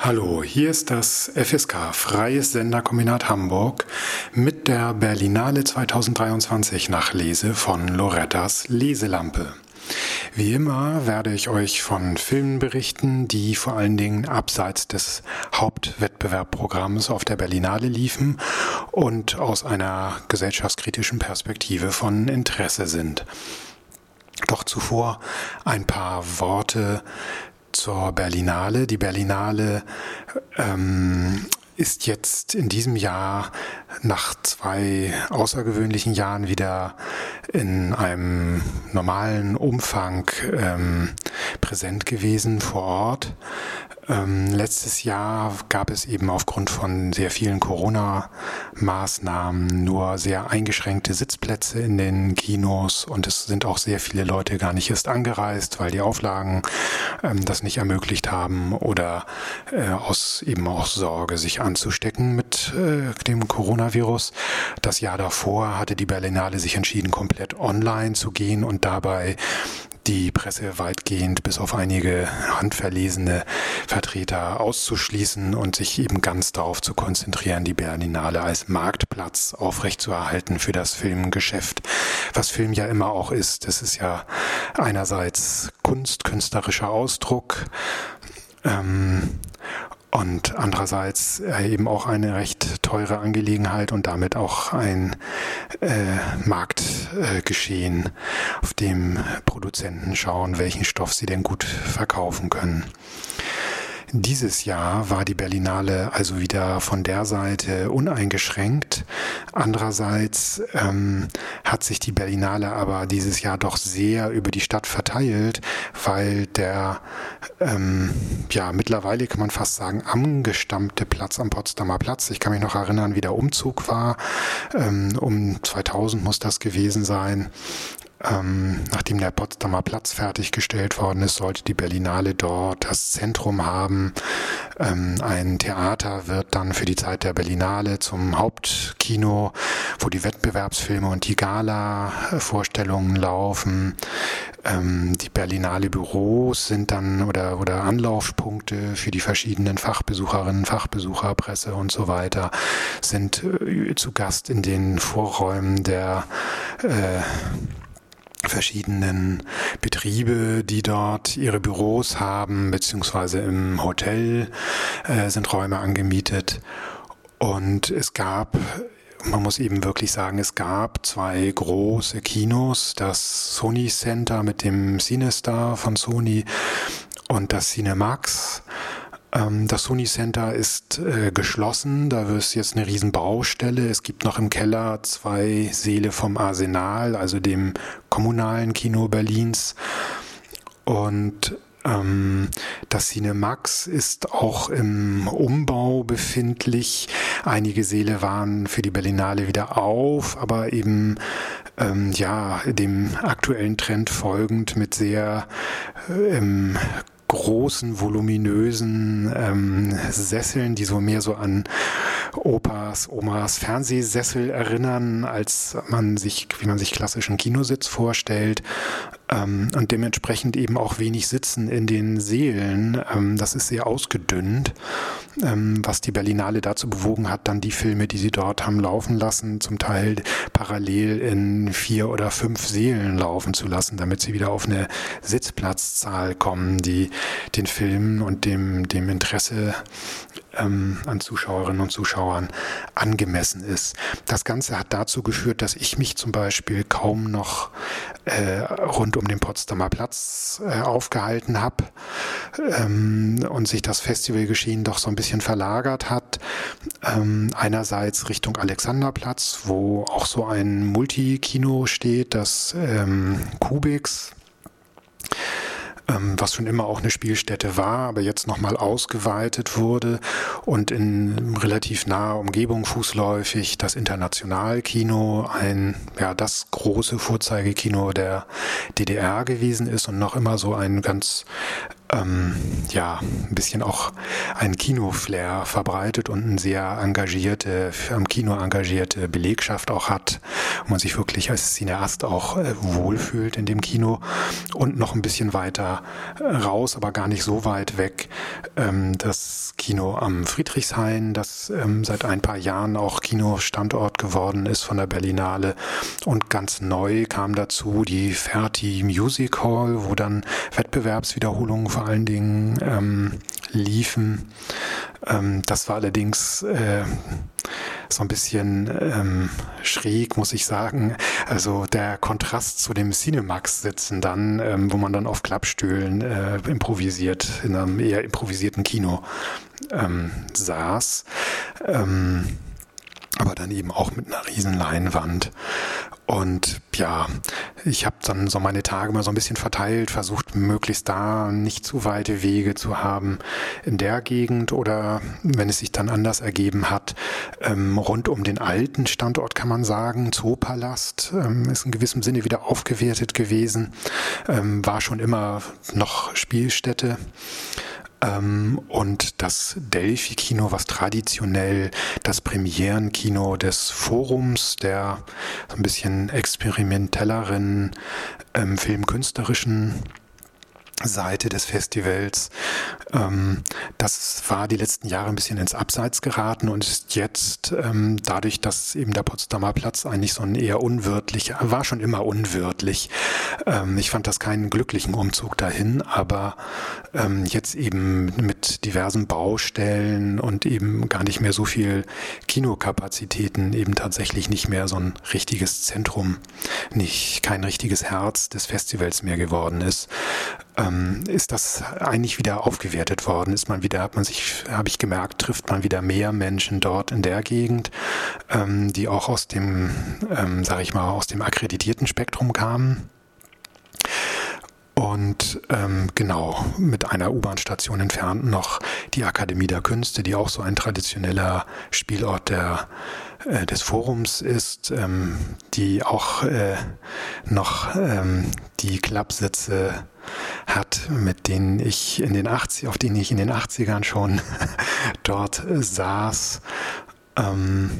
Hallo, hier ist das FSK Freies Senderkombinat Hamburg mit der Berlinale 2023 Nachlese von Lorettas Leselampe. Wie immer werde ich euch von Filmen berichten, die vor allen Dingen abseits des Hauptwettbewerbprogramms auf der Berlinale liefen und aus einer gesellschaftskritischen Perspektive von Interesse sind. Doch zuvor ein paar Worte zur Berlinale. Die Berlinale ähm, ist jetzt in diesem Jahr nach zwei außergewöhnlichen Jahren wieder in einem normalen Umfang ähm, präsent gewesen vor Ort. Ähm, letztes Jahr gab es eben aufgrund von sehr vielen Corona-Maßnahmen nur sehr eingeschränkte Sitzplätze in den Kinos und es sind auch sehr viele Leute gar nicht erst angereist, weil die Auflagen ähm, das nicht ermöglicht haben oder äh, aus eben auch Sorge, sich anzustecken mit äh, dem Coronavirus. Das Jahr davor hatte die Berlinale sich entschieden, komplett online zu gehen und dabei die Presse weitgehend bis auf einige handverlesene Vertreter auszuschließen und sich eben ganz darauf zu konzentrieren, die Berlinale als Marktplatz aufrechtzuerhalten für das Filmgeschäft, was Film ja immer auch ist. Das ist ja einerseits Kunst, künstlerischer Ausdruck, ähm, und andererseits äh, eben auch eine recht teure Angelegenheit und damit auch ein äh, Marktgeschehen, äh, auf dem Produzenten schauen, welchen Stoff sie denn gut verkaufen können. Dieses Jahr war die Berlinale also wieder von der Seite uneingeschränkt. Andererseits ähm, hat sich die Berlinale aber dieses Jahr doch sehr über die Stadt verteilt, weil der, ähm, ja, mittlerweile kann man fast sagen, angestammte Platz am Potsdamer Platz, ich kann mich noch erinnern, wie der Umzug war, ähm, um 2000 muss das gewesen sein, ähm, nachdem der Potsdamer Platz fertiggestellt worden ist, sollte die Berlinale dort das Zentrum haben. Ähm, ein Theater wird dann für die Zeit der Berlinale zum Hauptkino, wo die Wettbewerbsfilme und die Gala-Vorstellungen laufen. Ähm, die Berlinale Büros sind dann oder, oder Anlaufpunkte für die verschiedenen Fachbesucherinnen, Fachbesucher, Presse und so weiter sind äh, zu Gast in den Vorräumen der äh, verschiedenen Betriebe, die dort ihre Büros haben, beziehungsweise im Hotel äh, sind Räume angemietet. Und es gab man muss eben wirklich sagen, es gab zwei große Kinos, das Sony Center mit dem Cinestar von Sony und das Cinemax. Ähm, das Sony Center ist äh, geschlossen, da ist jetzt eine Riesenbaustelle. Es gibt noch im Keller zwei Säle vom Arsenal, also dem kommunalen Kino Berlins. Und ähm, das Cinemax ist auch im Umbau befindlich. Einige Säle waren für die Berlinale wieder auf, aber eben ähm, ja dem aktuellen Trend folgend mit sehr äh, großen, voluminösen ähm, Sesseln, die so mehr so an Opas, Omas Fernsehsessel erinnern, als man sich, wie man sich klassischen Kinositz vorstellt. Ähm, und dementsprechend eben auch wenig Sitzen in den Seelen. Ähm, das ist sehr ausgedünnt, ähm, was die Berlinale dazu bewogen hat, dann die Filme, die sie dort haben laufen lassen, zum Teil parallel in vier oder fünf Seelen laufen zu lassen, damit sie wieder auf eine Sitzplatzzahl kommen, die den Filmen und dem, dem Interesse ähm, an Zuschauerinnen und Zuschauern angemessen ist. Das Ganze hat dazu geführt, dass ich mich zum Beispiel kaum noch äh, rund um den Potsdamer Platz äh, aufgehalten habe ähm, und sich das Festivalgeschehen doch so ein bisschen verlagert hat. Ähm, einerseits Richtung Alexanderplatz, wo auch so ein Multikino steht, das ähm, Kubix was schon immer auch eine Spielstätte war, aber jetzt nochmal ausgeweitet wurde und in relativ naher Umgebung fußläufig das Internationalkino, ein, ja, das große Vorzeigekino der DDR gewesen ist und noch immer so ein ganz ähm, ja, ein bisschen auch ein Kinoflair verbreitet und eine sehr engagierte, am Kino engagierte Belegschaft auch hat, wo man sich wirklich als Cineast auch äh, wohlfühlt in dem Kino. Und noch ein bisschen weiter äh, raus, aber gar nicht so weit weg, ähm, das Kino am Friedrichshain, das ähm, seit ein paar Jahren auch Kinostandort geworden ist von der Berlinale. Und ganz neu kam dazu die Ferti Music Hall, wo dann Wettbewerbswiederholungen vor allen Dingen ähm, liefen. Ähm, das war allerdings äh, so ein bisschen ähm, schräg, muss ich sagen. Also der Kontrast zu dem Cinemax-Sitzen dann, ähm, wo man dann auf Klappstühlen äh, improvisiert, in einem eher improvisierten Kino ähm, saß. Ähm, aber dann eben auch mit einer riesen Leinwand. Und ja, ich habe dann so meine Tage mal so ein bisschen verteilt, versucht möglichst da nicht zu weite Wege zu haben in der Gegend oder wenn es sich dann anders ergeben hat, ähm, rund um den alten Standort kann man sagen, Zoopalast ähm, ist in gewissem Sinne wieder aufgewertet gewesen, ähm, war schon immer noch Spielstätte. Ähm, und das Delphi-Kino, was traditionell das Premierenkino des Forums, der so ein bisschen experimentelleren ähm, filmkünstlerischen Seite des Festivals. Ähm, das war die letzten Jahre ein bisschen ins Abseits geraten und ist jetzt ähm, dadurch, dass eben der Potsdamer Platz eigentlich so ein eher unwirtlich, war schon immer unwirtlich. Ähm, ich fand das keinen glücklichen Umzug dahin, aber jetzt eben mit diversen Baustellen und eben gar nicht mehr so viel Kinokapazitäten eben tatsächlich nicht mehr so ein richtiges Zentrum, nicht kein richtiges Herz des Festivals mehr geworden ist ähm, ist das eigentlich wieder aufgewertet worden. Ist man wieder, hat man sich, habe ich gemerkt, trifft man wieder mehr Menschen dort in der Gegend, ähm, die auch aus dem, ähm, sage ich mal, aus dem akkreditierten Spektrum kamen. Und ähm, genau, mit einer U-Bahn-Station entfernt noch die Akademie der Künste, die auch so ein traditioneller Spielort der, äh, des Forums ist, ähm, die auch äh, noch ähm, die Klappsitze hat, mit denen ich in den 80, auf denen ich in den 80ern schon dort saß. Ähm,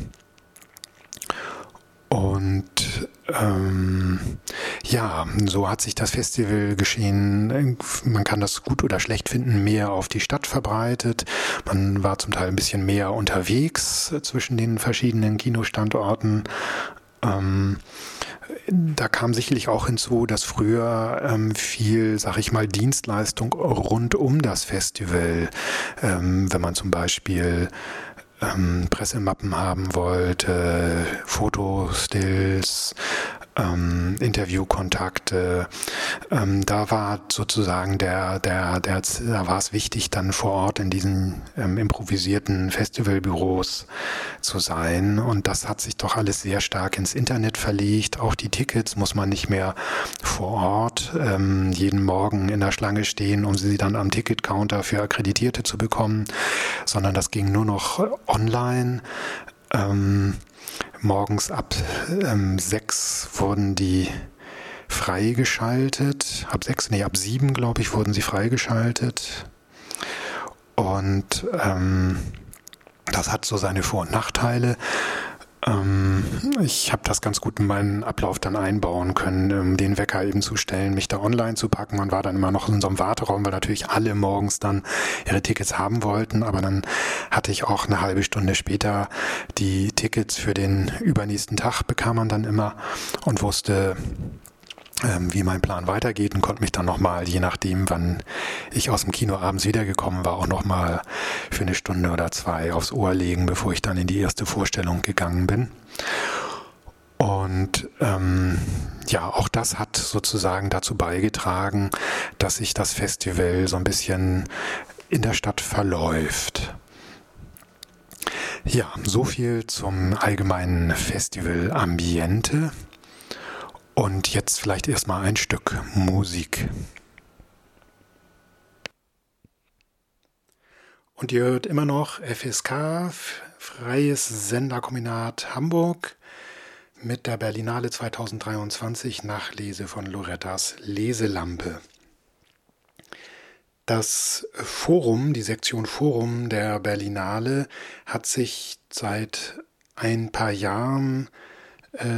und ähm, ja, so hat sich das Festivalgeschehen, man kann das gut oder schlecht finden, mehr auf die Stadt verbreitet. Man war zum Teil ein bisschen mehr unterwegs zwischen den verschiedenen Kinostandorten. Ähm, da kam sicherlich auch hinzu, dass früher ähm, viel, sag ich mal, Dienstleistung rund um das Festival, ähm, wenn man zum Beispiel ähm, Pressemappen haben wollte, Fotostills, ähm, Interviewkontakte. Ähm, da war sozusagen der, der, der, da war es wichtig, dann vor Ort in diesen ähm, improvisierten Festivalbüros zu sein. Und das hat sich doch alles sehr stark ins Internet verlegt. Auch die Tickets muss man nicht mehr vor Ort ähm, jeden Morgen in der Schlange stehen, um sie dann am Ticketcounter für Akkreditierte zu bekommen, sondern das ging nur noch online. Ähm, morgens ab ähm, sechs wurden die freigeschaltet. Ab sechs, nee, ab sieben, glaube ich, wurden sie freigeschaltet. Und ähm, das hat so seine Vor- und Nachteile. Ähm, ich habe das ganz gut in meinen Ablauf dann einbauen können, um den Wecker eben zu stellen, mich da online zu packen. Man war dann immer noch in so einem Warteraum, weil natürlich alle morgens dann ihre Tickets haben wollten. Aber dann hatte ich auch eine halbe Stunde später die Tickets für den übernächsten Tag bekam man dann immer und wusste, ähm, wie mein Plan weitergeht und konnte mich dann nochmal, je nachdem, wann ich aus dem Kino abends wiedergekommen war, auch nochmal für eine Stunde oder zwei aufs Ohr legen, bevor ich dann in die erste Vorstellung gegangen bin. Und ähm, ja, auch das hat sozusagen dazu beigetragen, dass sich das Festival so ein bisschen in der Stadt verläuft. Ja, so viel zum allgemeinen Festival Ambiente. Und jetzt vielleicht erstmal ein Stück Musik. Und ihr hört immer noch FSK, Freies Senderkombinat Hamburg, mit der Berlinale 2023 Nachlese von Lorettas Leselampe. Das Forum, die Sektion Forum der Berlinale hat sich seit ein paar Jahren äh,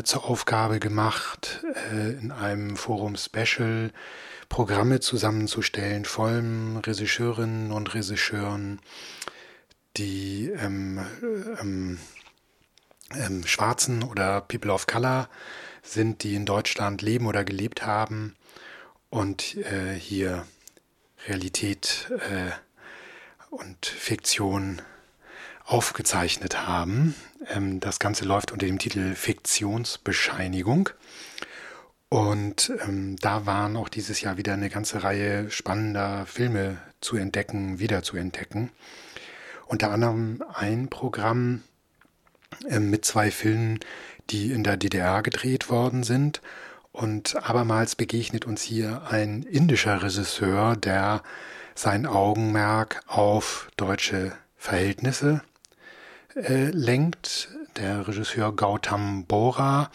zur Aufgabe gemacht, äh, in einem Forum Special Programme zusammenzustellen von Regisseurinnen und Regisseuren, die ähm, ähm, ähm, Schwarzen oder People of Color sind, die in Deutschland leben oder gelebt haben und äh, hier Realität äh, und Fiktion aufgezeichnet haben. Ähm, das Ganze läuft unter dem Titel Fiktionsbescheinigung. Und ähm, da waren auch dieses Jahr wieder eine ganze Reihe spannender Filme zu entdecken, wieder zu entdecken. Unter anderem ein Programm äh, mit zwei Filmen, die in der DDR gedreht worden sind. Und abermals begegnet uns hier ein indischer Regisseur, der sein Augenmerk auf deutsche Verhältnisse äh, lenkt. Der Regisseur Gautam Bora,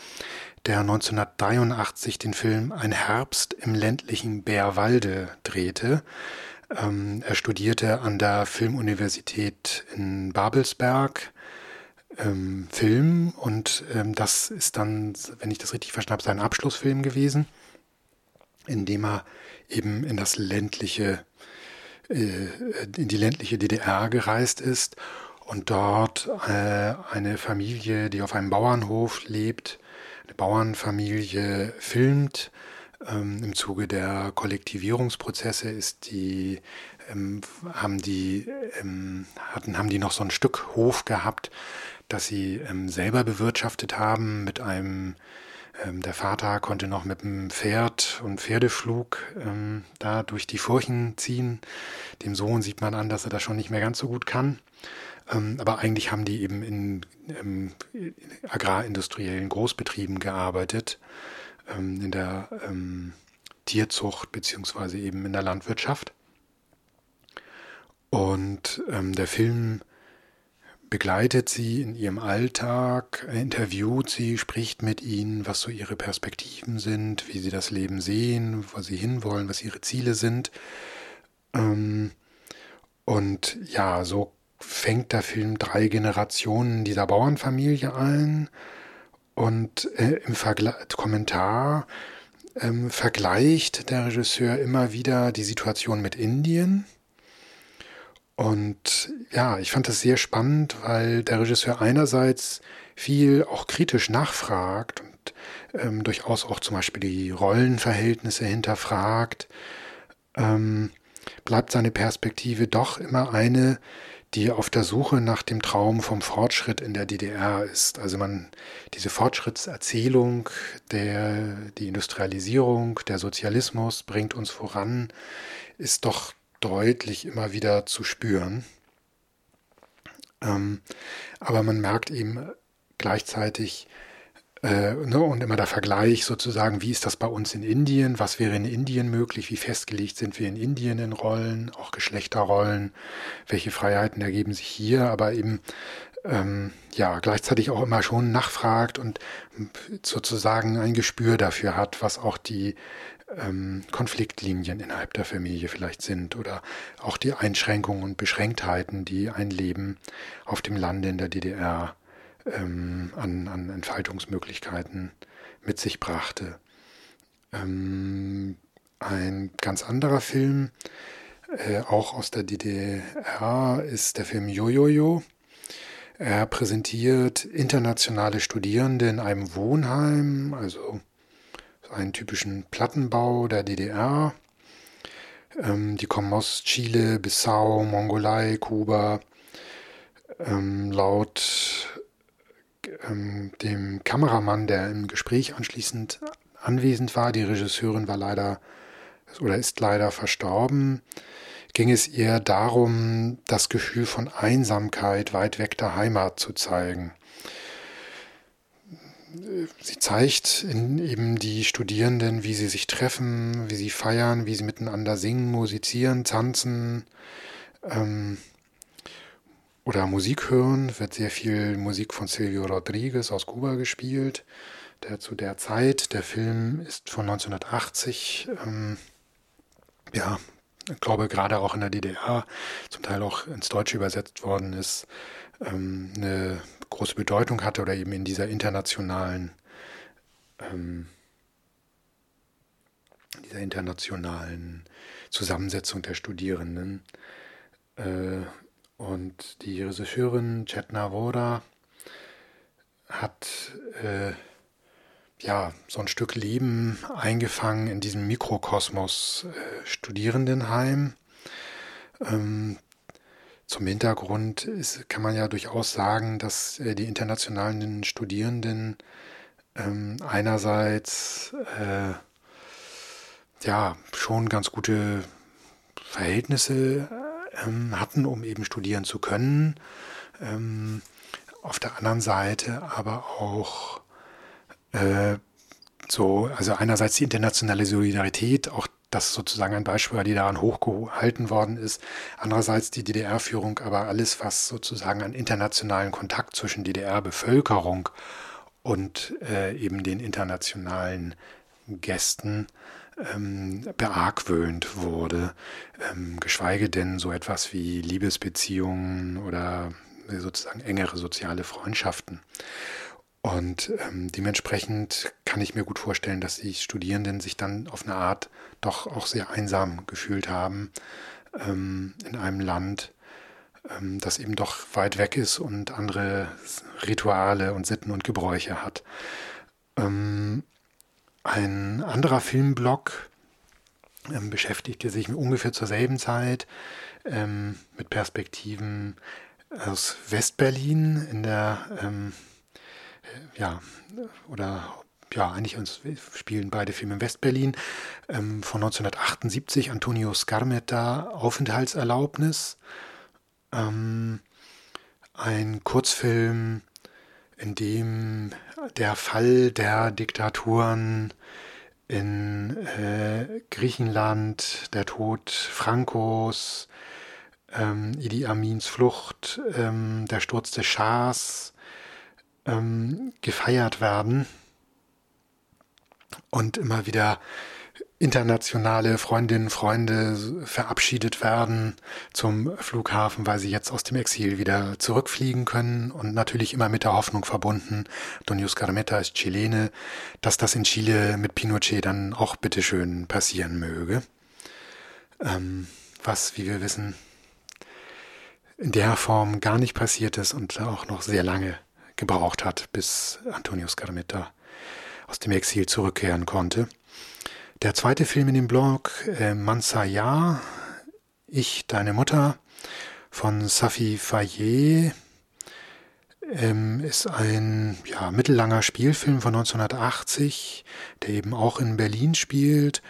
der 1983 den Film Ein Herbst im ländlichen Bärwalde drehte. Ähm, er studierte an der Filmuniversität in Babelsberg ähm, Film und ähm, das ist dann, wenn ich das richtig verstanden habe, sein Abschlussfilm gewesen, in dem er eben in das ländliche, äh, in die ländliche DDR gereist ist und dort äh, eine Familie, die auf einem Bauernhof lebt, eine Bauernfamilie filmt. Ähm, Im Zuge der Kollektivierungsprozesse ist die, ähm, haben die, ähm, hatten, haben die noch so ein Stück Hof gehabt, das sie ähm, selber bewirtschaftet haben mit einem ähm, der Vater konnte noch mit dem Pferd und Pferdeflug ähm, da durch die Furchen ziehen. Dem Sohn sieht man an, dass er das schon nicht mehr ganz so gut kann. Ähm, aber eigentlich haben die eben in, in agrarindustriellen Großbetrieben gearbeitet, ähm, in der ähm, Tierzucht beziehungsweise eben in der Landwirtschaft. Und ähm, der Film begleitet sie in ihrem Alltag, interviewt sie, spricht mit ihnen, was so ihre Perspektiven sind, wie sie das Leben sehen, wo sie hinwollen, was ihre Ziele sind. Ähm, und ja, so fängt der Film drei Generationen dieser Bauernfamilie ein und äh, im Vergle Kommentar ähm, vergleicht der Regisseur immer wieder die Situation mit Indien. Und ja, ich fand das sehr spannend, weil der Regisseur einerseits viel auch kritisch nachfragt und ähm, durchaus auch zum Beispiel die Rollenverhältnisse hinterfragt, ähm, bleibt seine Perspektive doch immer eine, die auf der Suche nach dem Traum vom Fortschritt in der DDR ist. Also man, diese Fortschrittserzählung, der, die Industrialisierung, der Sozialismus bringt uns voran, ist doch deutlich immer wieder zu spüren. Ähm, aber man merkt eben gleichzeitig, äh, ne, und immer der Vergleich sozusagen, wie ist das bei uns in Indien, was wäre in Indien möglich, wie festgelegt sind wir in Indien in Rollen, auch Geschlechterrollen, welche Freiheiten ergeben sich hier, aber eben ähm, ja gleichzeitig auch immer schon nachfragt und sozusagen ein Gespür dafür hat, was auch die ähm, Konfliktlinien innerhalb der Familie vielleicht sind oder auch die Einschränkungen und Beschränktheiten, die ein Leben auf dem Lande in der DDR ähm, an, an Entfaltungsmöglichkeiten mit sich brachte. Ähm, ein ganz anderer Film, äh, auch aus der DDR, ist der Film Jojojo. Er präsentiert internationale Studierende in einem Wohnheim, also einen typischen Plattenbau der DDR. Ähm, die kommen aus Chile, Bissau, Mongolei, Kuba. Ähm, laut ähm, dem Kameramann, der im Gespräch anschließend anwesend war, die Regisseurin war leider oder ist leider verstorben, ging es ihr darum, das Gefühl von Einsamkeit weit weg der Heimat zu zeigen. Sie zeigt eben die Studierenden, wie sie sich treffen, wie sie feiern, wie sie miteinander singen, musizieren, tanzen. Ähm, oder Musik hören, wird sehr viel Musik von Silvio Rodriguez aus Kuba gespielt, der zu der Zeit, der Film ist von 1980, ähm, ja, ich glaube gerade auch in der DDR, zum Teil auch ins Deutsche übersetzt worden ist, ähm, eine große Bedeutung hatte oder eben in dieser internationalen ähm, dieser internationalen Zusammensetzung der Studierenden. Äh, und die Regisseurin Chetna Voda hat äh, ja so ein Stück Leben eingefangen in diesem Mikrokosmos äh, Studierendenheim. Ähm, zum Hintergrund ist, kann man ja durchaus sagen, dass äh, die internationalen Studierenden ähm, einerseits äh, ja schon ganz gute Verhältnisse ähm, hatten, um eben studieren zu können. Ähm, auf der anderen Seite aber auch äh, so, also einerseits die internationale Solidarität, auch das sozusagen ein Beispiel war, die daran hochgehalten worden ist. Andererseits die DDR-Führung, aber alles, was sozusagen an internationalen Kontakt zwischen DDR-Bevölkerung und äh, eben den internationalen Gästen ähm, beargwöhnt wurde, ähm, geschweige denn so etwas wie Liebesbeziehungen oder sozusagen engere soziale Freundschaften. Und ähm, dementsprechend kann ich mir gut vorstellen, dass die Studierenden sich dann auf eine Art doch auch sehr einsam gefühlt haben ähm, in einem Land, ähm, das eben doch weit weg ist und andere Rituale und Sitten und Gebräuche hat. Ähm, ein anderer Filmblock ähm, beschäftigte sich ungefähr zur selben Zeit ähm, mit Perspektiven aus Westberlin in der, ähm, äh, ja, oder ja, eigentlich uns spielen beide Filme in Westberlin ähm, von 1978, Antonio Scarmetta, Aufenthaltserlaubnis. Ähm, ein Kurzfilm in dem der Fall der Diktaturen in äh, Griechenland, der Tod Frankos, ähm, Idi Amins Flucht, ähm, der Sturz des Schahs ähm, gefeiert werden. Und immer wieder internationale Freundinnen, Freunde verabschiedet werden zum Flughafen, weil sie jetzt aus dem Exil wieder zurückfliegen können und natürlich immer mit der Hoffnung verbunden, Donius Carmeta ist Chilene, dass das in Chile mit Pinochet dann auch bitteschön passieren möge. Ähm, was, wie wir wissen, in der Form gar nicht passiert ist und auch noch sehr lange gebraucht hat, bis Antonius Carmeta aus dem Exil zurückkehren konnte. Der zweite Film in dem Blog, äh, Mansaya, Ich, deine Mutter, von Safi Fayet, ähm, ist ein ja, mittellanger Spielfilm von 1980, der eben auch in Berlin spielt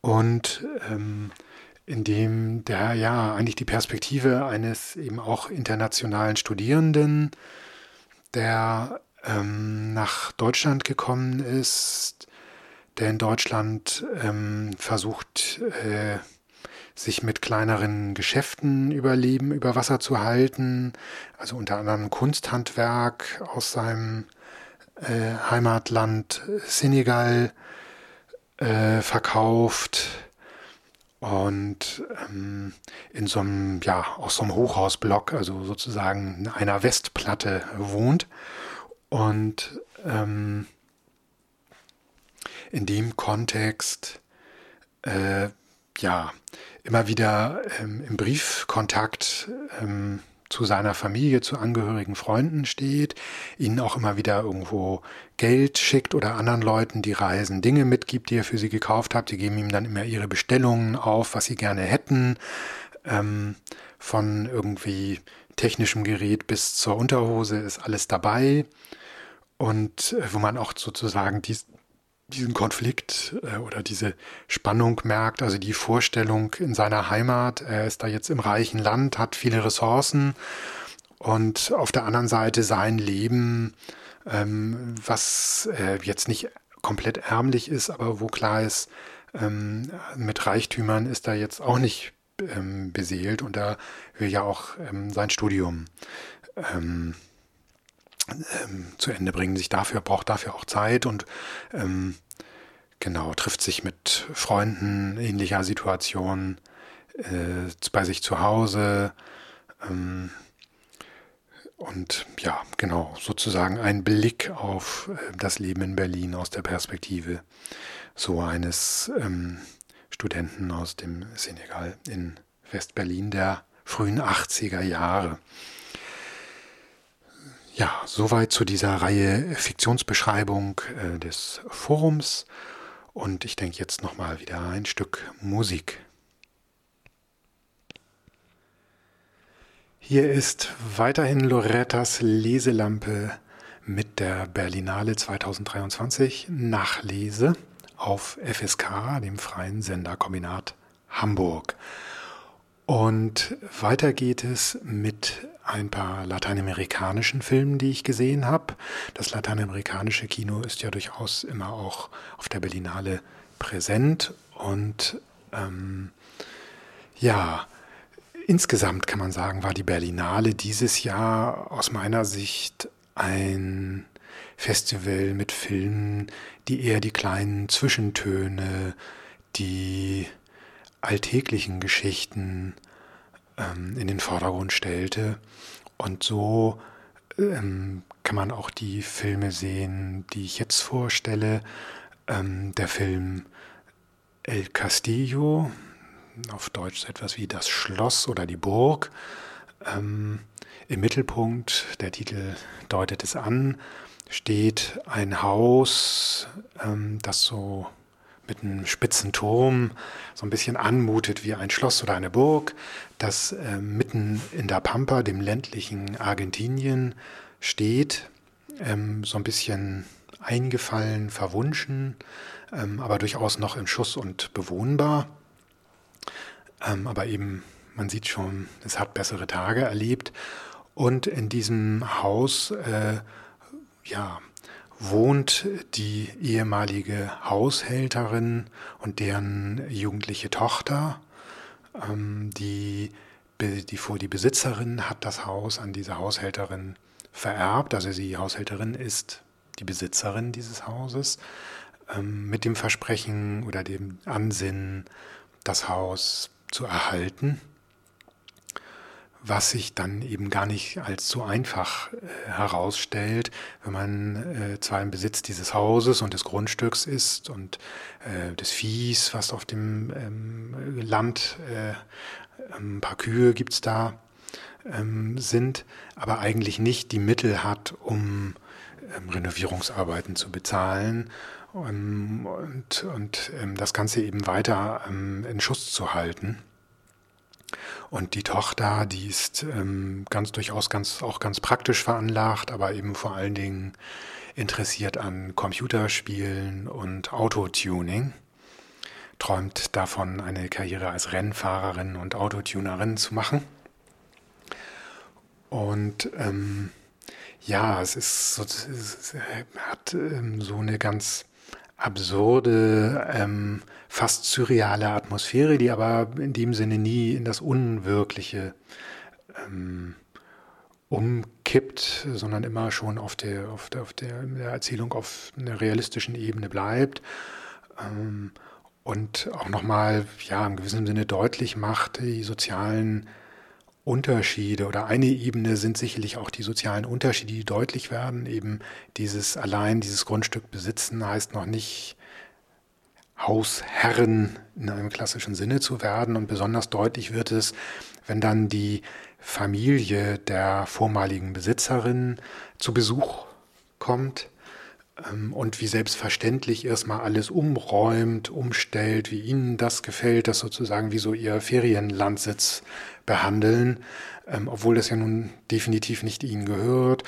und ähm, in dem der ja eigentlich die Perspektive eines eben auch internationalen Studierenden, der ähm, nach Deutschland gekommen ist, der in Deutschland ähm, versucht, äh, sich mit kleineren Geschäften überleben, über Wasser zu halten, also unter anderem Kunsthandwerk aus seinem äh, Heimatland Senegal äh, verkauft und ähm, in so einem, ja, aus so einem Hochhausblock, also sozusagen einer Westplatte wohnt und ähm, in dem Kontext äh, ja immer wieder ähm, im Briefkontakt ähm, zu seiner Familie, zu angehörigen Freunden steht, ihnen auch immer wieder irgendwo Geld schickt oder anderen Leuten, die reisen, Dinge mitgibt, die er für sie gekauft hat. Sie geben ihm dann immer ihre Bestellungen auf, was sie gerne hätten, ähm, von irgendwie technischem Gerät bis zur Unterhose ist alles dabei. Und äh, wo man auch sozusagen dies, diesen Konflikt äh, oder diese Spannung merkt, also die Vorstellung in seiner Heimat, er ist da jetzt im reichen Land, hat viele Ressourcen und auf der anderen Seite sein Leben, ähm, was äh, jetzt nicht komplett ärmlich ist, aber wo klar ist, ähm, mit Reichtümern ist er jetzt auch nicht ähm, beseelt und er will ja auch ähm, sein Studium ähm, zu Ende bringen, sich dafür, braucht dafür auch Zeit und ähm, genau, trifft sich mit Freunden ähnlicher Situation äh, bei sich zu Hause. Ähm, und ja, genau, sozusagen ein Blick auf äh, das Leben in Berlin aus der Perspektive so eines ähm, Studenten aus dem Senegal in Westberlin der frühen 80er Jahre. Ja, soweit zu dieser Reihe Fiktionsbeschreibung äh, des Forums. Und ich denke jetzt nochmal wieder ein Stück Musik. Hier ist weiterhin Lorettas Leselampe mit der Berlinale 2023 Nachlese auf FSK, dem freien Senderkombinat Hamburg. Und weiter geht es mit ein paar lateinamerikanischen Filmen, die ich gesehen habe. Das lateinamerikanische Kino ist ja durchaus immer auch auf der Berlinale präsent. Und ähm, ja, insgesamt kann man sagen, war die Berlinale dieses Jahr aus meiner Sicht ein Festival mit Filmen, die eher die kleinen Zwischentöne, die alltäglichen Geschichten ähm, in den Vordergrund stellte. Und so ähm, kann man auch die Filme sehen, die ich jetzt vorstelle. Ähm, der Film El Castillo, auf Deutsch so etwas wie das Schloss oder die Burg. Ähm, Im Mittelpunkt, der Titel deutet es an, steht ein Haus, ähm, das so mit einem spitzen Turm so ein bisschen anmutet wie ein Schloss oder eine Burg, das äh, mitten in der Pampa, dem ländlichen Argentinien, steht, ähm, so ein bisschen eingefallen, verwunschen, ähm, aber durchaus noch im Schuss und bewohnbar. Ähm, aber eben, man sieht schon, es hat bessere Tage erlebt. Und in diesem Haus, äh, ja, wohnt die ehemalige Haushälterin und deren jugendliche Tochter. Ähm, die, die, die Besitzerin hat das Haus an diese Haushälterin vererbt. Also die Haushälterin ist die Besitzerin dieses Hauses ähm, mit dem Versprechen oder dem Ansinnen, das Haus zu erhalten was sich dann eben gar nicht als so einfach äh, herausstellt, wenn man äh, zwar im Besitz dieses Hauses und des Grundstücks ist und äh, des Viehs, was auf dem ähm, Land, äh, ein paar Kühe gibt's da, ähm, sind, aber eigentlich nicht die Mittel hat, um ähm, Renovierungsarbeiten zu bezahlen um, und, und ähm, das Ganze eben weiter ähm, in Schuss zu halten. Und die Tochter, die ist ähm, ganz durchaus ganz, auch ganz praktisch veranlagt, aber eben vor allen Dingen interessiert an Computerspielen und Autotuning. Träumt davon, eine Karriere als Rennfahrerin und Autotunerin zu machen. Und ähm, ja, es ist so, es hat ähm, so eine ganz absurde, ähm, fast surreale Atmosphäre, die aber in dem Sinne nie in das Unwirkliche ähm, umkippt, sondern immer schon auf der, auf der, auf der, der Erzählung auf einer realistischen Ebene bleibt. Ähm, und auch nochmal, ja, im gewissen Sinne deutlich macht, die sozialen Unterschiede oder eine Ebene sind sicherlich auch die sozialen Unterschiede, die deutlich werden. Eben dieses allein dieses Grundstück besitzen heißt noch nicht Hausherren in einem klassischen Sinne zu werden. Und besonders deutlich wird es, wenn dann die Familie der vormaligen Besitzerin zu Besuch kommt ähm, und wie selbstverständlich erstmal alles umräumt, umstellt, wie ihnen das gefällt, das sozusagen wie so ihr Ferienlandsitz behandeln, ähm, obwohl das ja nun definitiv nicht ihnen gehört.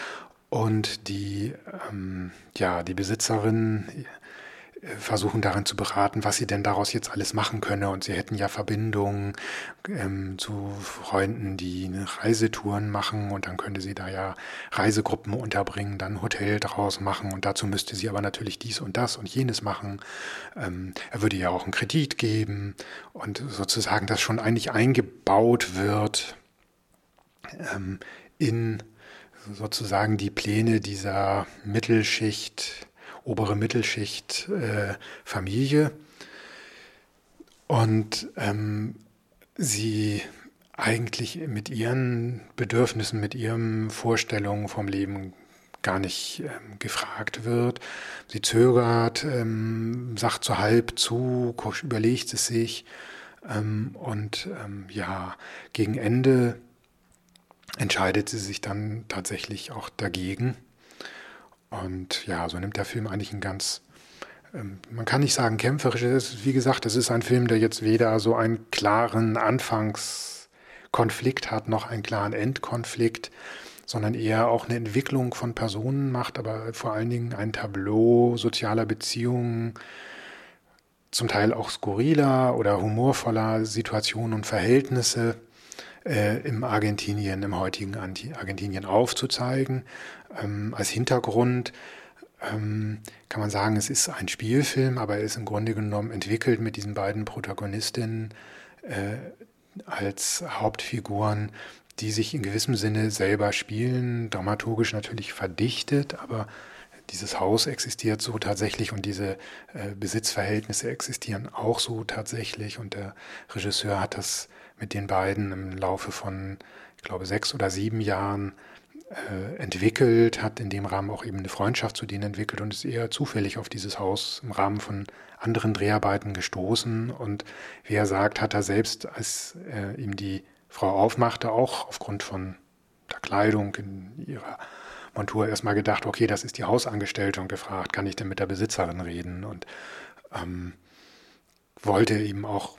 Und die, ähm, ja, die Besitzerin versuchen darin zu beraten, was sie denn daraus jetzt alles machen könne. Und sie hätten ja Verbindungen ähm, zu Freunden, die Reisetouren machen und dann könnte sie da ja Reisegruppen unterbringen, dann Hotel draus machen und dazu müsste sie aber natürlich dies und das und jenes machen. Ähm, er würde ja auch einen Kredit geben und sozusagen das schon eigentlich eingebaut wird ähm, in sozusagen die Pläne dieser Mittelschicht obere Mittelschicht äh, Familie. Und ähm, sie eigentlich mit ihren Bedürfnissen, mit ihren Vorstellungen vom Leben gar nicht ähm, gefragt wird. Sie zögert, ähm, sagt so halb zu, überlegt es sich ähm, und ähm, ja, gegen Ende entscheidet sie sich dann tatsächlich auch dagegen. Und ja, so nimmt der Film eigentlich einen ganz, ähm, man kann nicht sagen kämpferisch, wie gesagt, es ist ein Film, der jetzt weder so einen klaren Anfangskonflikt hat, noch einen klaren Endkonflikt sondern eher auch eine Entwicklung von Personen macht, aber vor allen Dingen ein Tableau sozialer Beziehungen, zum Teil auch skurriler oder humorvoller Situationen und Verhältnisse äh, im Argentinien, im heutigen Argentinien aufzuzeigen. Ähm, als Hintergrund ähm, kann man sagen, es ist ein Spielfilm, aber er ist im Grunde genommen entwickelt mit diesen beiden Protagonistinnen äh, als Hauptfiguren, die sich in gewissem Sinne selber spielen, dramaturgisch natürlich verdichtet, aber dieses Haus existiert so tatsächlich und diese äh, Besitzverhältnisse existieren auch so tatsächlich. Und der Regisseur hat das mit den beiden im Laufe von, ich glaube, sechs oder sieben Jahren äh, entwickelt, hat in dem Rahmen auch eben eine Freundschaft zu denen entwickelt und ist eher zufällig auf dieses Haus im Rahmen von anderen Dreharbeiten gestoßen und wie er sagt, hat er selbst, als äh, ihm die Frau aufmachte, auch aufgrund von der Kleidung in ihrer Montur erstmal gedacht, okay, das ist die Hausangestellte und gefragt, kann ich denn mit der Besitzerin reden? Und ähm, wollte eben auch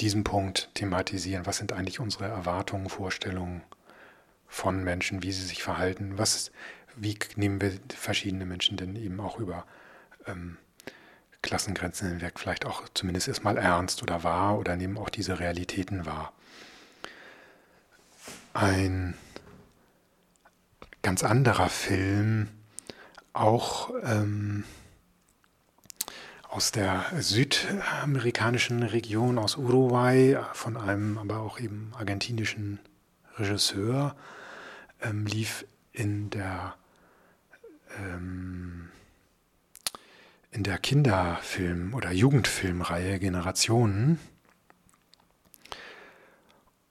diesen Punkt thematisieren. Was sind eigentlich unsere Erwartungen, Vorstellungen von Menschen, wie sie sich verhalten? Was, wie nehmen wir verschiedene Menschen denn eben auch über ähm, Klassengrenzen hinweg vielleicht auch zumindest erstmal ernst oder wahr oder nehmen auch diese Realitäten wahr? ein ganz anderer Film, auch ähm, aus der südamerikanischen Region, aus Uruguay, von einem aber auch eben argentinischen Regisseur, ähm, lief in der ähm, in der Kinderfilm- oder Jugendfilmreihe Generationen.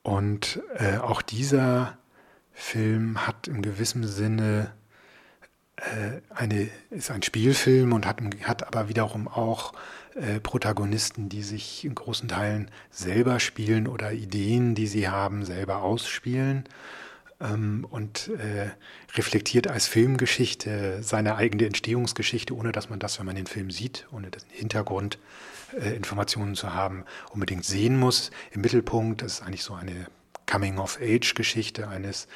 Und äh, auch dieser Film hat im gewissen Sinne äh, eine, ist ein Spielfilm und hat, hat aber wiederum auch äh, Protagonisten, die sich in großen Teilen selber spielen oder Ideen, die sie haben, selber ausspielen und äh, reflektiert als Filmgeschichte seine eigene Entstehungsgeschichte, ohne dass man das, wenn man den Film sieht, ohne den Hintergrund äh, Informationen zu haben, unbedingt sehen muss. Im Mittelpunkt ist eigentlich so eine Coming-of-Age-Geschichte eines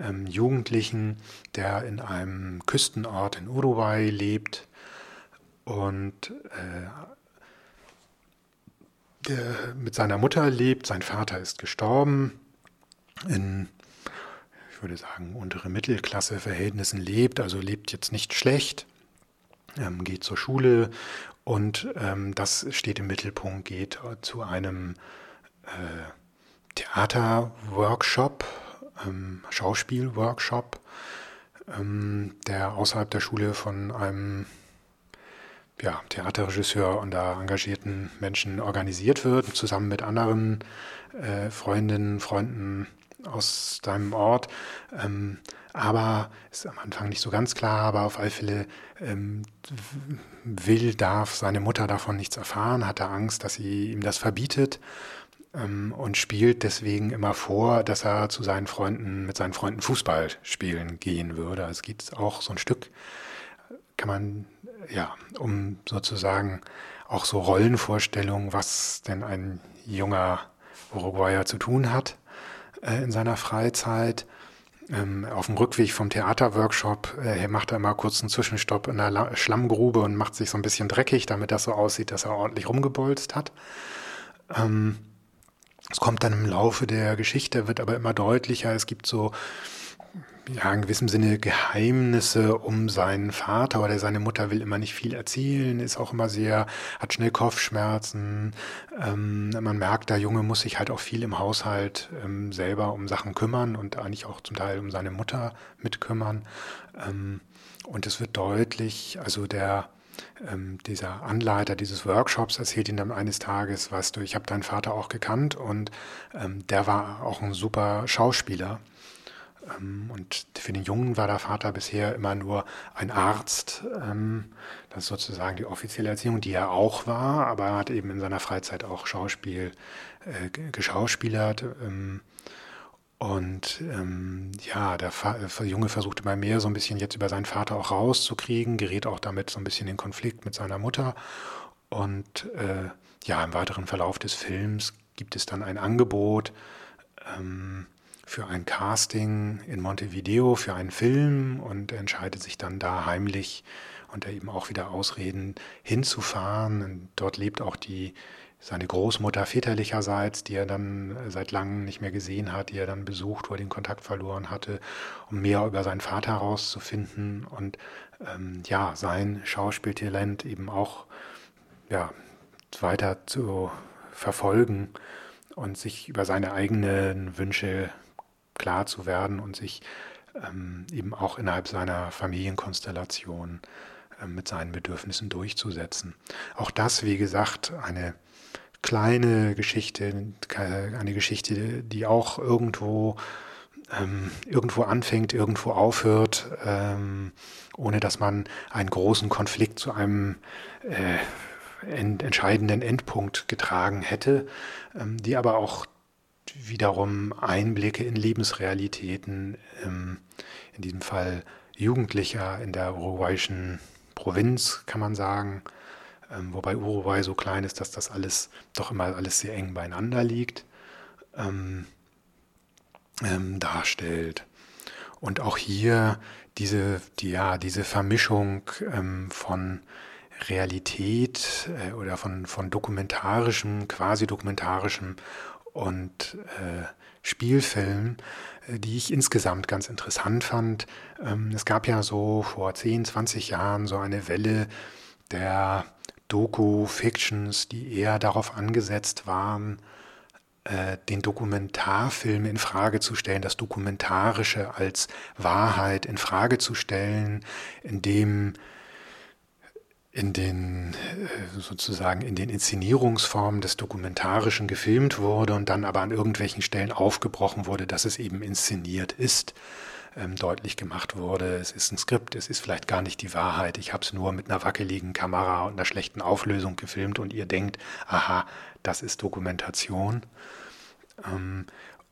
ähm, Jugendlichen, der in einem Küstenort in Uruguay lebt und äh, der mit seiner Mutter lebt. Sein Vater ist gestorben, in, ich würde sagen, untere Mittelklasse-Verhältnissen lebt, also lebt jetzt nicht schlecht, ähm, geht zur Schule und ähm, das steht im Mittelpunkt, geht zu einem äh, Theaterworkshop, ähm, Schauspielworkshop, ähm, der außerhalb der Schule von einem ja, Theaterregisseur und da engagierten Menschen organisiert wird, zusammen mit anderen äh, Freundinnen, Freunden aus deinem Ort. Ähm, aber ist am Anfang nicht so ganz klar, aber auf alle Fälle ähm, will, darf seine Mutter davon nichts erfahren, hat er Angst, dass sie ihm das verbietet ähm, und spielt deswegen immer vor, dass er zu seinen Freunden, mit seinen Freunden Fußball spielen gehen würde. Also es geht auch so ein Stück, kann man, ja, um sozusagen auch so Rollenvorstellungen, was denn ein junger Uruguayer zu tun hat äh, in seiner Freizeit. Ähm, auf dem Rückweg vom Theaterworkshop äh, macht er immer kurz einen Zwischenstopp in der La Schlammgrube und macht sich so ein bisschen dreckig, damit das so aussieht, dass er ordentlich rumgebolzt hat. Ähm, es kommt dann im Laufe der Geschichte, wird aber immer deutlicher. Es gibt so, ja, in gewissem Sinne Geheimnisse um seinen Vater oder seine Mutter will immer nicht viel erzählen, ist auch immer sehr, hat schnell Kopfschmerzen. Ähm, man merkt, der Junge muss sich halt auch viel im Haushalt ähm, selber um Sachen kümmern und eigentlich auch zum Teil um seine Mutter mitkümmern. Ähm, und es wird deutlich, also der, ähm, dieser Anleiter dieses Workshops erzählt ihm dann eines Tages, weißt du, ich habe deinen Vater auch gekannt und ähm, der war auch ein super Schauspieler. Ähm, und für den Jungen war der Vater bisher immer nur ein Arzt. Ähm, das ist sozusagen die offizielle Erziehung, die er auch war, aber er hat eben in seiner Freizeit auch Schauspiel äh, geschauspielert. Ähm, und ähm, ja, der, der, Junge versucht immer mehr so ein bisschen jetzt über seinen Vater auch rauszukriegen, gerät auch damit so ein bisschen in Konflikt mit seiner Mutter. Und äh, ja, im weiteren Verlauf des Films gibt es dann ein Angebot ähm, für ein Casting in Montevideo für einen Film und entscheidet sich dann da heimlich unter eben auch wieder Ausreden hinzufahren. Und dort lebt auch die seine Großmutter väterlicherseits, die er dann seit langem nicht mehr gesehen hat, die er dann besucht, wo er den Kontakt verloren hatte, um mehr über seinen Vater herauszufinden und ähm, ja, sein Schauspieltalent eben auch ja, weiter zu verfolgen und sich über seine eigenen Wünsche klar zu werden und sich ähm, eben auch innerhalb seiner Familienkonstellation äh, mit seinen Bedürfnissen durchzusetzen. Auch das, wie gesagt, eine kleine Geschichte, eine Geschichte, die auch irgendwo ähm, irgendwo anfängt, irgendwo aufhört, ähm, ohne dass man einen großen Konflikt zu einem äh, ent entscheidenden Endpunkt getragen hätte, ähm, die aber auch wiederum Einblicke in Lebensrealitäten, ähm, in diesem Fall Jugendlicher in der uruguayischen Provinz, kann man sagen, ähm, wobei Uruguay so klein ist, dass das alles doch immer alles sehr eng beieinander liegt, ähm, ähm, darstellt. Und auch hier diese, die, ja, diese Vermischung ähm, von Realität äh, oder von, von dokumentarischem, quasi dokumentarischem und äh, Spielfilm, äh, die ich insgesamt ganz interessant fand. Ähm, es gab ja so vor 10, 20 Jahren so eine Welle der Doku-Fictions, die eher darauf angesetzt waren, äh, den Dokumentarfilm in Frage zu stellen, das Dokumentarische als Wahrheit in Frage zu stellen, indem in den äh, sozusagen in den Inszenierungsformen des Dokumentarischen gefilmt wurde und dann aber an irgendwelchen Stellen aufgebrochen wurde, dass es eben inszeniert ist ähm, deutlich gemacht wurde, es ist ein Skript, es ist vielleicht gar nicht die Wahrheit, ich habe es nur mit einer wackeligen Kamera und einer schlechten Auflösung gefilmt und ihr denkt, aha, das ist Dokumentation. Ähm,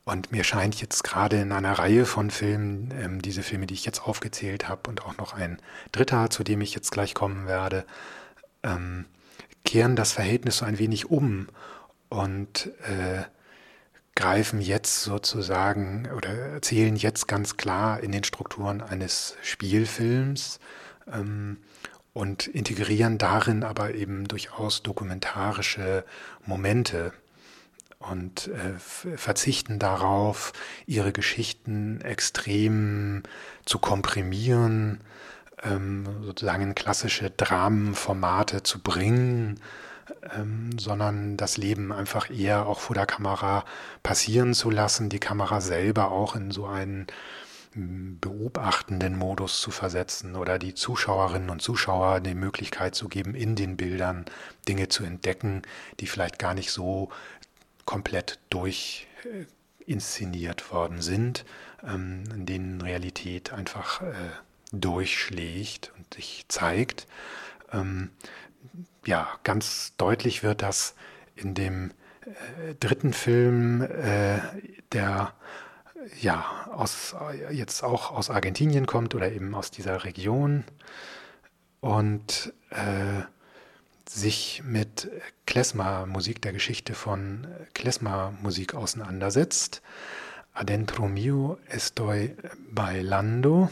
und mir scheint jetzt gerade in einer Reihe von Filmen, ähm, diese Filme, die ich jetzt aufgezählt habe und auch noch ein dritter, zu dem ich jetzt gleich kommen werde, ähm, kehren das Verhältnis so ein wenig um und äh, greifen jetzt sozusagen oder erzählen jetzt ganz klar in den Strukturen eines Spielfilms ähm, und integrieren darin aber eben durchaus dokumentarische Momente und äh, verzichten darauf, ihre Geschichten extrem zu komprimieren, ähm, sozusagen in klassische Dramenformate zu bringen ähm, sondern das Leben einfach eher auch vor der Kamera passieren zu lassen, die Kamera selber auch in so einen hm, beobachtenden Modus zu versetzen oder die Zuschauerinnen und Zuschauer die Möglichkeit zu geben, in den Bildern Dinge zu entdecken, die vielleicht gar nicht so komplett durch inszeniert worden sind, ähm, in denen Realität einfach äh, durchschlägt und sich zeigt. Ähm, ja, ganz deutlich wird das in dem äh, dritten Film, äh, der ja aus, jetzt auch aus Argentinien kommt oder eben aus dieser Region und äh, sich mit Klezmer-Musik, der Geschichte von Klezmer-Musik auseinandersetzt. Adentro mio estoy bailando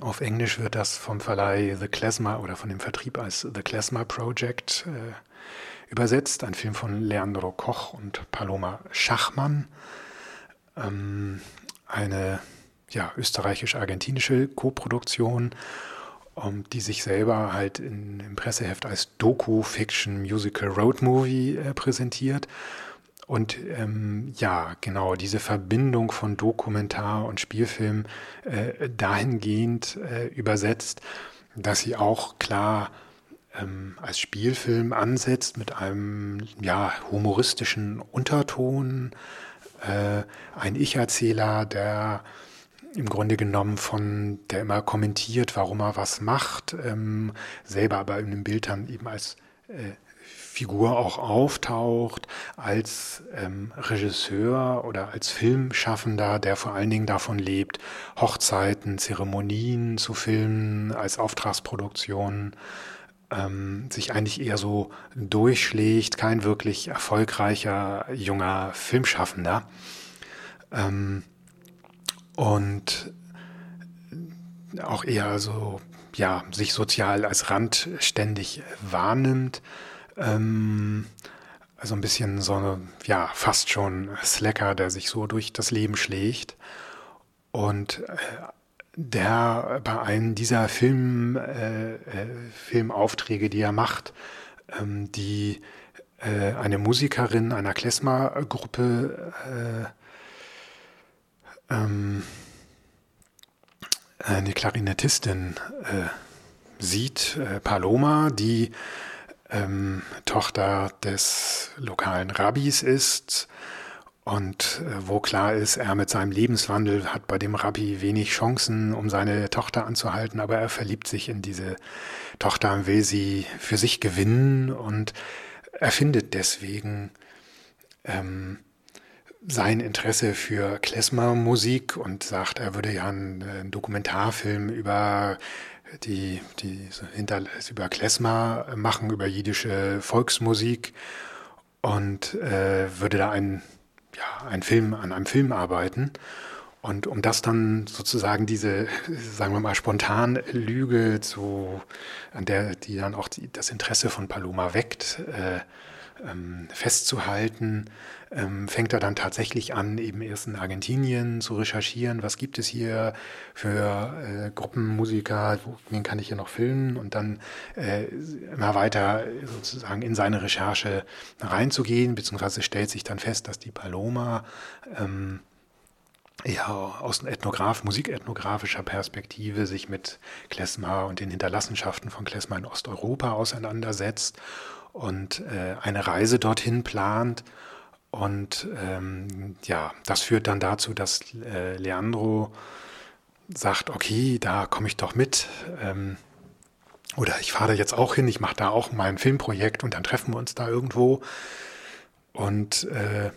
auf Englisch wird das vom Verleih The Klezmer oder von dem Vertrieb als The Klezmer Project äh, übersetzt. Ein Film von Leandro Koch und Paloma Schachmann. Ähm, eine ja, österreichisch-argentinische Koproduktion, um, die sich selber halt in, im Presseheft als Doku-Fiction-Musical-Road-Movie äh, präsentiert und ähm, ja, genau, diese Verbindung von Dokumentar und Spielfilm äh, dahingehend äh, übersetzt, dass sie auch klar ähm, als Spielfilm ansetzt mit einem ja, humoristischen Unterton. Äh, ein Ich-Erzähler, der im Grunde genommen von, der immer kommentiert, warum er was macht, ähm, selber aber in dem Bild dann eben als äh, Figur auch auftaucht, als ähm, Regisseur oder als Filmschaffender, der vor allen Dingen davon lebt, Hochzeiten, Zeremonien zu filmen, als Auftragsproduktion, ähm, sich eigentlich eher so durchschlägt, kein wirklich erfolgreicher junger Filmschaffender. Ähm, und auch eher so, ja, sich sozial als randständig wahrnimmt. Ähm, also ein bisschen so, ja, fast schon Slacker, der sich so durch das Leben schlägt. Und äh, der bei einem dieser Film, äh, äh, Filmaufträge, die er macht, ähm, die äh, eine Musikerin einer Klezmer-Gruppe äh, ähm, eine Klarinettistin äh, sieht, äh, Paloma, die ähm, Tochter des lokalen Rabbis ist und äh, wo klar ist, er mit seinem Lebenswandel hat bei dem Rabbi wenig Chancen, um seine Tochter anzuhalten, aber er verliebt sich in diese Tochter und will sie für sich gewinnen und er findet deswegen ähm, sein Interesse für Klezmer-Musik und sagt, er würde ja einen, einen Dokumentarfilm über die, die hinter, über Klezmer machen, über jiddische Volksmusik und äh, würde da einen, ja, einen Film, an einem Film arbeiten. Und um das dann sozusagen diese, sagen wir mal, spontan Lüge zu, an der, die dann auch die, das Interesse von Paloma weckt, äh, ähm, festzuhalten, ähm, fängt er dann tatsächlich an, eben erst in Argentinien zu recherchieren, was gibt es hier für äh, Gruppenmusiker, wen kann ich hier noch filmen? Und dann äh, immer weiter sozusagen in seine Recherche reinzugehen, beziehungsweise stellt sich dann fest, dass die Paloma ähm, ja, aus ethnograf, musikethnografischer Perspektive sich mit Klezmer und den Hinterlassenschaften von Klezmer in Osteuropa auseinandersetzt und äh, eine Reise dorthin plant. Und ähm, ja, das führt dann dazu, dass äh, Leandro sagt, okay, da komme ich doch mit. Ähm, oder ich fahre jetzt auch hin, ich mache da auch mein Filmprojekt und dann treffen wir uns da irgendwo. Und äh,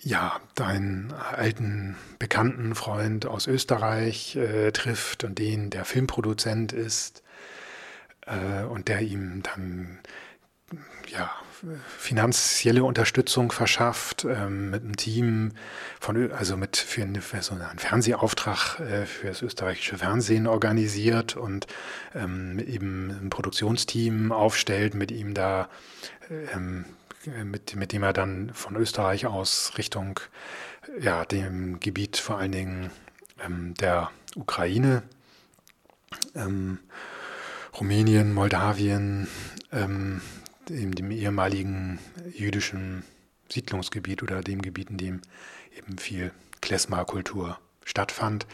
ja, deinen alten bekannten Freund aus Österreich äh, trifft und den der Filmproduzent ist äh, und der ihm dann ja, finanzielle Unterstützung verschafft, ähm, mit einem Team von, also mit für, eine, für so einen Fernsehauftrag äh, für das österreichische Fernsehen organisiert und ähm, eben ein Produktionsteam aufstellt, mit ihm da, ähm, mit, mit dem er dann von Österreich aus Richtung ja, dem Gebiet vor allen Dingen ähm, der Ukraine ähm, Rumänien, Moldawien, ähm, dem, dem, ehemaligen jüdischen Siedlungsgebiet oder dem Gebiet, in dem eben viel Klezmer-Kultur stattfand,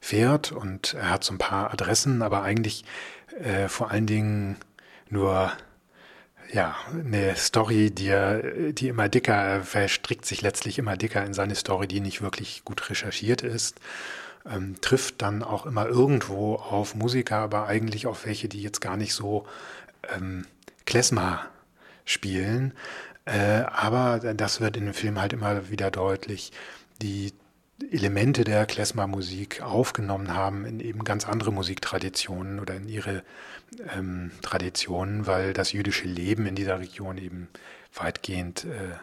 fährt. Und er hat so ein paar Adressen, aber eigentlich äh, vor allen Dingen nur ja, eine Story, die, er, die immer dicker, verstrickt sich letztlich immer dicker in seine Story, die nicht wirklich gut recherchiert ist ähm, trifft dann auch immer irgendwo auf Musiker, aber eigentlich auf welche, die jetzt gar nicht so ähm, Klezmer spielen. Äh, aber das wird in dem Film halt immer wieder deutlich, die Elemente der Klezmer-Musik aufgenommen haben in eben ganz andere Musiktraditionen oder in ihre ähm, Traditionen, weil das jüdische Leben in dieser Region eben weitgehend äh,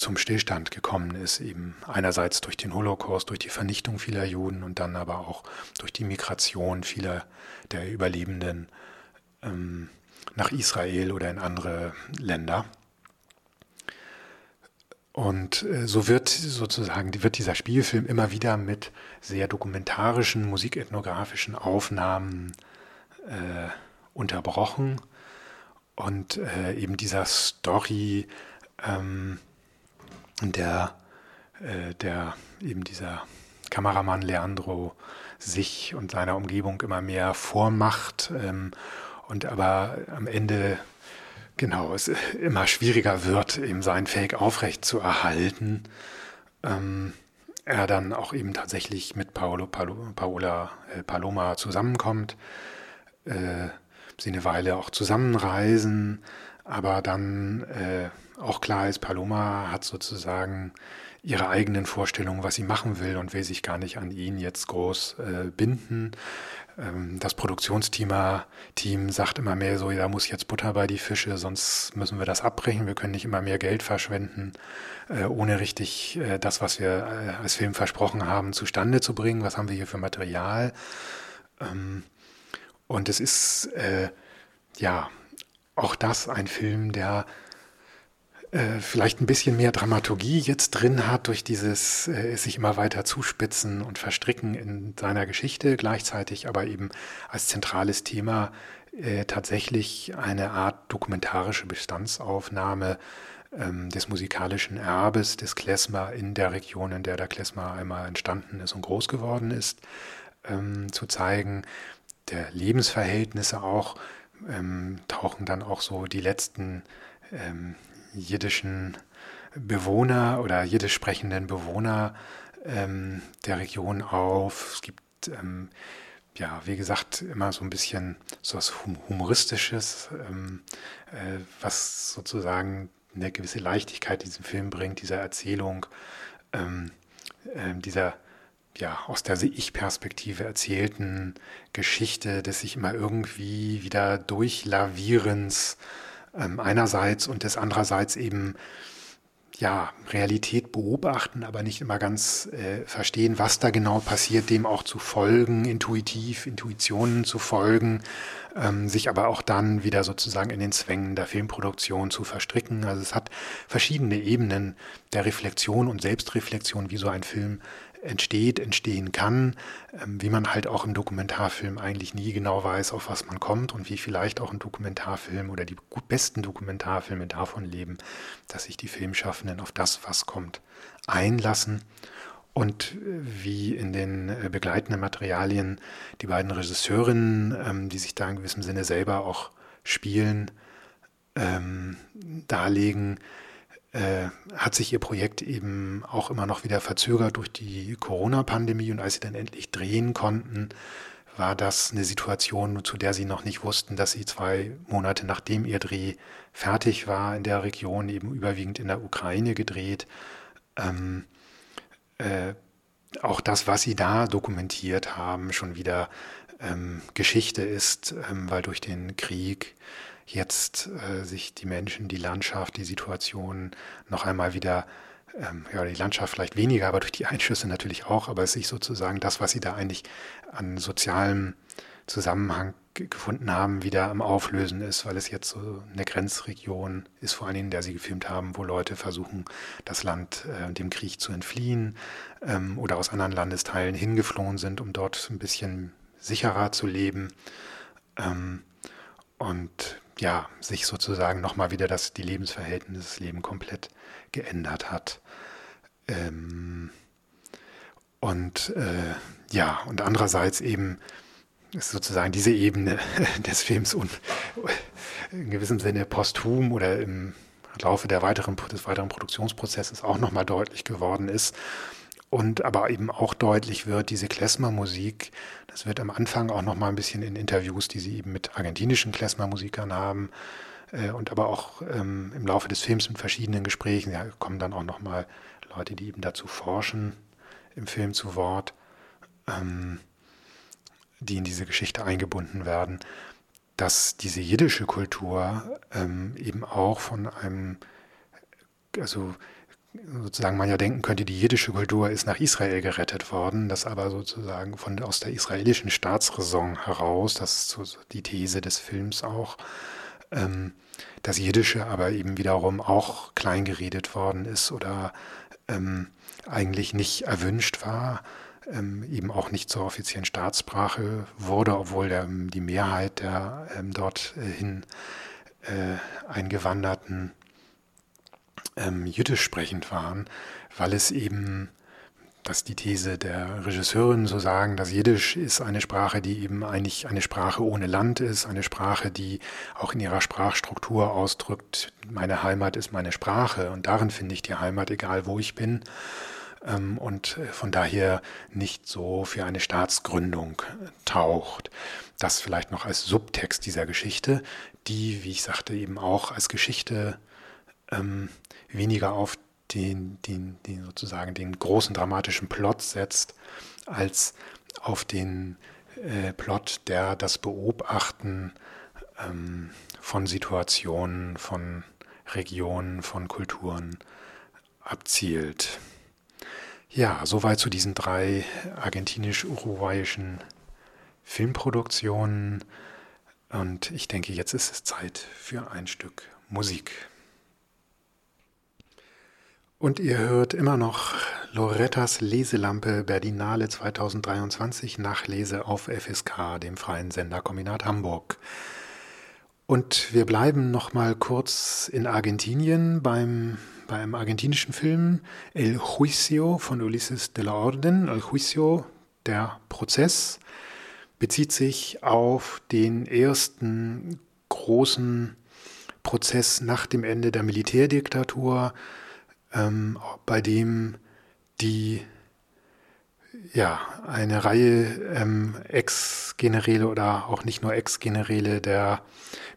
zum Stillstand gekommen ist, eben einerseits durch den Holocaust, durch die Vernichtung vieler Juden und dann aber auch durch die Migration vieler der Überlebenden ähm, nach Israel oder in andere Länder. Und äh, so wird sozusagen wird dieser Spielfilm immer wieder mit sehr dokumentarischen, musikethnografischen Aufnahmen äh, unterbrochen und äh, eben dieser Story ähm, der, äh, der eben dieser Kameramann Leandro sich und seiner Umgebung immer mehr vormacht ähm, und aber am Ende genau es immer schwieriger wird, eben sein Fake aufrecht zu erhalten. Ähm, er dann auch eben tatsächlich mit Paolo, Paolo Paola äh, Paloma zusammenkommt, äh, sie eine Weile auch zusammenreisen, aber dann äh, auch klar ist, Paloma hat sozusagen ihre eigenen Vorstellungen, was sie machen will und will sich gar nicht an ihn jetzt groß äh, binden. Ähm, das Produktionsteam Team sagt immer mehr so, da muss jetzt Butter bei die Fische, sonst müssen wir das abbrechen. Wir können nicht immer mehr Geld verschwenden, äh, ohne richtig äh, das, was wir äh, als Film versprochen haben, zustande zu bringen. Was haben wir hier für Material? Ähm, und es ist ja auch das ein Film, der äh, vielleicht ein bisschen mehr Dramaturgie jetzt drin hat durch dieses äh, sich immer weiter zuspitzen und verstricken in seiner Geschichte, gleichzeitig aber eben als zentrales Thema äh, tatsächlich eine Art dokumentarische Bestandsaufnahme ähm, des musikalischen Erbes des Klezmer in der Region, in der der Klezmer einmal entstanden ist und groß geworden ist, ähm, zu zeigen, der Lebensverhältnisse auch, ähm, tauchen dann auch so die letzten ähm, jiddischen Bewohner oder jiddisch sprechenden Bewohner ähm, der Region auf. Es gibt, ähm, ja, wie gesagt, immer so ein bisschen so was Humoristisches, ähm, äh, was sozusagen eine gewisse Leichtigkeit diesen Film bringt, dieser Erzählung, äh, dieser ja, aus der Ich-Perspektive erzählten Geschichte des sich immer irgendwie wieder durchlavierens ähm, einerseits und des andererseits eben ja, Realität beobachten, aber nicht immer ganz äh, verstehen, was da genau passiert, dem auch zu folgen, intuitiv, Intuitionen zu folgen, ähm, sich aber auch dann wieder sozusagen in den Zwängen der Filmproduktion zu verstricken. Also es hat verschiedene Ebenen der Reflexion und Selbstreflexion, wie so ein Film entsteht, entstehen kann, ähm, wie man halt auch im Dokumentarfilm eigentlich nie genau weiß, auf was man kommt und wie vielleicht auch ein Dokumentarfilm oder die besten Dokumentarfilme davon leben, dass sich die Filmschaffenden auf das, was kommt, einlassen und äh, wie in den äh, begleitenden Materialien die beiden Regisseurinnen, ähm, die sich da in gewissem Sinne selber auch spielen, ähm, darlegen, äh, hat sich ihr Projekt eben auch immer noch wieder verzögert durch die Corona-Pandemie und als sie dann endlich drehen konnten, war das eine Situation, zu der sie noch nicht wussten, dass sie zwei Monate nachdem ihr Dreh fertig war, in der Region eben überwiegend in der Ukraine gedreht, ähm, äh, auch das, was sie da dokumentiert haben, schon wieder ähm, Geschichte ist, ähm, weil durch den Krieg jetzt äh, sich die Menschen, die Landschaft, die Situation noch einmal wieder, ähm, ja, die Landschaft vielleicht weniger, aber durch die Einschüsse natürlich auch, aber es sich sozusagen das, was sie da eigentlich an sozialem Zusammenhang gefunden haben, wieder am Auflösen ist, weil es jetzt so eine Grenzregion ist, vor allen Dingen, in der sie gefilmt haben, wo Leute versuchen, das Land äh, dem Krieg zu entfliehen ähm, oder aus anderen Landesteilen hingeflohen sind, um dort ein bisschen sicherer zu leben. Ähm, und ja, sich sozusagen nochmal wieder das, die Lebensverhältnisse, das Leben komplett geändert hat. Ähm, und äh, ja, und andererseits eben ist sozusagen diese Ebene des Films und in gewissem Sinne posthum oder im Laufe der weiteren, des weiteren Produktionsprozesses auch nochmal deutlich geworden ist. Und aber eben auch deutlich wird, diese Klezmer-Musik, das wird am Anfang auch nochmal ein bisschen in Interviews, die sie eben mit argentinischen Klezmer-Musikern haben, äh, und aber auch ähm, im Laufe des Films mit verschiedenen Gesprächen, ja, kommen dann auch nochmal Leute, die eben dazu forschen, im Film zu Wort, ähm, die in diese Geschichte eingebunden werden, dass diese jiddische Kultur ähm, eben auch von einem, also sozusagen man ja denken könnte, die jiddische Kultur ist nach Israel gerettet worden, das aber sozusagen von aus der israelischen Staatsräson heraus, das ist so die These des Films auch, ähm, das Jiddische aber eben wiederum auch kleingeredet worden ist oder ähm, eigentlich nicht erwünscht war, ähm, eben auch nicht zur offiziellen Staatssprache wurde, obwohl der, die Mehrheit der ähm, dorthin äh, eingewanderten ähm, jüdisch sprechend waren, weil es eben dass die These der Regisseurin so sagen, dass Jiddisch ist eine Sprache, die eben eigentlich eine Sprache ohne Land ist, eine Sprache, die auch in ihrer Sprachstruktur ausdrückt, meine Heimat ist meine Sprache und darin finde ich die Heimat, egal wo ich bin ähm, und von daher nicht so für eine Staatsgründung taucht. Das vielleicht noch als Subtext dieser Geschichte, die, wie ich sagte, eben auch als Geschichte ähm, weniger auf den, den, den sozusagen den großen dramatischen Plot setzt, als auf den äh, Plot, der das Beobachten ähm, von Situationen, von Regionen, von Kulturen abzielt. Ja, soweit zu diesen drei argentinisch-uruguayischen Filmproduktionen. Und ich denke, jetzt ist es Zeit für ein Stück Musik. Und ihr hört immer noch Lorettas Leselampe Berlinale 2023 Nachlese auf FSK, dem freien Senderkombinat Hamburg. Und wir bleiben noch mal kurz in Argentinien beim, beim argentinischen Film El Juicio von Ulises de la Orden. El Juicio, der Prozess, bezieht sich auf den ersten großen Prozess nach dem Ende der Militärdiktatur ähm, bei dem die ja, eine Reihe ähm, Ex-Generäle oder auch nicht nur Ex-Generäle der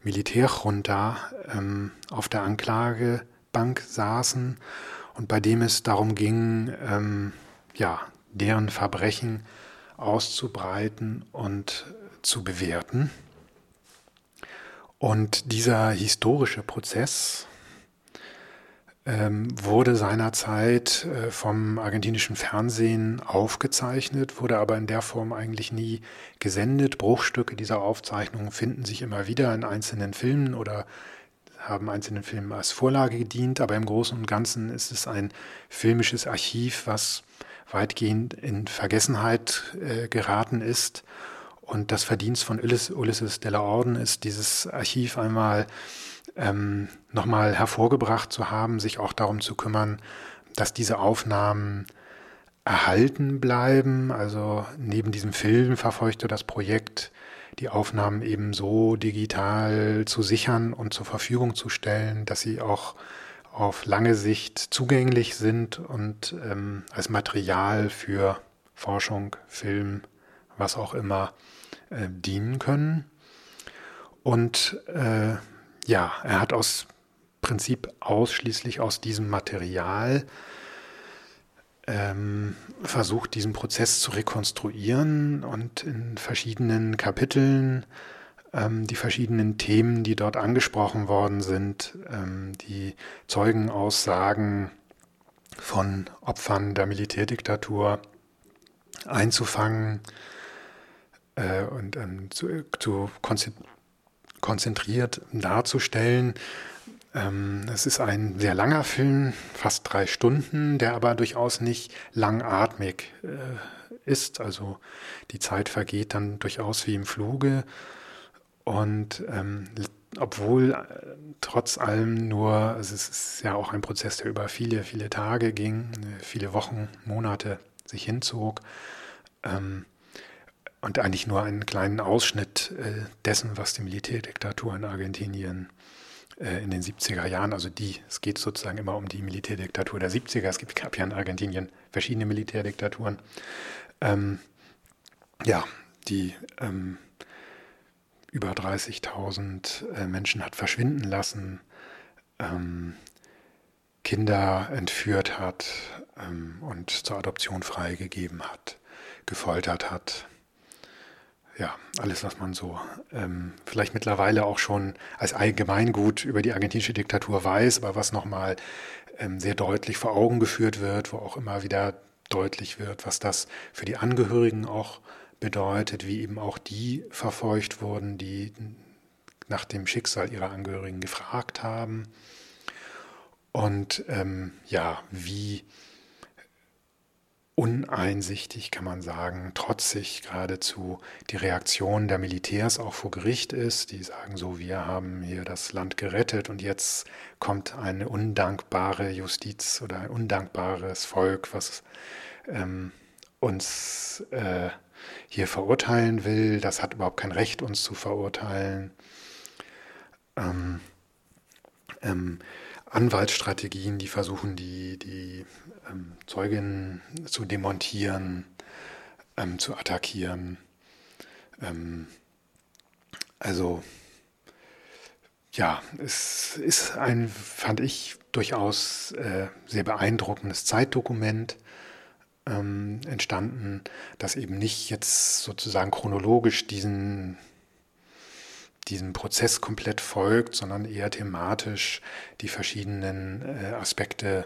Militärjunta ähm, auf der Anklagebank saßen und bei dem es darum ging, ähm, ja, deren Verbrechen auszubreiten und zu bewerten. Und dieser historische Prozess, wurde seinerzeit äh, vom argentinischen Fernsehen aufgezeichnet, wurde aber in der Form eigentlich nie gesendet. Bruchstücke dieser Aufzeichnungen finden sich immer wieder in einzelnen Filmen oder haben einzelnen Filmen als Vorlage gedient, aber im Großen und Ganzen ist es ein filmisches Archiv, was weitgehend in Vergessenheit äh, geraten ist. Und das Verdienst von Ulysses de la Orden ist, dieses Archiv einmal ähm, nochmal hervorgebracht zu haben, sich auch darum zu kümmern, dass diese Aufnahmen erhalten bleiben. Also neben diesem Film verfolgte das Projekt, die Aufnahmen eben so digital zu sichern und zur Verfügung zu stellen, dass sie auch auf lange Sicht zugänglich sind und ähm, als Material für Forschung, Film, was auch immer äh, dienen können. Und äh, ja, er hat aus Prinzip ausschließlich aus diesem Material ähm, versucht, diesen Prozess zu rekonstruieren und in verschiedenen Kapiteln ähm, die verschiedenen Themen, die dort angesprochen worden sind, ähm, die Zeugenaussagen von Opfern der Militärdiktatur einzufangen äh, und ähm, zu, zu konzentrieren konzentriert darzustellen. Ähm, es ist ein sehr langer Film, fast drei Stunden, der aber durchaus nicht langatmig äh, ist. Also die Zeit vergeht dann durchaus wie im Fluge. Und ähm, obwohl äh, trotz allem nur, also es ist ja auch ein Prozess, der über viele, viele Tage ging, äh, viele Wochen, Monate sich hinzog, ähm, und eigentlich nur einen kleinen Ausschnitt äh, dessen, was die Militärdiktatur in Argentinien äh, in den 70er Jahren, also die, es geht sozusagen immer um die Militärdiktatur der 70er, es gibt, gab ja in Argentinien verschiedene Militärdiktaturen, ähm, ja, die ähm, über 30.000 äh, Menschen hat verschwinden lassen, ähm, Kinder entführt hat ähm, und zur Adoption freigegeben hat, gefoltert hat, ja, alles, was man so ähm, vielleicht mittlerweile auch schon als Allgemeingut über die argentinische Diktatur weiß, aber was nochmal ähm, sehr deutlich vor Augen geführt wird, wo auch immer wieder deutlich wird, was das für die Angehörigen auch bedeutet, wie eben auch die verfolgt wurden, die nach dem Schicksal ihrer Angehörigen gefragt haben. Und ähm, ja, wie uneinsichtig, kann man sagen, trotzig geradezu die Reaktion der Militärs auch vor Gericht ist. Die sagen so, wir haben hier das Land gerettet und jetzt kommt eine undankbare Justiz oder ein undankbares Volk, was ähm, uns äh, hier verurteilen will. Das hat überhaupt kein Recht, uns zu verurteilen. Ähm, ähm, Anwaltsstrategien, die versuchen, die, die ähm, Zeuginnen zu demontieren, ähm, zu attackieren. Ähm, also ja, es ist ein, fand ich, durchaus äh, sehr beeindruckendes Zeitdokument ähm, entstanden, das eben nicht jetzt sozusagen chronologisch diesen diesem Prozess komplett folgt, sondern eher thematisch die verschiedenen äh, Aspekte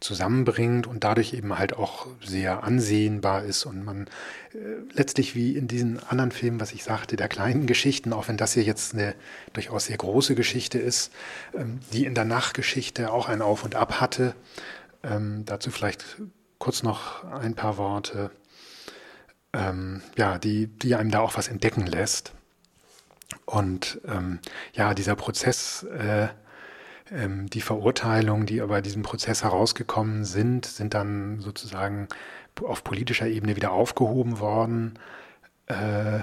zusammenbringt und dadurch eben halt auch sehr ansehnbar ist und man äh, letztlich wie in diesen anderen Filmen, was ich sagte, der kleinen Geschichten, auch wenn das hier jetzt eine durchaus sehr große Geschichte ist, ähm, die in der Nachgeschichte auch ein Auf und Ab hatte. Ähm, dazu vielleicht kurz noch ein paar Worte, ähm, ja, die, die einem da auch was entdecken lässt. Und ähm, ja, dieser Prozess, äh, ähm, die Verurteilungen, die aber diesem Prozess herausgekommen sind, sind dann sozusagen auf politischer Ebene wieder aufgehoben worden. Äh,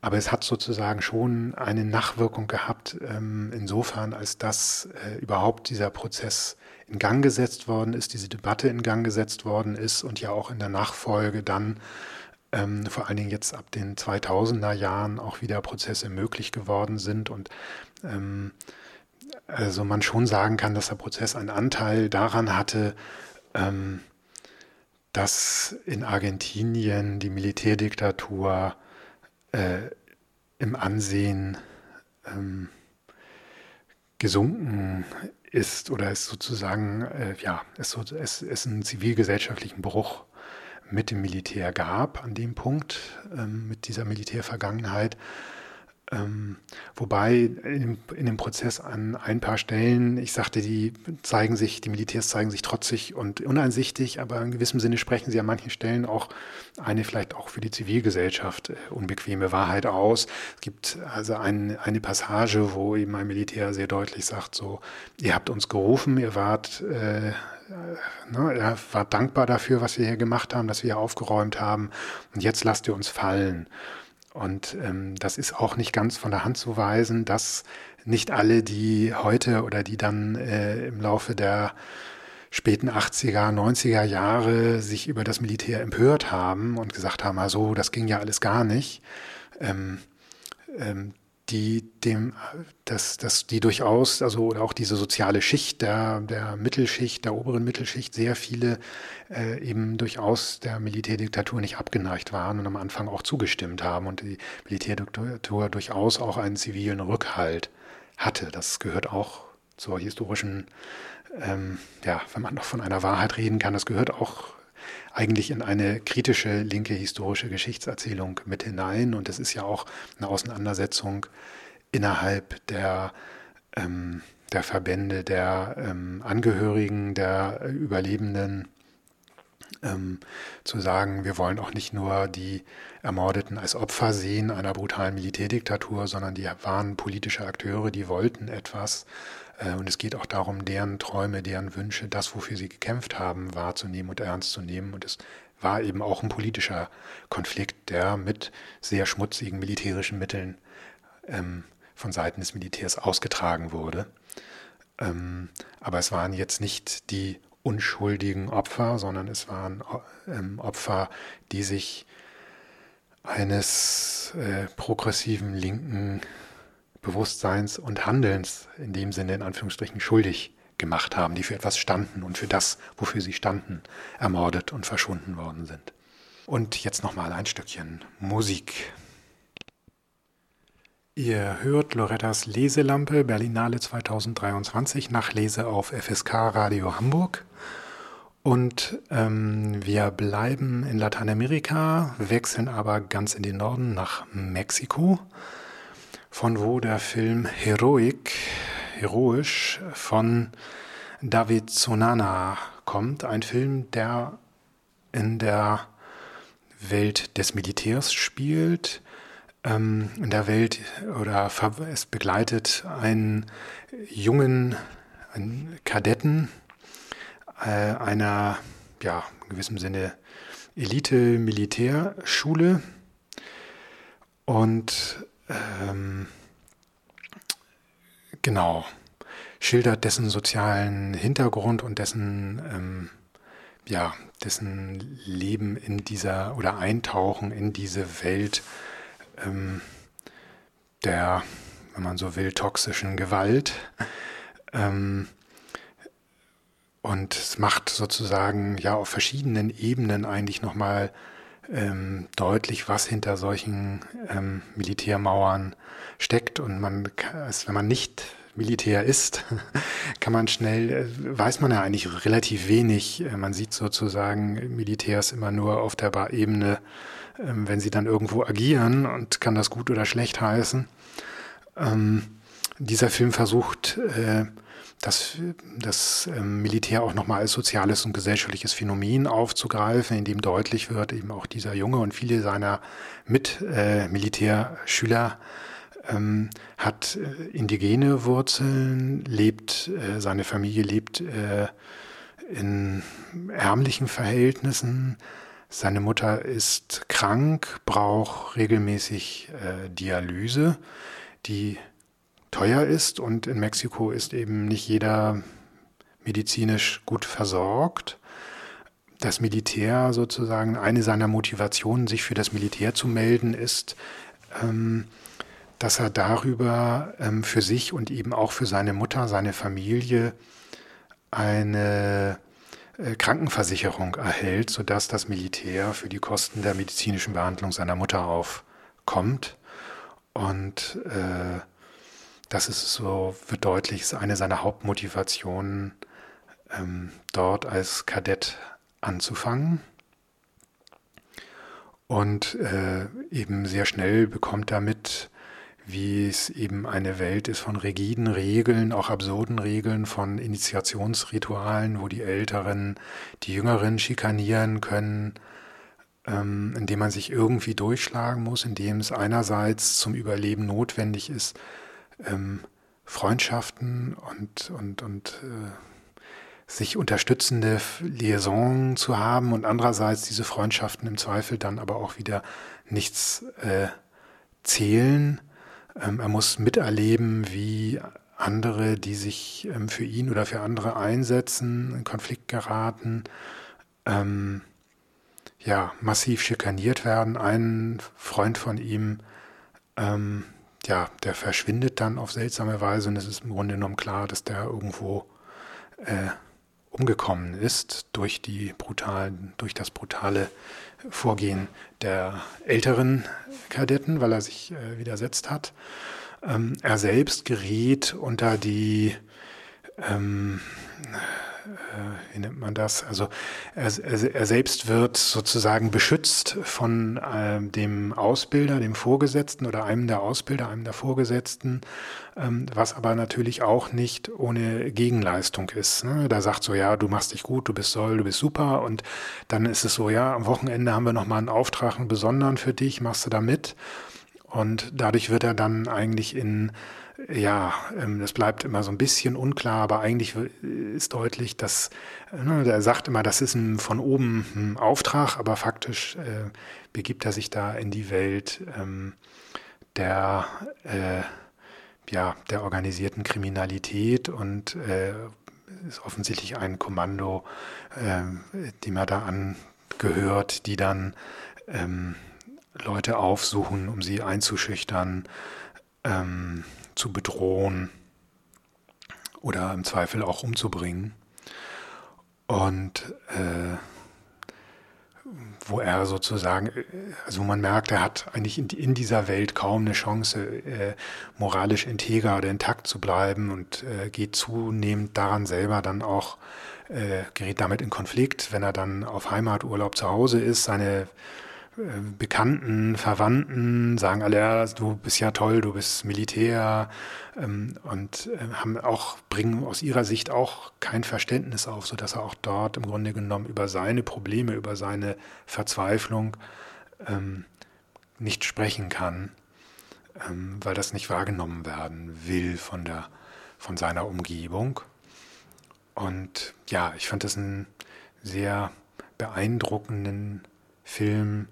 aber es hat sozusagen schon eine Nachwirkung gehabt, ähm, insofern, als dass äh, überhaupt dieser Prozess in Gang gesetzt worden ist, diese Debatte in Gang gesetzt worden ist und ja auch in der Nachfolge dann ähm, vor allen Dingen jetzt ab den 2000er Jahren auch wieder Prozesse möglich geworden sind und ähm, also man schon sagen kann, dass der Prozess einen Anteil daran hatte, ähm, dass in Argentinien die Militärdiktatur äh, im Ansehen ähm, gesunken ist oder es sozusagen, äh, ja, es, es, es einen zivilgesellschaftlichen Bruch mit dem Militär gab an dem Punkt, ähm, mit dieser Militärvergangenheit. Ähm, wobei in, in, dem Prozess an ein paar Stellen, ich sagte, die zeigen sich, die Militärs zeigen sich trotzig und uneinsichtig, aber in gewissem Sinne sprechen sie an manchen Stellen auch eine vielleicht auch für die Zivilgesellschaft äh, unbequeme Wahrheit aus. Es gibt also ein, eine Passage, wo eben ein Militär sehr deutlich sagt, so, ihr habt uns gerufen, ihr wart äh, ne, er war dankbar dafür, was wir hier gemacht haben, dass wir hier aufgeräumt haben. Und jetzt lasst ihr uns fallen. Und ähm, das ist auch nicht ganz von der Hand zu weisen, dass nicht alle, die heute oder die dann äh, im Laufe der späten 80er, 90er Jahre sich über das Militär empört haben und gesagt haben, also das ging ja alles gar nicht. Ähm, ähm, die dem, dass, dass die durchaus, also oder auch diese soziale Schicht der, der Mittelschicht, der oberen Mittelschicht, sehr viele äh, eben durchaus der Militärdiktatur nicht abgeneigt waren und am Anfang auch zugestimmt haben und die Militärdiktatur durchaus auch einen zivilen Rückhalt hatte. Das gehört auch zur historischen, ähm, ja, wenn man noch von einer Wahrheit reden kann, das gehört auch eigentlich in eine kritische linke historische Geschichtserzählung mit hinein. Und es ist ja auch eine Auseinandersetzung innerhalb der, ähm, der Verbände der ähm, Angehörigen, der Überlebenden. Ähm, zu sagen, wir wollen auch nicht nur die Ermordeten als Opfer sehen einer brutalen Militärdiktatur, sondern die waren politische Akteure, die wollten etwas und es geht auch darum, deren Träume, deren Wünsche, das, wofür sie gekämpft haben, wahrzunehmen und ernst zu nehmen. Und es war eben auch ein politischer Konflikt, der mit sehr schmutzigen militärischen Mitteln ähm, von Seiten des Militärs ausgetragen wurde. Ähm, aber es waren jetzt nicht die unschuldigen Opfer, sondern es waren ähm, Opfer, die sich eines äh, progressiven linken Bewusstseins und Handelns in dem Sinne in Anführungsstrichen schuldig gemacht haben, die für etwas standen und für das, wofür sie standen, ermordet und verschwunden worden sind. Und jetzt nochmal ein Stückchen Musik. Ihr hört Lorettas Leselampe Berlinale 2023 nach Lese auf FSK Radio Hamburg. Und ähm, wir bleiben in Lateinamerika, wechseln aber ganz in den Norden nach Mexiko von wo der Film Heroic, heroisch von David Sonana kommt. Ein Film, der in der Welt des Militärs spielt, ähm, in der Welt oder es begleitet einen jungen einen Kadetten äh, einer, ja, in gewissem Sinne Elite-Militärschule und ähm, genau schildert dessen sozialen Hintergrund und dessen ähm, ja dessen Leben in dieser oder Eintauchen in diese Welt ähm, der, wenn man so will, toxischen Gewalt. Ähm, und es macht sozusagen ja auf verschiedenen Ebenen eigentlich nochmal ähm, deutlich, was hinter solchen ähm, Militärmauern steckt. Und man, wenn man nicht Militär ist, kann man schnell, äh, weiß man ja eigentlich relativ wenig. Äh, man sieht sozusagen Militärs immer nur auf der Ebene, ähm, wenn sie dann irgendwo agieren und kann das gut oder schlecht heißen. Ähm, dieser Film versucht, äh, das, das ähm, Militär auch nochmal als soziales und gesellschaftliches Phänomen aufzugreifen, in dem deutlich wird, eben auch dieser Junge und viele seiner Mit-Militärschüler ähm, hat äh, indigene Wurzeln, lebt, äh, seine Familie lebt äh, in ärmlichen Verhältnissen. Seine Mutter ist krank, braucht regelmäßig äh, Dialyse, die teuer ist und in Mexiko ist eben nicht jeder medizinisch gut versorgt. Das Militär sozusagen, eine seiner Motivationen, sich für das Militär zu melden, ist, ähm, dass er darüber ähm, für sich und eben auch für seine Mutter, seine Familie eine äh, Krankenversicherung erhält, sodass das Militär für die Kosten der medizinischen Behandlung seiner Mutter aufkommt. Und äh, das ist so, wird deutlich, ist eine seiner Hauptmotivationen, ähm, dort als Kadett anzufangen. Und äh, eben sehr schnell bekommt er mit, wie es eben eine Welt ist von rigiden Regeln, auch absurden Regeln, von Initiationsritualen, wo die Älteren die Jüngeren schikanieren können, ähm, indem man sich irgendwie durchschlagen muss, indem es einerseits zum Überleben notwendig ist, ähm, Freundschaften und, und, und äh, sich unterstützende Liaison zu haben und andererseits diese Freundschaften im Zweifel dann aber auch wieder nichts äh, zählen ähm, er muss miterleben, wie andere, die sich ähm, für ihn oder für andere einsetzen, in Konflikt geraten, ähm, ja, massiv schikaniert werden. Ein Freund von ihm, ähm, ja, der verschwindet dann auf seltsame Weise und es ist im Grunde genommen klar, dass der irgendwo äh, umgekommen ist durch die brutalen, durch das brutale Vorgehen der älteren Kadetten, weil er sich äh, widersetzt hat. Ähm, er selbst geriet unter die ähm, äh, wie nennt man das? Also er, er, er, selbst wird sozusagen beschützt von äh, dem Ausbilder, dem Vorgesetzten oder einem der Ausbilder, einem der Vorgesetzten, ähm, was aber natürlich auch nicht ohne Gegenleistung ist. Ne? Da sagt so, ja, du machst dich gut, du bist soll, du bist super und dann ist es so, ja, am Wochenende haben wir nochmal einen Auftrag, einen besonderen für dich, machst du da mit? Und dadurch wird er dann eigentlich in ja, ähm, das bleibt immer so ein bisschen unklar, aber eigentlich ist deutlich, dass ne, er sagt immer, das ist ein von oben ein Auftrag, aber faktisch äh, begibt er sich da in die Welt ähm, der, äh, ja, der organisierten Kriminalität und äh, ist offensichtlich ein Kommando, äh, dem er da angehört, die dann ähm, Leute aufsuchen, um sie einzuschüchtern. Ähm, zu bedrohen oder im Zweifel auch umzubringen. Und äh, wo er sozusagen, also man merkt, er hat eigentlich in, in dieser Welt kaum eine Chance, äh, moralisch integer oder intakt zu bleiben und äh, geht zunehmend daran selber dann auch, äh, gerät damit in Konflikt, wenn er dann auf Heimaturlaub zu Hause ist, seine Bekannten, Verwandten sagen alle, ja, du bist ja toll, du bist Militär ähm, und äh, haben auch, bringen aus ihrer Sicht auch kein Verständnis auf, sodass er auch dort im Grunde genommen über seine Probleme, über seine Verzweiflung ähm, nicht sprechen kann, ähm, weil das nicht wahrgenommen werden will von, der, von seiner Umgebung. Und ja, ich fand das einen sehr beeindruckenden Film,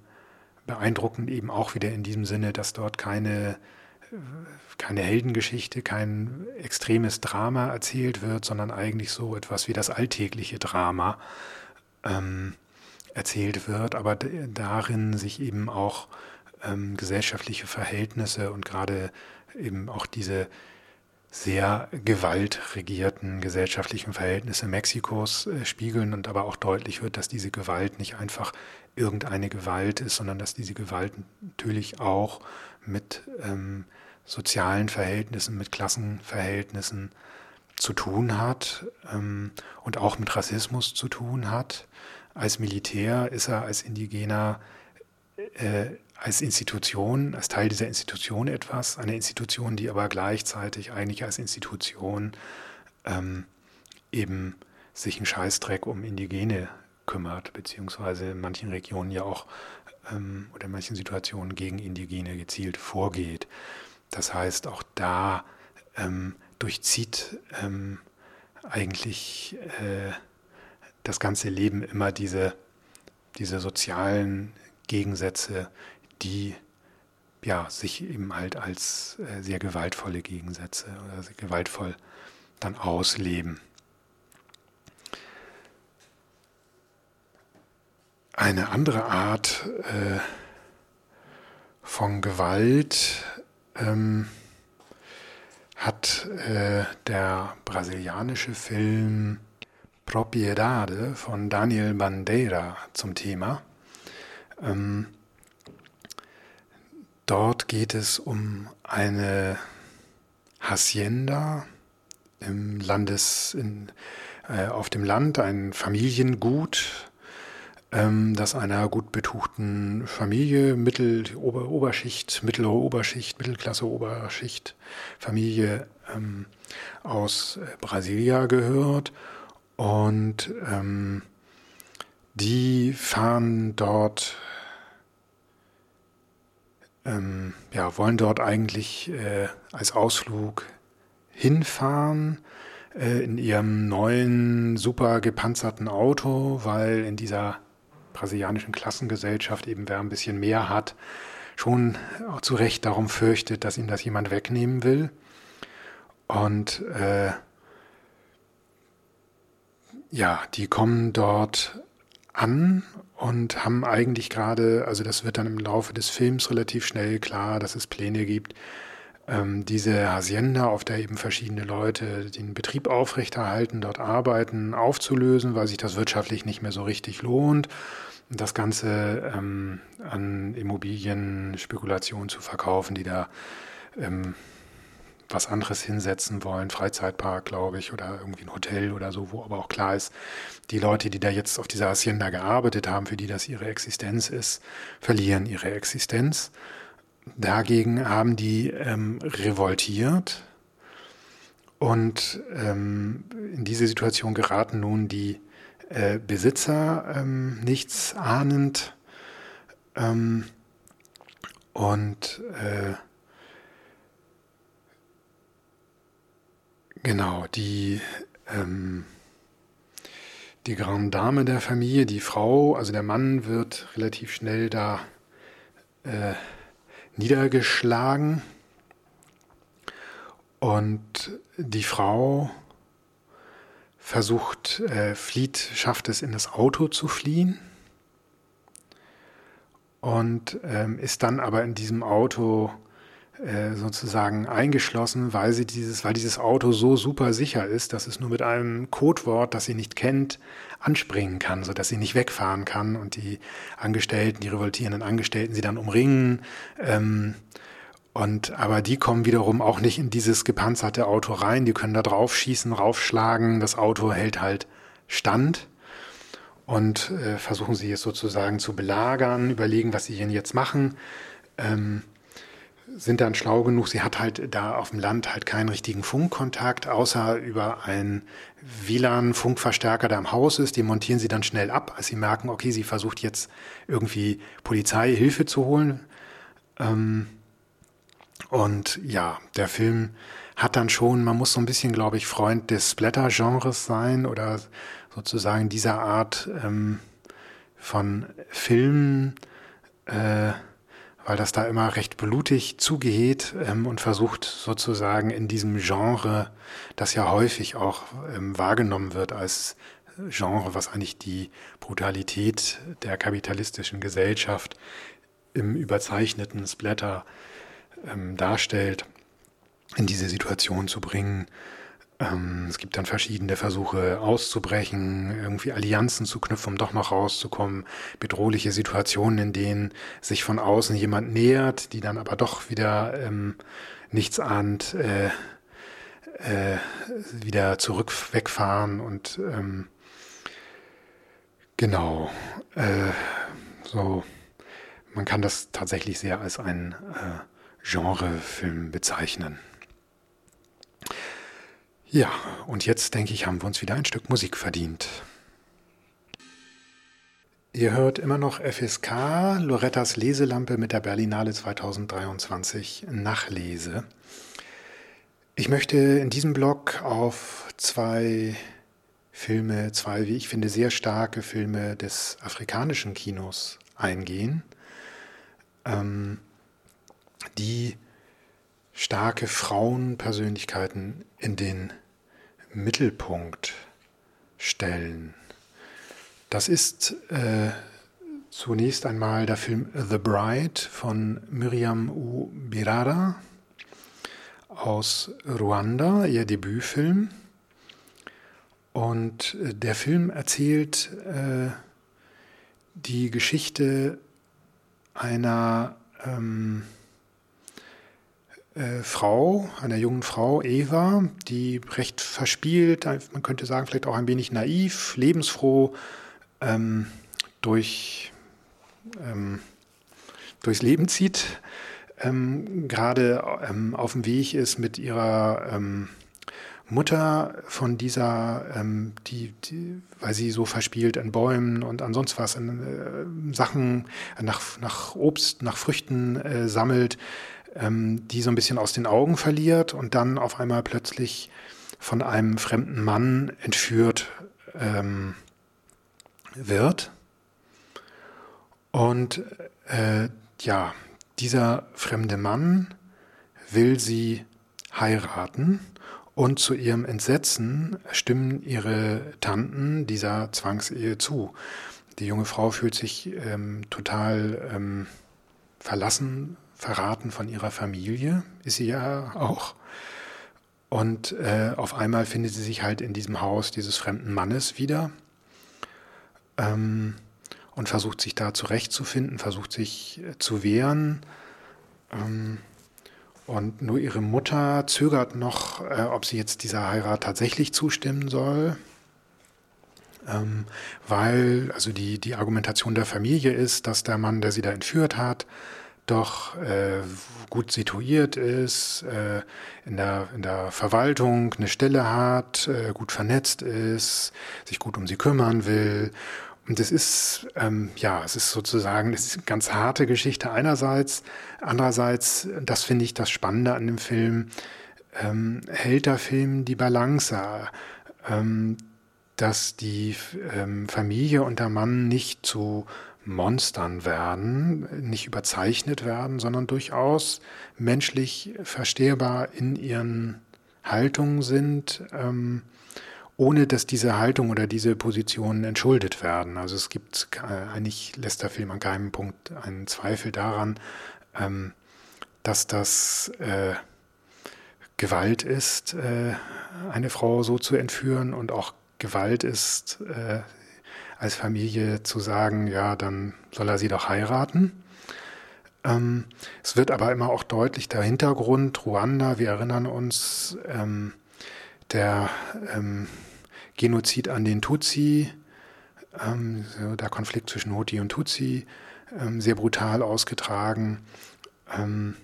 beeindruckend eben auch wieder in diesem Sinne, dass dort keine, keine Heldengeschichte, kein extremes Drama erzählt wird, sondern eigentlich so etwas wie das alltägliche Drama ähm, erzählt wird, aber darin sich eben auch ähm, gesellschaftliche Verhältnisse und gerade eben auch diese sehr gewaltregierten gesellschaftlichen Verhältnisse Mexikos äh, spiegeln und aber auch deutlich wird, dass diese Gewalt nicht einfach irgendeine Gewalt ist, sondern dass diese Gewalt natürlich auch mit ähm, sozialen Verhältnissen, mit Klassenverhältnissen zu tun hat ähm, und auch mit Rassismus zu tun hat. Als Militär ist er als Indigener äh, als Institution, als Teil dieser Institution etwas, eine Institution, die aber gleichzeitig eigentlich als Institution ähm, eben sich einen Scheißdreck um Indigene kümmert, beziehungsweise in manchen Regionen ja auch ähm, oder in manchen Situationen gegen Indigene gezielt vorgeht. Das heißt, auch da ähm, durchzieht ähm, eigentlich äh, das ganze Leben immer diese, diese sozialen Gegensätze, die ja, sich eben halt als äh, sehr gewaltvolle Gegensätze oder sehr gewaltvoll dann ausleben. Eine andere Art äh, von Gewalt ähm, hat äh, der brasilianische Film Propriedade von Daniel Bandeira zum Thema. Ähm, dort geht es um eine Hacienda im Landes, in, äh, auf dem Land, ein Familiengut, ähm, das einer gut betuchten Familie, Mittel, Ober, Oberschicht, mittlere Oberschicht, Mittelklasse Oberschicht, Familie ähm, aus äh, Brasilia gehört. Und ähm, die fahren dort, ähm, ja, wollen dort eigentlich äh, als Ausflug hinfahren äh, in ihrem neuen, super gepanzerten Auto, weil in dieser brasilianischen Klassengesellschaft eben wer ein bisschen mehr hat, schon auch zu Recht darum fürchtet, dass ihm das jemand wegnehmen will. Und äh, ja, die kommen dort an und haben eigentlich gerade, also das wird dann im Laufe des Films relativ schnell klar, dass es Pläne gibt, ähm, diese Hacienda, auf der eben verschiedene Leute den Betrieb aufrechterhalten, dort arbeiten, aufzulösen, weil sich das wirtschaftlich nicht mehr so richtig lohnt. Das Ganze ähm, an Immobilienspekulationen zu verkaufen, die da ähm, was anderes hinsetzen wollen, Freizeitpark, glaube ich, oder irgendwie ein Hotel oder so, wo aber auch klar ist, die Leute, die da jetzt auf dieser Hacienda gearbeitet haben, für die das ihre Existenz ist, verlieren ihre Existenz. Dagegen haben die ähm, revoltiert und ähm, in diese Situation geraten nun die äh, Besitzer ähm, nichts ahnend ähm, und äh, genau die ähm, die Grande Dame der Familie, die Frau, also der Mann wird relativ schnell da äh, niedergeschlagen. Und die Frau versucht, äh, flieht, schafft es in das Auto zu fliehen und ähm, ist dann aber in diesem Auto äh, sozusagen eingeschlossen, weil sie dieses, weil dieses Auto so super sicher ist, dass es nur mit einem Codewort, das sie nicht kennt, anspringen kann, sodass sie nicht wegfahren kann und die Angestellten, die revoltierenden Angestellten sie dann umringen. Ähm, und aber die kommen wiederum auch nicht in dieses gepanzerte Auto rein. Die können da drauf schießen, raufschlagen. Das Auto hält halt Stand. und äh, versuchen sie es sozusagen zu belagern, überlegen, was sie jetzt machen. Ähm, sind dann schlau genug, sie hat halt da auf dem Land halt keinen richtigen Funkkontakt, außer über einen WLAN-Funkverstärker, der im Haus ist. Den montieren sie dann schnell ab, als sie merken, okay, sie versucht jetzt irgendwie Polizei Hilfe zu holen. Ähm, und ja, der Film hat dann schon, man muss so ein bisschen, glaube ich, Freund des Splatter-Genres sein oder sozusagen dieser Art ähm, von Filmen, äh, weil das da immer recht blutig zugeht ähm, und versucht sozusagen in diesem Genre, das ja häufig auch ähm, wahrgenommen wird als Genre, was eigentlich die Brutalität der kapitalistischen Gesellschaft im überzeichneten Splatter ähm, darstellt, in diese Situation zu bringen. Ähm, es gibt dann verschiedene Versuche auszubrechen, irgendwie Allianzen zu knüpfen, um doch noch rauszukommen, bedrohliche Situationen, in denen sich von außen jemand nähert, die dann aber doch wieder ähm, nichts ahnt, äh, äh, wieder zurück wegfahren und ähm, genau, äh, so, man kann das tatsächlich sehr als ein äh, Genrefilm bezeichnen. Ja, und jetzt denke ich, haben wir uns wieder ein Stück Musik verdient. Ihr hört immer noch FSK, Lorettas Leselampe mit der Berlinale 2023 Nachlese. Ich möchte in diesem Blog auf zwei Filme, zwei, wie ich finde, sehr starke Filme des afrikanischen Kinos eingehen, ähm, die starke Frauenpersönlichkeiten in den Mittelpunkt stellen. Das ist äh, zunächst einmal der Film The Bride von Miriam U. Birara aus Ruanda, ihr Debütfilm. Und äh, der Film erzählt äh, die Geschichte einer ähm, äh, Frau, einer jungen Frau, Eva, die recht verspielt, man könnte sagen, vielleicht auch ein wenig naiv, lebensfroh ähm, durch, ähm, durchs Leben zieht, ähm, gerade ähm, auf dem Weg ist mit ihrer ähm, Mutter von dieser, ähm, die, die, weil sie so verspielt in Bäumen und ansonsten was, in, äh, Sachen nach, nach Obst, nach Früchten äh, sammelt, ähm, die so ein bisschen aus den Augen verliert und dann auf einmal plötzlich von einem fremden Mann entführt ähm, wird. Und äh, ja, dieser fremde Mann will sie heiraten und zu ihrem Entsetzen stimmen ihre Tanten dieser Zwangsehe zu. Die junge Frau fühlt sich ähm, total ähm, verlassen verraten von ihrer Familie, ist sie ja auch. Und äh, auf einmal findet sie sich halt in diesem Haus dieses fremden Mannes wieder ähm, und versucht sich da zurechtzufinden, versucht sich äh, zu wehren. Ähm, und nur ihre Mutter zögert noch, äh, ob sie jetzt dieser Heirat tatsächlich zustimmen soll. Ähm, weil also die, die Argumentation der Familie ist, dass der Mann, der sie da entführt hat, doch äh, gut situiert ist, äh, in, der, in der Verwaltung eine Stelle hat, äh, gut vernetzt ist, sich gut um sie kümmern will. Und es ist, ähm, ja, es ist sozusagen, es ist eine ganz harte Geschichte einerseits. Andererseits, das finde ich das Spannende an dem Film, ähm, hält der Film die Balance, ähm, dass die ähm, Familie und der Mann nicht zu Monstern werden, nicht überzeichnet werden, sondern durchaus menschlich verstehbar in ihren Haltungen sind, ähm, ohne dass diese Haltung oder diese Positionen entschuldet werden. Also es gibt äh, eigentlich lässt der Film an keinem Punkt einen Zweifel daran, ähm, dass das äh, Gewalt ist, äh, eine Frau so zu entführen und auch Gewalt ist, äh, als Familie zu sagen, ja, dann soll er sie doch heiraten. Ähm, es wird aber immer auch deutlich der Hintergrund, Ruanda, wir erinnern uns, ähm, der ähm, Genozid an den Tutsi, ähm, so der Konflikt zwischen Huti und Tutsi, ähm, sehr brutal ausgetragen. Ähm,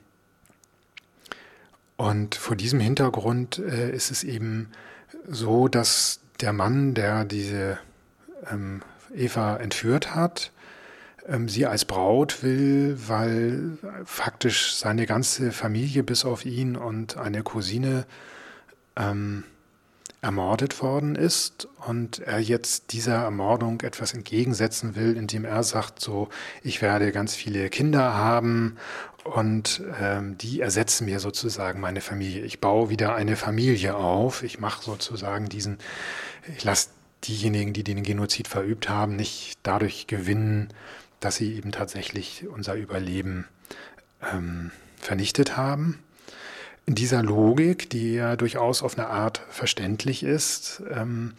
und vor diesem Hintergrund äh, ist es eben so, dass der Mann, der diese ähm, Eva entführt hat, ähm, sie als Braut will, weil faktisch seine ganze Familie bis auf ihn und eine Cousine ähm, ermordet worden ist und er jetzt dieser Ermordung etwas entgegensetzen will, indem er sagt, so, ich werde ganz viele Kinder haben und ähm, die ersetzen mir sozusagen meine Familie. Ich baue wieder eine Familie auf. Ich mache sozusagen diesen, ich lasse diejenigen, die den Genozid verübt haben, nicht dadurch gewinnen, dass sie eben tatsächlich unser Überleben ähm, vernichtet haben. In dieser Logik, die ja durchaus auf eine Art verständlich ist, ähm,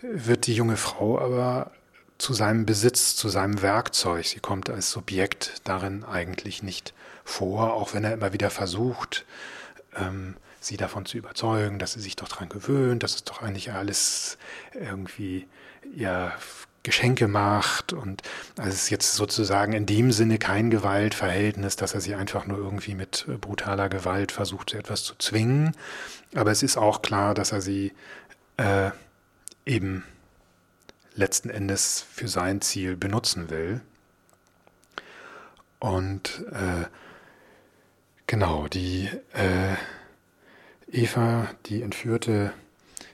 wird die junge Frau aber zu seinem Besitz, zu seinem Werkzeug. Sie kommt als Subjekt darin eigentlich nicht vor, auch wenn er immer wieder versucht, ähm, sie davon zu überzeugen, dass sie sich doch daran gewöhnt, dass es doch eigentlich alles irgendwie ja Geschenke macht und also es ist jetzt sozusagen in dem Sinne kein Gewaltverhältnis, dass er sie einfach nur irgendwie mit brutaler Gewalt versucht, etwas zu zwingen. Aber es ist auch klar, dass er sie äh, eben letzten Endes für sein Ziel benutzen will. Und äh, genau, die äh, Eva, die entführte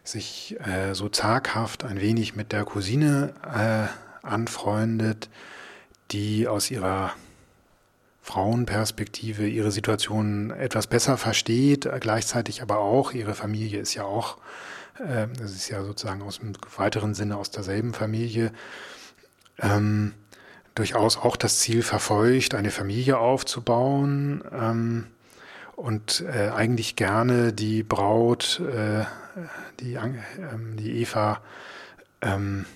sich äh, so zaghaft ein wenig mit der Cousine äh, anfreundet, die aus ihrer Frauenperspektive ihre Situation etwas besser versteht, gleichzeitig aber auch, ihre Familie ist ja auch, äh, das ist ja sozusagen aus dem weiteren Sinne aus derselben Familie, ähm, durchaus auch das Ziel verfolgt, eine Familie aufzubauen. Ähm, und äh, eigentlich gerne die Braut, äh, die, äh, die Eva, ähm,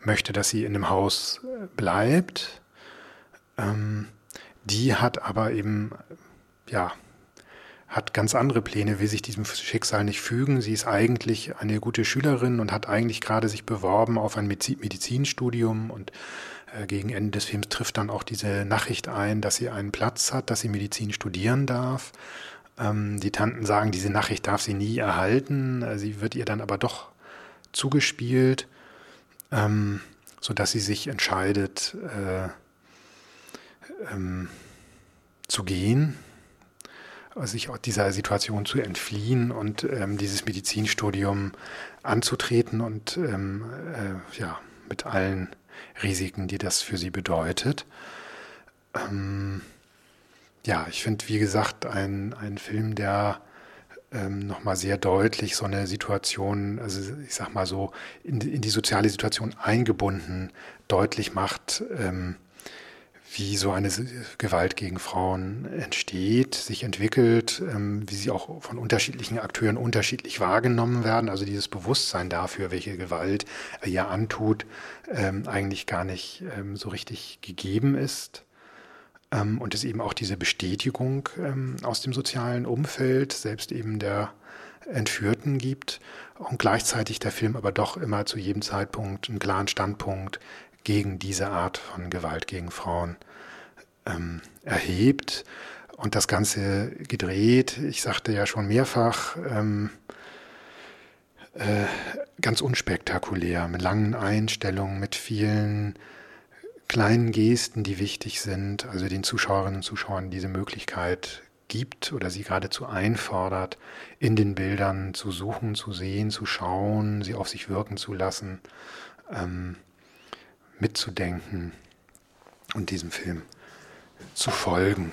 möchte, dass sie in dem Haus äh, bleibt. Ähm, die hat aber eben, ja, hat ganz andere Pläne, will sich diesem Schicksal nicht fügen. Sie ist eigentlich eine gute Schülerin und hat eigentlich gerade sich beworben auf ein Medizinstudium und gegen Ende des Films trifft dann auch diese Nachricht ein, dass sie einen Platz hat, dass sie Medizin studieren darf. Ähm, die Tanten sagen, diese Nachricht darf sie nie erhalten. Äh, sie wird ihr dann aber doch zugespielt, ähm, sodass sie sich entscheidet, äh, ähm, zu gehen, sich dieser Situation zu entfliehen und ähm, dieses Medizinstudium anzutreten und ähm, äh, ja, mit allen Risiken, die das für sie bedeutet. Ähm, ja, ich finde, wie gesagt, ein, ein Film, der ähm, nochmal sehr deutlich so eine Situation, also ich sag mal so, in, in die soziale Situation eingebunden, deutlich macht, ähm, wie so eine Gewalt gegen Frauen entsteht, sich entwickelt, ähm, wie sie auch von unterschiedlichen Akteuren unterschiedlich wahrgenommen werden. Also dieses Bewusstsein dafür, welche Gewalt er ja antut, ähm, eigentlich gar nicht ähm, so richtig gegeben ist. und es eben auch diese Bestätigung aus dem sozialen Umfeld, selbst eben der Entführten gibt und gleichzeitig der Film aber doch immer zu jedem Zeitpunkt einen klaren Standpunkt gegen diese Art von Gewalt gegen Frauen ähm, erhebt und das Ganze gedreht. Ich sagte ja schon mehrfach, ähm, äh, ganz unspektakulär, mit langen Einstellungen, mit vielen kleinen Gesten, die wichtig sind, also den Zuschauerinnen und Zuschauern diese Möglichkeit gibt oder sie geradezu einfordert, in den Bildern zu suchen, zu sehen, zu schauen, sie auf sich wirken zu lassen. Ähm, mitzudenken und diesem Film zu folgen.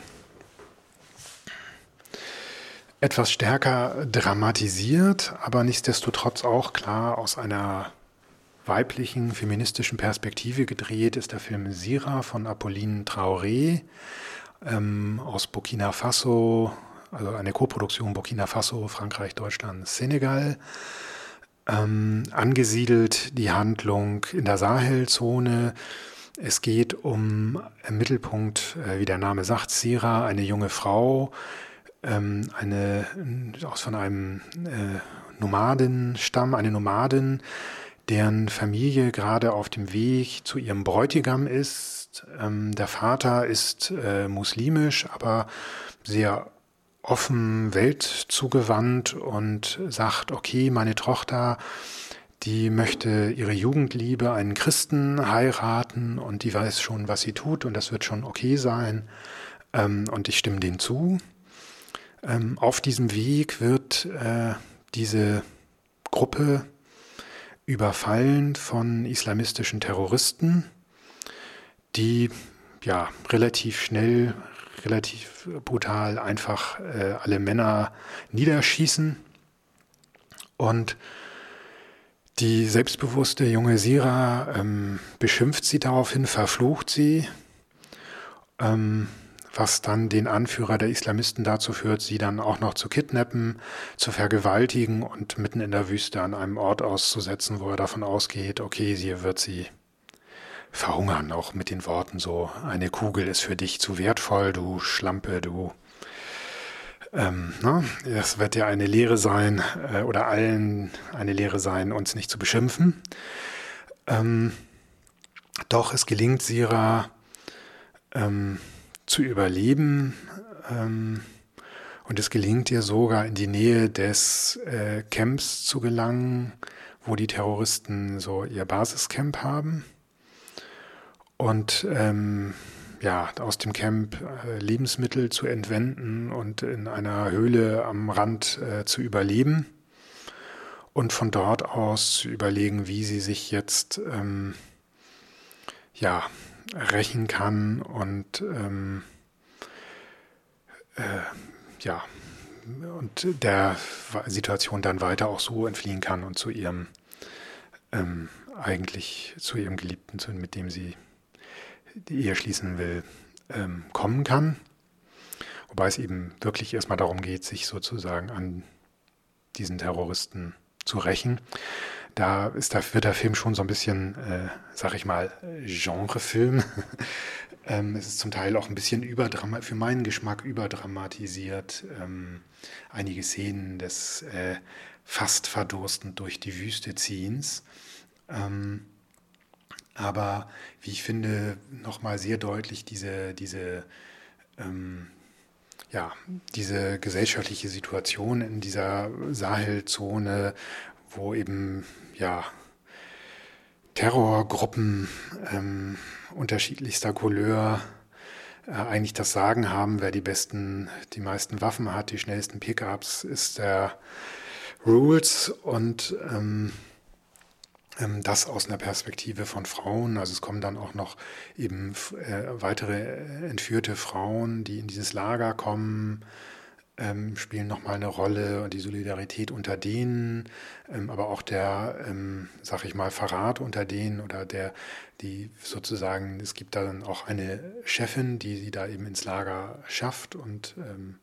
Etwas stärker dramatisiert, aber nichtsdestotrotz auch klar aus einer weiblichen feministischen Perspektive gedreht ist der Film Sira von Apolline Traoré ähm, aus Burkina Faso, also eine Koproduktion Burkina Faso, Frankreich, Deutschland, Senegal. Ähm, angesiedelt die Handlung in der Sahelzone. Es geht um im Mittelpunkt, äh, wie der Name sagt, Sira, eine junge Frau, ähm, eine aus von einem äh, Nomadenstamm, eine Nomadin, deren Familie gerade auf dem Weg zu ihrem Bräutigam ist. Ähm, der Vater ist äh, muslimisch, aber sehr offen weltzugewandt und sagt, okay, meine Tochter, die möchte ihre Jugendliebe einen Christen heiraten und die weiß schon, was sie tut und das wird schon okay sein. Ähm, und ich stimme dem zu. Ähm, auf diesem Weg wird äh, diese Gruppe überfallen von islamistischen Terroristen, die ja relativ schnell, relativ brutal einfach äh, alle Männer niederschießen. Und die selbstbewusste junge Sira ähm, beschimpft sie daraufhin, verflucht sie. Ähm, was dann den Anführer der Islamisten dazu führt, sie dann auch noch zu kidnappen, zu vergewaltigen und mitten in der Wüste an einem Ort auszusetzen, wo er davon ausgeht, okay, sie wird sie verhungern, auch mit den Worten so, eine Kugel ist für dich zu wertvoll, du Schlampe, du. Ähm, ne? Das wird ja eine Lehre sein, äh, oder allen eine Lehre sein, uns nicht zu beschimpfen. Ähm, doch es gelingt Sira, ähm, zu überleben. Ähm, und es gelingt ihr sogar in die Nähe des äh, Camps zu gelangen, wo die Terroristen so ihr Basiscamp haben. Und ähm, ja, aus dem Camp äh, Lebensmittel zu entwenden und in einer Höhle am Rand äh, zu überleben. Und von dort aus zu überlegen, wie sie sich jetzt ähm, ja, rächen kann und ähm, äh, ja und der Situation dann weiter auch so entfliehen kann und zu ihrem ähm, eigentlich zu ihrem Geliebten, mit dem sie die Ehe schließen will, ähm, kommen kann. Wobei es eben wirklich erstmal darum geht, sich sozusagen an diesen Terroristen zu rächen. Da, ist, da wird der Film schon so ein bisschen, äh, sag ich mal, Genrefilm. ähm, es ist zum Teil auch ein bisschen für meinen Geschmack überdramatisiert. Ähm, einige Szenen des äh, fast verdurstend durch die Wüste ziehens. Ähm, aber wie ich finde, nochmal sehr deutlich diese, diese, ähm, ja, diese gesellschaftliche Situation in dieser Sahelzone, wo eben ja, Terrorgruppen ähm, unterschiedlichster Couleur äh, eigentlich das Sagen haben, wer die besten, die meisten Waffen hat, die schnellsten Pickups, ist der Rules. Und ähm, das aus einer Perspektive von Frauen. Also es kommen dann auch noch eben äh, weitere äh, entführte Frauen, die in dieses Lager kommen ähm, spielen nochmal eine Rolle und die Solidarität unter denen, ähm, aber auch der, ähm, sag ich mal, Verrat unter denen oder der, die sozusagen, es gibt da dann auch eine Chefin, die sie da eben ins Lager schafft und ähm,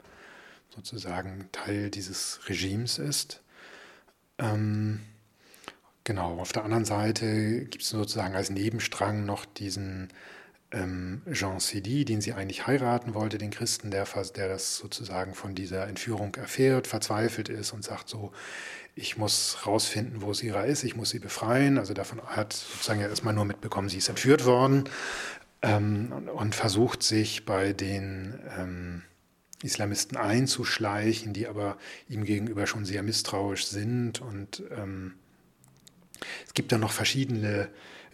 sozusagen Teil dieses Regimes ist. Ähm, genau, auf der anderen Seite gibt es sozusagen als Nebenstrang noch diesen ähm, Jean Sidi, den sie eigentlich heiraten wollte, den Christen, der, der das sozusagen von dieser Entführung erfährt, verzweifelt ist und sagt so, ich muss rausfinden, wo Sira ist, ich muss sie befreien. Also davon hat sozusagen ja erstmal nur mitbekommen, sie ist entführt worden ähm, und versucht sich bei den ähm, Islamisten einzuschleichen, die aber ihm gegenüber schon sehr misstrauisch sind. Und ähm, es gibt da noch verschiedene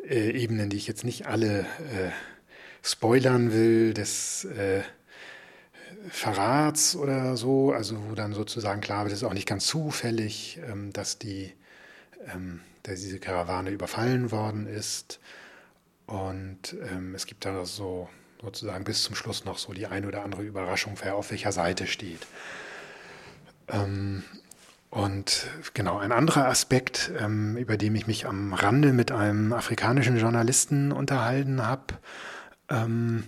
äh, Ebenen, die ich jetzt nicht alle äh, spoilern will, des äh, Verrats oder so, also wo dann sozusagen klar wird, es ist auch nicht ganz zufällig, ähm, dass, die, ähm, dass diese Karawane überfallen worden ist. Und ähm, es gibt da so sozusagen bis zum Schluss noch so die eine oder andere Überraschung, wer auf welcher Seite steht. Ähm, und genau, ein anderer Aspekt, ähm, über den ich mich am Rande mit einem afrikanischen Journalisten unterhalten habe, ähm,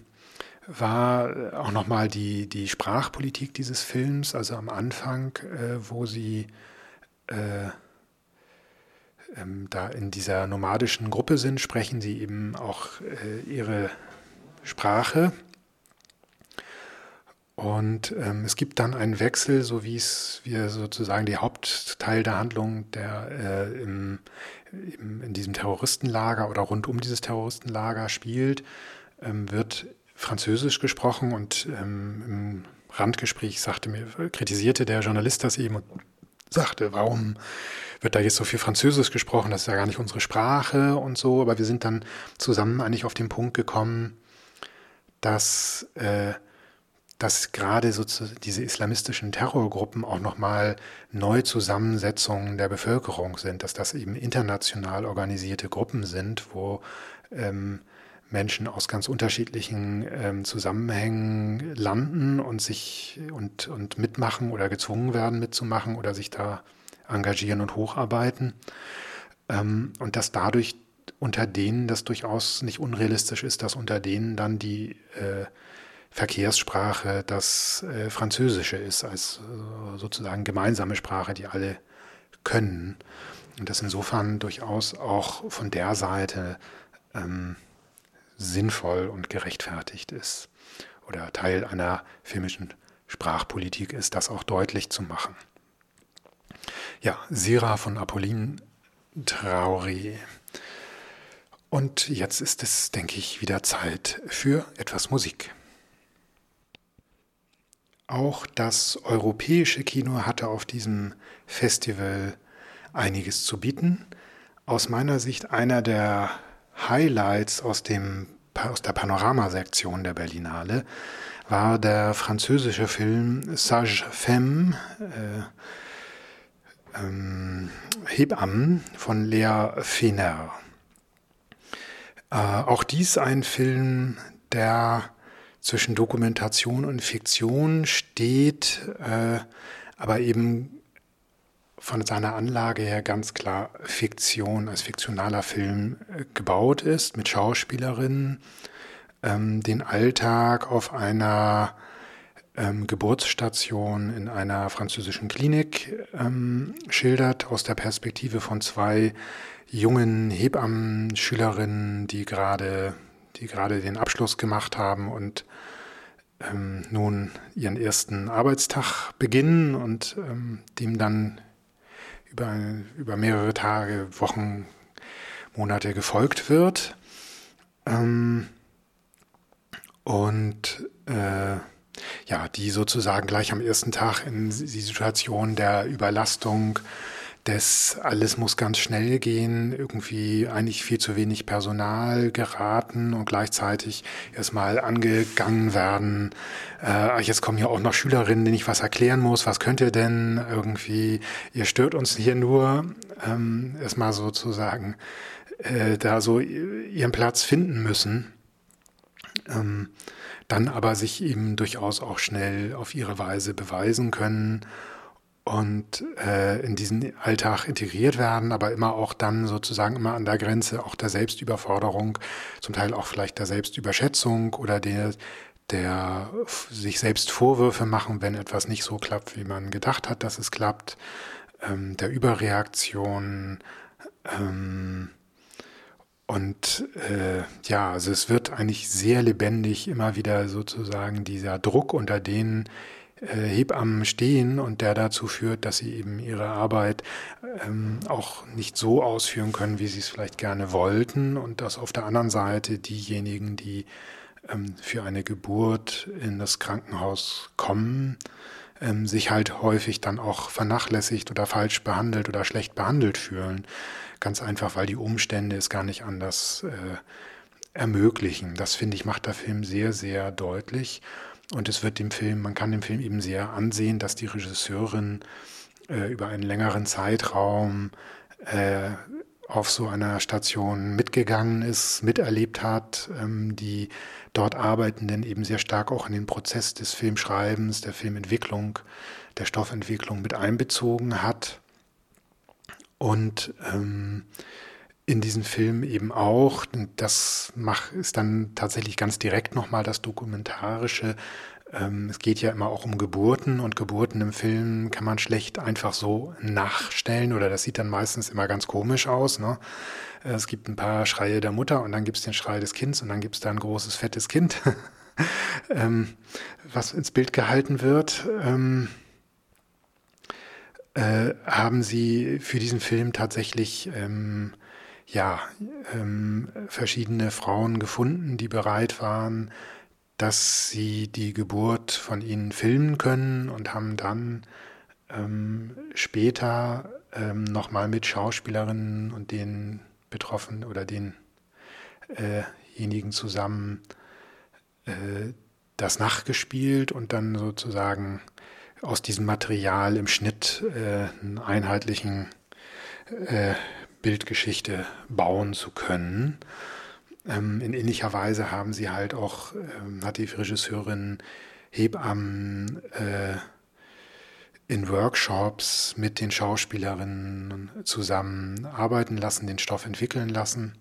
war auch nochmal die, die Sprachpolitik dieses Films, also am Anfang, äh, wo sie äh, ähm, da in dieser nomadischen Gruppe sind, sprechen sie eben auch äh, ihre Sprache. Und ähm, es gibt dann einen Wechsel, so wie es wir sozusagen die Hauptteil der Handlung der äh, im, im, in diesem Terroristenlager oder rund um dieses Terroristenlager spielt, ähm, wird Französisch gesprochen und ähm, im Randgespräch sagte mir, kritisierte der Journalist das eben und sagte, warum wird da jetzt so viel Französisch gesprochen? Das ist ja gar nicht unsere Sprache und so. Aber wir sind dann zusammen eigentlich auf den Punkt gekommen, dass äh, dass gerade sozusagen diese islamistischen Terrorgruppen auch nochmal Neuzusammensetzungen der Bevölkerung sind, dass das eben international organisierte Gruppen sind, wo ähm, Menschen aus ganz unterschiedlichen ähm, Zusammenhängen landen und sich und, und mitmachen oder gezwungen werden mitzumachen oder sich da engagieren und hocharbeiten. Ähm, und dass dadurch unter denen das durchaus nicht unrealistisch ist, dass unter denen dann die äh, Verkehrssprache das äh, Französische ist, als äh, sozusagen gemeinsame Sprache, die alle können. Und das insofern durchaus auch von der Seite ähm, sinnvoll und gerechtfertigt ist oder Teil einer filmischen Sprachpolitik ist, das auch deutlich zu machen. Ja, Sira von Apolline Traoré. Und jetzt ist es, denke ich, wieder Zeit für etwas Musik. Auch das europäische Kino hatte auf diesem Festival einiges zu bieten. Aus meiner Sicht einer der Highlights aus, dem, aus der Panoramasektion der Berlinale war der französische Film Sage Femme, äh, ähm, Hebammen von Lea Fener. Äh, auch dies ein Film, der zwischen Dokumentation und Fiktion steht, äh, aber eben von seiner Anlage her ganz klar Fiktion als fiktionaler Film äh, gebaut ist, mit Schauspielerinnen, ähm, den Alltag auf einer ähm, Geburtsstation in einer französischen Klinik ähm, schildert, aus der Perspektive von zwei jungen Hebammen-Schülerinnen, die gerade die gerade den Abschluss gemacht haben und ähm, nun ihren ersten Arbeitstag beginnen und ähm, dem dann über, über mehrere Tage, Wochen, Monate gefolgt wird. Ähm, und äh, ja, die sozusagen gleich am ersten Tag in die Situation der Überlastung das alles muss ganz schnell gehen, irgendwie eigentlich viel zu wenig Personal geraten und gleichzeitig erstmal angegangen werden. Äh, jetzt kommen ja auch noch Schülerinnen, denen ich was erklären muss. Was könnt ihr denn irgendwie? Ihr stört uns hier nur. Ähm, erstmal sozusagen äh, da so ihren Platz finden müssen. Ähm, dann aber sich eben durchaus auch schnell auf ihre Weise beweisen können und äh, in diesen Alltag integriert werden, aber immer auch dann sozusagen immer an der Grenze auch der Selbstüberforderung, zum Teil auch vielleicht der Selbstüberschätzung oder der, der sich selbst Vorwürfe machen, wenn etwas nicht so klappt, wie man gedacht hat, dass es klappt, ähm, der Überreaktion. Ähm, und äh, ja, also es wird eigentlich sehr lebendig immer wieder sozusagen dieser Druck, unter denen Hebammen stehen und der dazu führt, dass sie eben ihre Arbeit ähm, auch nicht so ausführen können, wie sie es vielleicht gerne wollten und dass auf der anderen Seite diejenigen, die ähm, für eine Geburt in das Krankenhaus kommen, ähm, sich halt häufig dann auch vernachlässigt oder falsch behandelt oder schlecht behandelt fühlen. Ganz einfach, weil die Umstände es gar nicht anders äh, ermöglichen. Das finde ich macht der Film sehr, sehr deutlich. Und es wird dem Film, man kann dem Film eben sehr ansehen, dass die Regisseurin äh, über einen längeren Zeitraum äh, auf so einer Station mitgegangen ist, miterlebt hat, ähm, die dort Arbeitenden eben sehr stark auch in den Prozess des Filmschreibens, der Filmentwicklung, der Stoffentwicklung mit einbezogen hat. Und ähm, in diesem Film eben auch. Das macht, ist dann tatsächlich ganz direkt nochmal das Dokumentarische. Ähm, es geht ja immer auch um Geburten und Geburten im Film kann man schlecht einfach so nachstellen oder das sieht dann meistens immer ganz komisch aus. Ne? Es gibt ein paar Schreie der Mutter und dann gibt es den Schrei des Kindes und dann gibt es da ein großes, fettes Kind. ähm, was ins Bild gehalten wird, ähm, äh, haben Sie für diesen Film tatsächlich ja, ähm, verschiedene Frauen gefunden, die bereit waren, dass sie die Geburt von ihnen filmen können und haben dann ähm, später ähm, nochmal mit Schauspielerinnen und den Betroffenen oder denjenigen äh zusammen äh, das nachgespielt und dann sozusagen aus diesem Material im Schnitt äh, einen einheitlichen äh, Bildgeschichte bauen zu können. Ähm, in ähnlicher Weise haben sie halt auch, ähm, hat die Regisseurin Hebammen äh, in Workshops mit den Schauspielerinnen zusammen arbeiten lassen, den Stoff entwickeln lassen,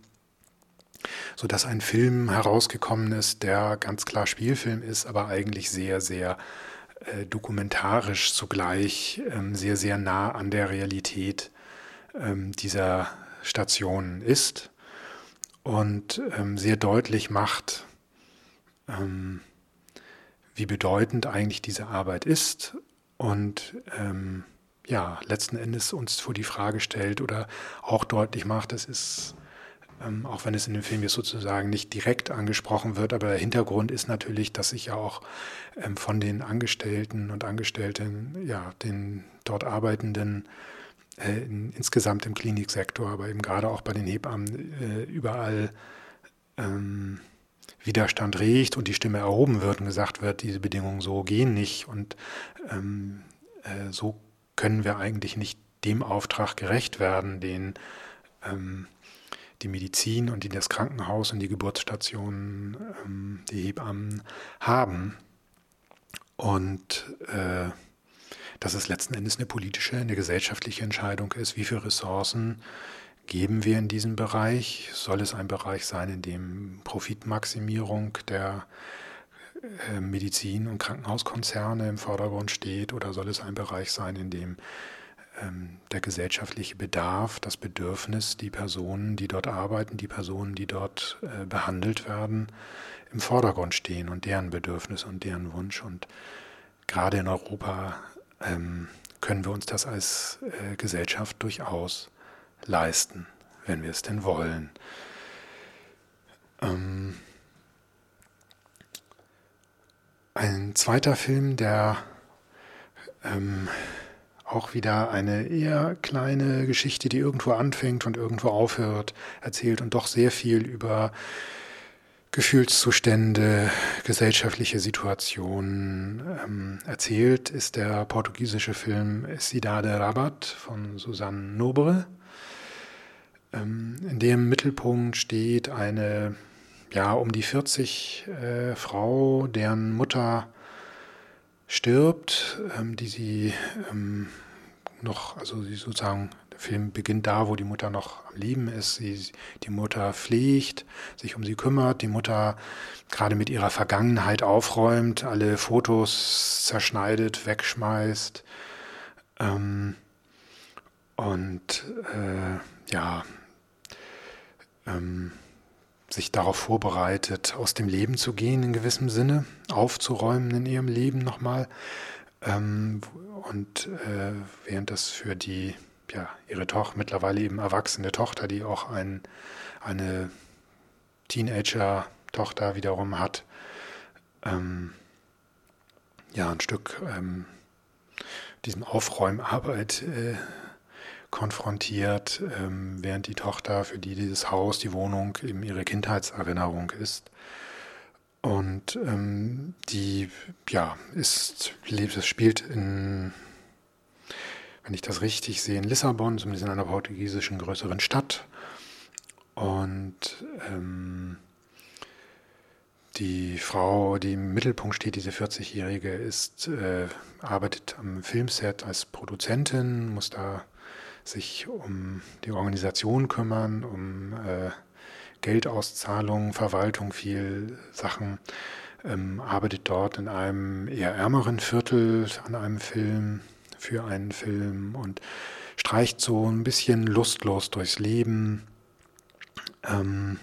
sodass ein Film herausgekommen ist, der ganz klar Spielfilm ist, aber eigentlich sehr, sehr äh, dokumentarisch zugleich, ähm, sehr, sehr nah an der Realität ähm, dieser Stationen ist und ähm, sehr deutlich macht, ähm, wie bedeutend eigentlich diese Arbeit ist und ähm, ja, letzten Endes uns vor die Frage stellt oder auch deutlich macht, es ist, ähm, auch wenn es in dem Film jetzt sozusagen nicht direkt angesprochen wird, aber der Hintergrund ist natürlich, dass sich ja auch ähm, von den Angestellten und Angestellten, ja, den dort Arbeitenden äh, in, insgesamt im Kliniksektor, aber eben gerade auch bei den Hebammen äh, überall ähm, Widerstand regt und die Stimme erhoben wird und gesagt wird, diese Bedingungen so gehen nicht und ähm, äh, so können wir eigentlich nicht dem Auftrag gerecht werden, den ähm, die Medizin und die das Krankenhaus und die Geburtsstation, ähm, die Hebammen haben. Und äh, dass es letzten Endes eine politische, eine gesellschaftliche Entscheidung ist, wie viele Ressourcen geben wir in diesem Bereich? Soll es ein Bereich sein, in dem Profitmaximierung der äh, Medizin- und Krankenhauskonzerne im Vordergrund steht oder soll es ein Bereich sein, in dem ähm, der gesellschaftliche Bedarf, das Bedürfnis, die Personen, die dort arbeiten, die Personen, die dort äh, behandelt werden, im Vordergrund stehen und deren Bedürfnis und deren Wunsch. Und gerade in Europa ähm, können wir uns das als äh, Gesellschaft durchaus leisten, wenn wir es denn wollen. Ähm, ein zweiter Film, der ähm, auch wieder eine eher kleine Geschichte, die irgendwo anfängt und irgendwo aufhört, erzählt und doch sehr viel über Gefühlszustände, gesellschaftliche Situationen ähm, erzählt, ist der portugiesische Film Cidade Rabat von Susanne Nobre, ähm, in dem Mittelpunkt steht eine ja um die 40 äh, Frau, deren Mutter stirbt, ähm, die sie ähm, noch, also sie sozusagen Film beginnt da, wo die Mutter noch am Leben ist. Sie, die Mutter pflegt, sich um sie kümmert, die Mutter gerade mit ihrer Vergangenheit aufräumt, alle Fotos zerschneidet, wegschmeißt. Ähm, und äh, ja, ähm, sich darauf vorbereitet, aus dem Leben zu gehen in gewissem Sinne, aufzuräumen in ihrem Leben nochmal. Ähm, und äh, während das für die ja, ihre Tochter, mittlerweile eben erwachsene Tochter, die auch ein, eine Teenager-Tochter wiederum hat, ähm, ja, ein Stück ähm, diesen Aufräumarbeit äh, konfrontiert, ähm, während die Tochter, für die dieses Haus, die Wohnung eben ihre Kindheitserinnerung ist. Und ähm, die, ja, ist, es spielt in wenn ich das richtig sehe, in Lissabon, zumindest in einer portugiesischen größeren Stadt. Und ähm, die Frau, die im Mittelpunkt steht, diese 40-Jährige, ist, äh, arbeitet am Filmset als Produzentin, muss da sich um die Organisation kümmern, um äh, Geldauszahlung, Verwaltung, viel Sachen, ähm, arbeitet dort in einem eher ärmeren Viertel an einem Film, für einen Film und streicht so ein bisschen lustlos durchs Leben. Ähm,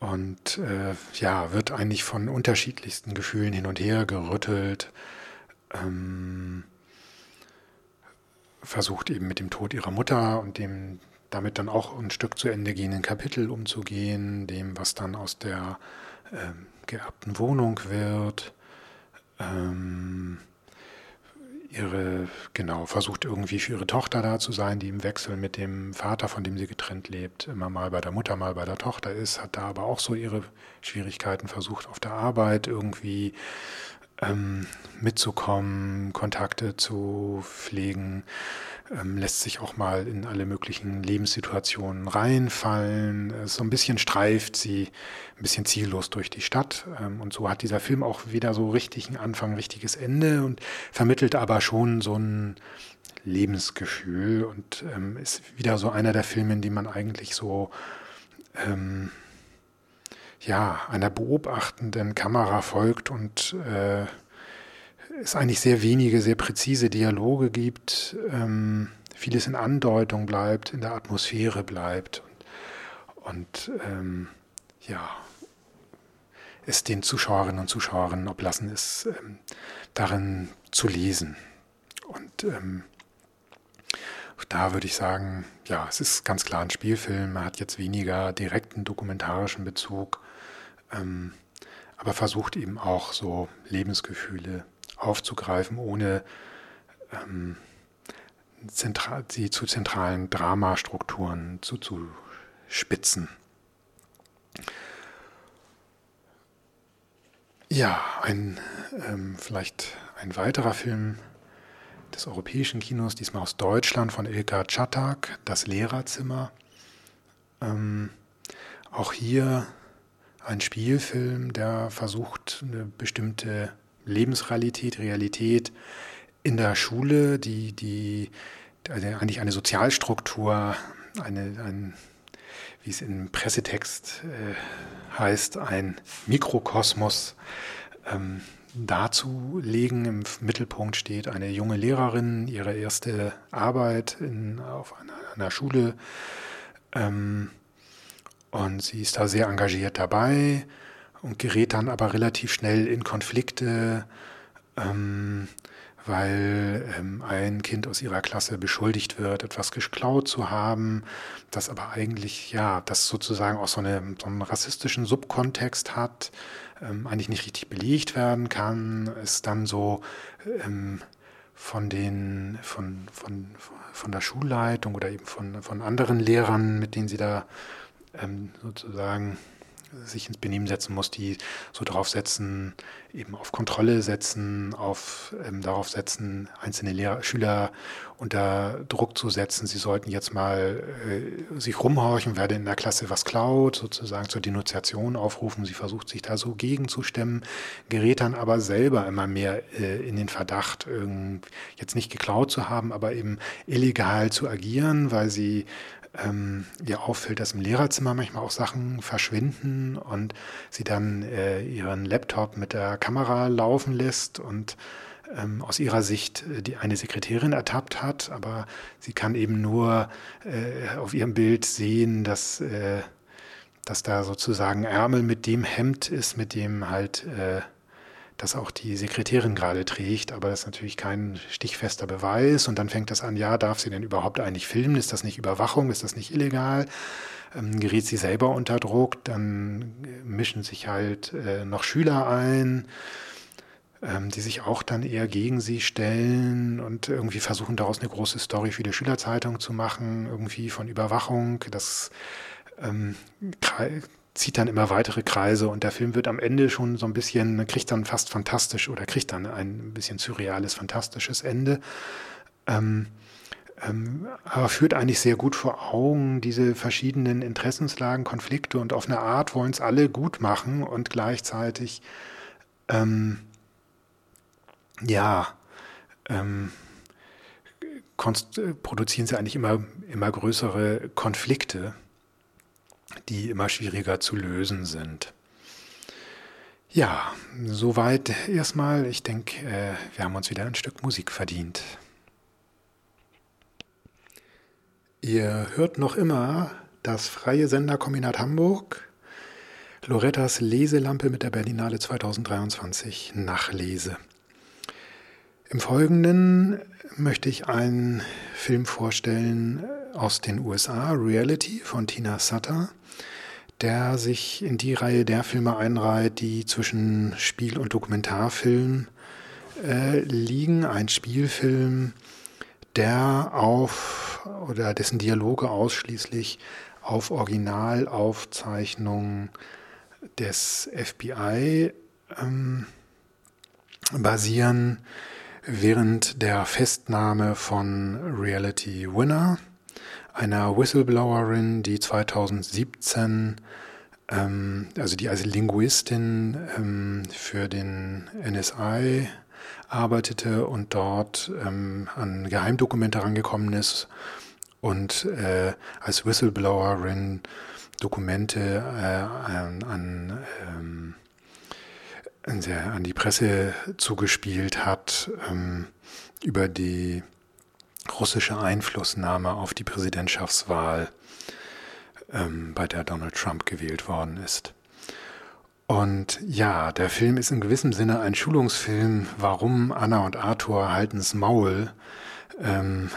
und äh, ja, wird eigentlich von unterschiedlichsten Gefühlen hin und her gerüttelt. Ähm, versucht eben mit dem Tod ihrer Mutter und dem damit dann auch ein Stück zu Ende gehenden Kapitel umzugehen, dem, was dann aus der ähm, geerbten Wohnung wird. Ähm, ihre, genau, versucht irgendwie für ihre Tochter da zu sein, die im Wechsel mit dem Vater, von dem sie getrennt lebt, immer mal bei der Mutter, mal bei der Tochter ist, hat da aber auch so ihre Schwierigkeiten versucht auf der Arbeit irgendwie ähm, mitzukommen, Kontakte zu pflegen, ähm, lässt sich auch mal in alle möglichen Lebenssituationen reinfallen. So ein bisschen streift sie ein bisschen ziellos durch die Stadt. Ähm, und so hat dieser Film auch wieder so richtig einen Anfang, richtiges Ende und vermittelt aber schon so ein Lebensgefühl und ähm, ist wieder so einer der Filme, in dem man eigentlich so ähm, ja, einer beobachtenden Kamera folgt und äh, es eigentlich sehr wenige, sehr präzise Dialoge gibt, ähm, vieles in Andeutung bleibt, in der Atmosphäre bleibt und, und ähm, ja, es den Zuschauerinnen und Zuschauern oblassen ist, ähm, darin zu lesen. Und ähm, da würde ich sagen, ja, es ist ganz klar ein Spielfilm, er hat jetzt weniger direkten dokumentarischen Bezug, ähm, aber versucht eben auch so Lebensgefühle aufzugreifen, ohne ähm, zentral, sie zu zentralen Dramastrukturen zuzuspitzen. Ja, ein ähm, vielleicht ein weiterer Film des europäischen Kinos, diesmal aus Deutschland von Ilka Czatak, Das Lehrerzimmer. Ähm, auch hier ein Spielfilm, der versucht, eine bestimmte Lebensrealität, Realität in der Schule, die, die also eigentlich eine Sozialstruktur, eine, ein, wie es im Pressetext äh, heißt, ein Mikrokosmos ähm, darzulegen. Im Mittelpunkt steht eine junge Lehrerin, ihre erste Arbeit in, auf einer, einer Schule. Ähm, und sie ist da sehr engagiert dabei und gerät dann aber relativ schnell in Konflikte, ähm, weil ähm, ein Kind aus ihrer Klasse beschuldigt wird, etwas geklaut zu haben, das aber eigentlich, ja, das sozusagen auch so, eine, so einen rassistischen Subkontext hat, ähm, eigentlich nicht richtig belegt werden kann, ist dann so ähm, von den, von, von, von der Schulleitung oder eben von, von anderen Lehrern, mit denen sie da ähm, sozusagen sich ins Benehmen setzen muss, die so darauf setzen, eben auf Kontrolle setzen, auf ähm, darauf setzen, einzelne Lehrer, Schüler unter Druck zu setzen. Sie sollten jetzt mal äh, sich rumhorchen, wer denn in der Klasse was klaut, sozusagen zur Denunziation aufrufen. Sie versucht sich da so gegenzustemmen, gerät dann aber selber immer mehr äh, in den Verdacht, jetzt nicht geklaut zu haben, aber eben illegal zu agieren, weil sie ähm, ihr auffällt, dass im Lehrerzimmer manchmal auch Sachen verschwinden und sie dann äh, ihren Laptop mit der Kamera laufen lässt und ähm, aus ihrer Sicht äh, die eine Sekretärin ertappt hat, aber sie kann eben nur äh, auf ihrem Bild sehen, dass, äh, dass da sozusagen Ärmel mit dem Hemd ist, mit dem halt äh, das auch die Sekretärin gerade trägt, aber das ist natürlich kein stichfester Beweis. Und dann fängt das an, ja, darf sie denn überhaupt eigentlich filmen? Ist das nicht Überwachung? Ist das nicht illegal? Ähm, gerät sie selber unter Druck? Dann mischen sich halt äh, noch Schüler ein, ähm, die sich auch dann eher gegen sie stellen und irgendwie versuchen daraus eine große Story für die Schülerzeitung zu machen, irgendwie von Überwachung. Das ähm, zieht dann immer weitere Kreise und der Film wird am Ende schon so ein bisschen, kriegt dann fast fantastisch oder kriegt dann ein bisschen surreales, fantastisches Ende. Ähm, ähm, aber führt eigentlich sehr gut vor Augen diese verschiedenen Interessenslagen, Konflikte und auf eine Art wollen es alle gut machen und gleichzeitig ähm, ja ähm, produzieren sie eigentlich immer, immer größere Konflikte die immer schwieriger zu lösen sind. Ja, soweit erstmal. Ich denke, äh, wir haben uns wieder ein Stück Musik verdient. Ihr hört noch immer das Freie Senderkombinat Hamburg Lorettas Leselampe mit der Berlinale 2023 Nachlese. Im Folgenden möchte ich einen Film vorstellen aus den USA, Reality von Tina Sutter, der sich in die Reihe der Filme einreiht, die zwischen Spiel- und Dokumentarfilm äh, liegen. Ein Spielfilm, der auf oder dessen Dialoge ausschließlich auf Originalaufzeichnungen des FBI ähm, basieren, während der Festnahme von Reality Winner, einer Whistleblowerin, die 2017, ähm, also die als Linguistin ähm, für den NSI arbeitete und dort ähm, an Geheimdokumente rangekommen ist und äh, als Whistleblowerin Dokumente äh, an, an, ähm, an, die Presse zugespielt hat ähm, über die russische Einflussnahme auf die Präsidentschaftswahl, ähm, bei der Donald Trump gewählt worden ist. Und ja, der Film ist in gewissem Sinne ein Schulungsfilm, warum Anna und Arthur halten's Maul ähm,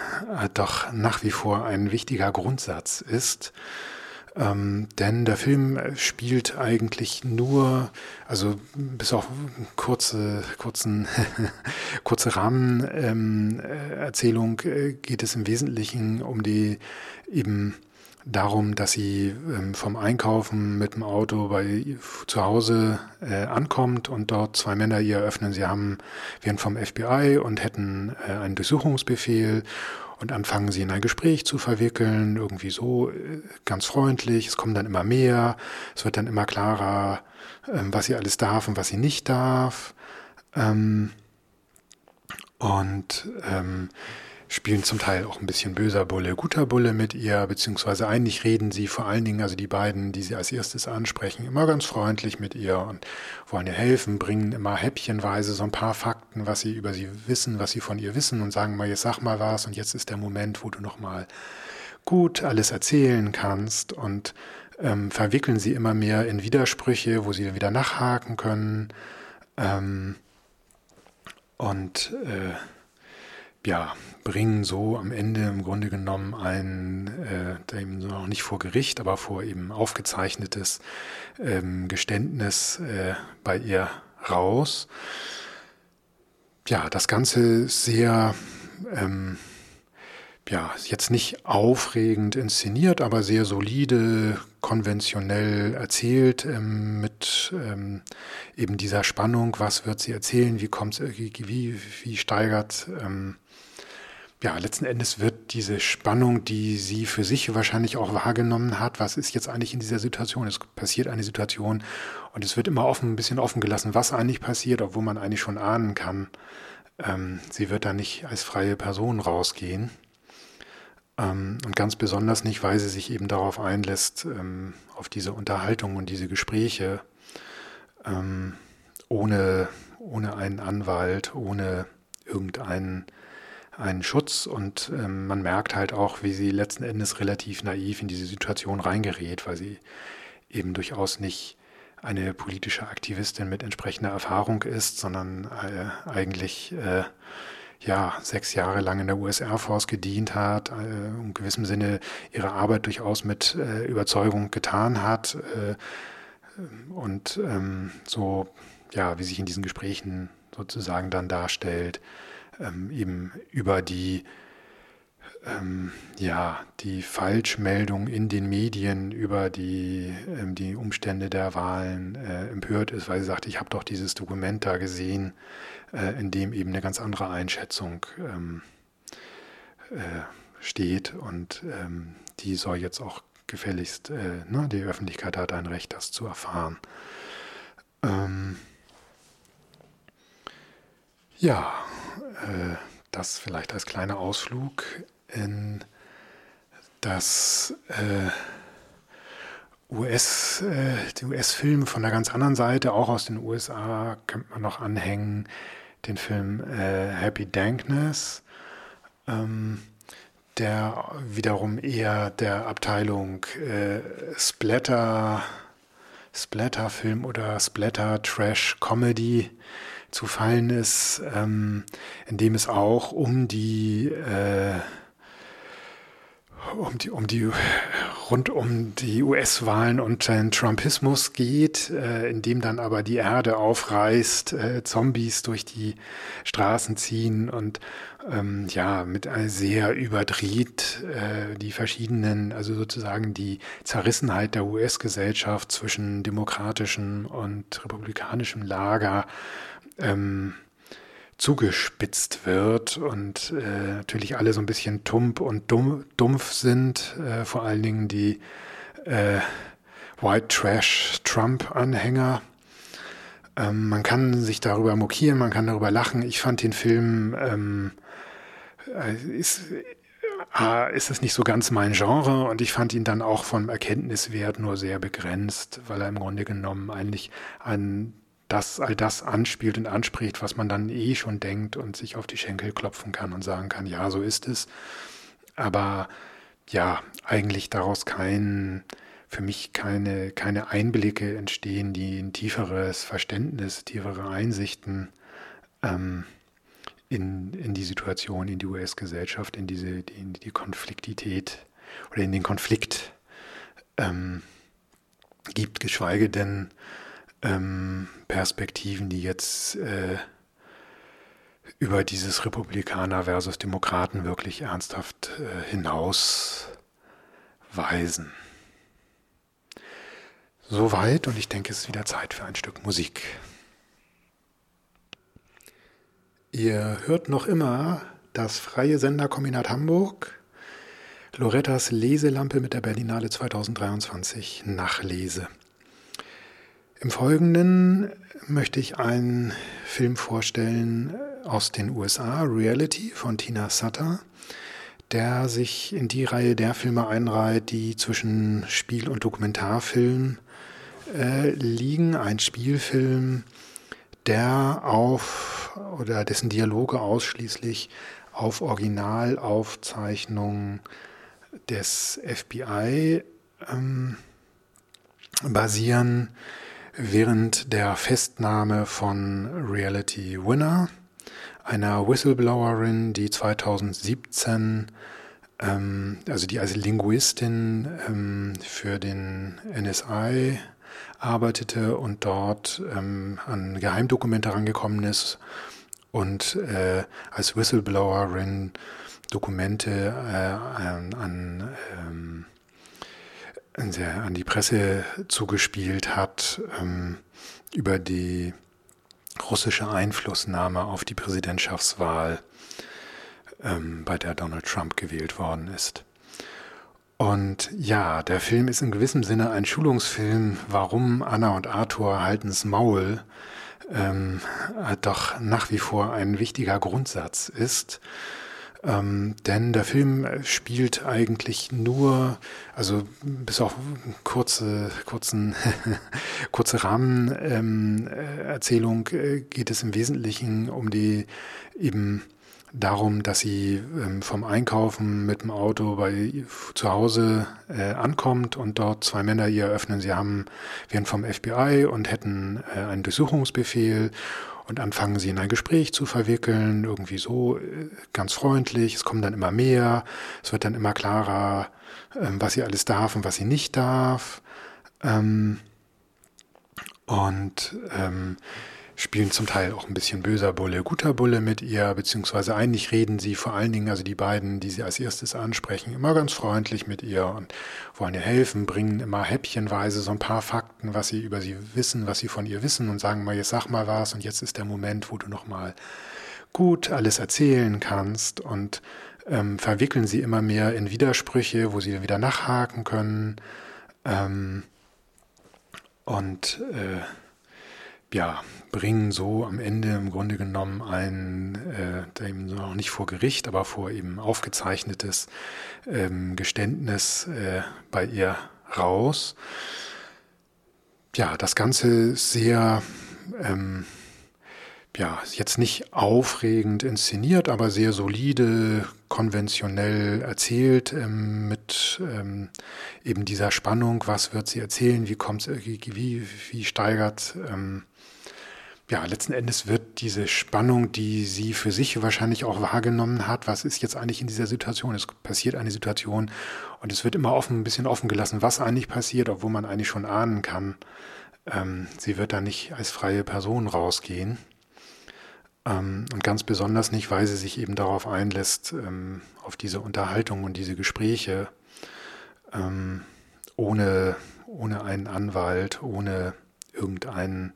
doch nach wie vor ein wichtiger Grundsatz ist. Ähm, denn der Film spielt eigentlich nur, also bis auf kurze, kurzen, kurze Rahmenerzählung ähm, äh, geht es im Wesentlichen um die eben darum, dass sie ähm, vom Einkaufen mit dem Auto bei zu Hause äh, ankommt und dort zwei Männer ihr eröffnen, sie haben, wären vom FBI und hätten äh, einen Durchsuchungsbefehl und anfangen sie in ein Gespräch zu verwickeln, irgendwie so äh, ganz freundlich. Es kommen dann immer mehr, es wird dann immer klarer, ähm, was sie alles darf und was sie nicht darf. Ähm, und ähm, spielen zum Teil auch ein bisschen böser Bulle, guter Bulle mit ihr, beziehungsweise eigentlich reden sie vor allen Dingen, also die beiden, die sie als erstes ansprechen, immer ganz freundlich mit ihr und wollen ihr helfen, bringen immer häppchenweise so ein paar Fakten, was sie über sie wissen, was sie von ihr wissen und sagen mal, jetzt sag mal was und jetzt ist der Moment, wo du nochmal gut alles erzählen kannst und ähm, verwickeln sie immer mehr in Widersprüche, wo sie wieder nachhaken können. Ähm, und äh, ja, bringen so am Ende im Grunde genommen ein, äh, eben noch nicht vor Gericht, aber vor eben aufgezeichnetes ähm, Geständnis äh, bei ihr raus. Ja, das Ganze sehr, ähm, ja, jetzt nicht aufregend inszeniert, aber sehr solide, konventionell erzählt, ähm, mit ähm, eben dieser Spannung, was wird sie erzählen, wie kommt wie, wie, wie steigert ähm, ja, letzten Endes wird diese Spannung, die sie für sich wahrscheinlich auch wahrgenommen hat, was ist jetzt eigentlich in dieser Situation? Es passiert eine Situation und es wird immer offen, ein bisschen offen gelassen, was eigentlich passiert, obwohl man eigentlich schon ahnen kann, ähm, sie wird da nicht als freie Person rausgehen. Ähm, und ganz besonders nicht, weil sie sich eben darauf einlässt, ähm, auf diese Unterhaltung und diese Gespräche, ähm, ohne, ohne einen Anwalt, ohne irgendeinen einen Schutz und ähm, man merkt halt auch, wie sie letzten Endes relativ naiv in diese Situation reingerät, weil sie eben durchaus nicht eine politische Aktivistin mit entsprechender Erfahrung ist, sondern äh, eigentlich äh, ja sechs Jahre lang in der US Air Force gedient hat, äh, in gewissem Sinne ihre Arbeit durchaus mit äh, Überzeugung getan hat äh, und ähm, so ja wie sich in diesen Gesprächen sozusagen dann darstellt, ähm, eben über die ähm, ja, die Falschmeldung in den Medien über die, ähm, die Umstände der Wahlen äh, empört ist, weil sie sagt, ich habe doch dieses Dokument da gesehen, äh, in dem eben eine ganz andere Einschätzung ähm, äh, steht und ähm, die soll jetzt auch gefälligst, äh, ne, die Öffentlichkeit hat ein Recht, das zu erfahren. Ähm, ja, das vielleicht als kleiner Ausflug in das äh, US, äh, die US-Filme von der ganz anderen Seite, auch aus den USA, könnte man noch anhängen, den Film äh, Happy Dankness, ähm, der wiederum eher der Abteilung äh, Splatter Splatter-Film oder Splatter-Trash-Comedy zu fallen ist, ähm, in es auch um die äh, um die, um die, rund um die US-Wahlen und den Trumpismus geht, äh, in dann aber die Erde aufreißt, äh, Zombies durch die Straßen ziehen und ähm, ja, mit sehr überdreht äh, die verschiedenen, also sozusagen die Zerrissenheit der US-Gesellschaft zwischen demokratischem und republikanischem Lager ähm, zugespitzt wird und äh, natürlich alle so ein bisschen tump und dumm, dumpf sind, äh, vor allen Dingen die äh, White Trash Trump-Anhänger. Ähm, man kann sich darüber mokieren, man kann darüber lachen. Ich fand den Film, ähm, äh, ist, äh, ist es nicht so ganz mein Genre und ich fand ihn dann auch vom Erkenntniswert nur sehr begrenzt, weil er im Grunde genommen eigentlich an das all das anspielt und anspricht, was man dann eh schon denkt und sich auf die Schenkel klopfen kann und sagen kann, ja, so ist es. Aber ja, eigentlich daraus kein, für mich keine, keine Einblicke entstehen, die ein tieferes Verständnis, tiefere Einsichten ähm, in, in die Situation, in die US-Gesellschaft, in diese, in die Konfliktität oder in den Konflikt ähm, gibt, geschweige denn ähm, Perspektiven, die jetzt äh, über dieses Republikaner versus Demokraten wirklich ernsthaft äh, hinausweisen. Soweit und ich denke, es ist wieder Zeit für ein Stück Musik. Ihr hört noch immer das freie Senderkombinat Hamburg, Lorettas Leselampe mit der Berlinale 2023 Nachlese. Im Folgenden möchte ich einen Film vorstellen aus den USA, Reality von Tina Sutter, der sich in die Reihe der Filme einreiht, die zwischen Spiel- und Dokumentarfilm äh, liegen. Ein Spielfilm, der auf oder dessen Dialoge ausschließlich auf Originalaufzeichnungen des FBI ähm, basieren während der Festnahme von Reality Winner, einer Whistleblowerin, die 2017, ähm, also die als Linguistin ähm, für den NSI arbeitete und dort ähm, an Geheimdokumente herangekommen ist und äh, als Whistleblowerin Dokumente äh, an, an sehr an die Presse zugespielt hat ähm, über die russische Einflussnahme auf die Präsidentschaftswahl, ähm, bei der Donald Trump gewählt worden ist. Und ja, der Film ist in gewissem Sinne ein Schulungsfilm, warum Anna und Arthur halten's Maul ähm, doch nach wie vor ein wichtiger Grundsatz ist ähm, denn der Film spielt eigentlich nur, also bis auf kurze, kurzen, kurze Rahmenerzählung ähm, äh, geht es im Wesentlichen um die eben darum, dass sie ähm, vom Einkaufen mit dem Auto bei zu Hause äh, ankommt und dort zwei Männer ihr eröffnen, sie haben, wären vom FBI und hätten äh, einen Durchsuchungsbefehl und anfangen sie in ein Gespräch zu verwickeln, irgendwie so äh, ganz freundlich. Es kommen dann immer mehr, es wird dann immer klarer, ähm, was sie alles darf und was sie nicht darf. Ähm, und ähm, spielen zum Teil auch ein bisschen böser Bulle, guter Bulle mit ihr, beziehungsweise eigentlich reden sie vor allen Dingen, also die beiden, die sie als erstes ansprechen, immer ganz freundlich mit ihr und wollen ihr helfen, bringen immer häppchenweise so ein paar Fakten, was sie über sie wissen, was sie von ihr wissen und sagen mal, jetzt sag mal was und jetzt ist der Moment, wo du nochmal gut alles erzählen kannst und ähm, verwickeln sie immer mehr in Widersprüche, wo sie wieder nachhaken können. Ähm, und äh, ja, bringen so am Ende im Grunde genommen ein, äh, eben noch nicht vor Gericht, aber vor eben aufgezeichnetes ähm, Geständnis äh, bei ihr raus. Ja, das Ganze ist sehr, ähm, ja, jetzt nicht aufregend inszeniert, aber sehr solide, konventionell erzählt, ähm, mit ähm, eben dieser Spannung, was wird sie erzählen, wie kommt wie, wie, wie steigert, ähm, ja, letzten Endes wird diese Spannung, die sie für sich wahrscheinlich auch wahrgenommen hat, was ist jetzt eigentlich in dieser Situation? Es passiert eine Situation und es wird immer offen, ein bisschen offen gelassen, was eigentlich passiert, obwohl man eigentlich schon ahnen kann, ähm, sie wird da nicht als freie Person rausgehen. Ähm, und ganz besonders nicht, weil sie sich eben darauf einlässt, ähm, auf diese Unterhaltung und diese Gespräche, ähm, ohne, ohne einen Anwalt, ohne irgendeinen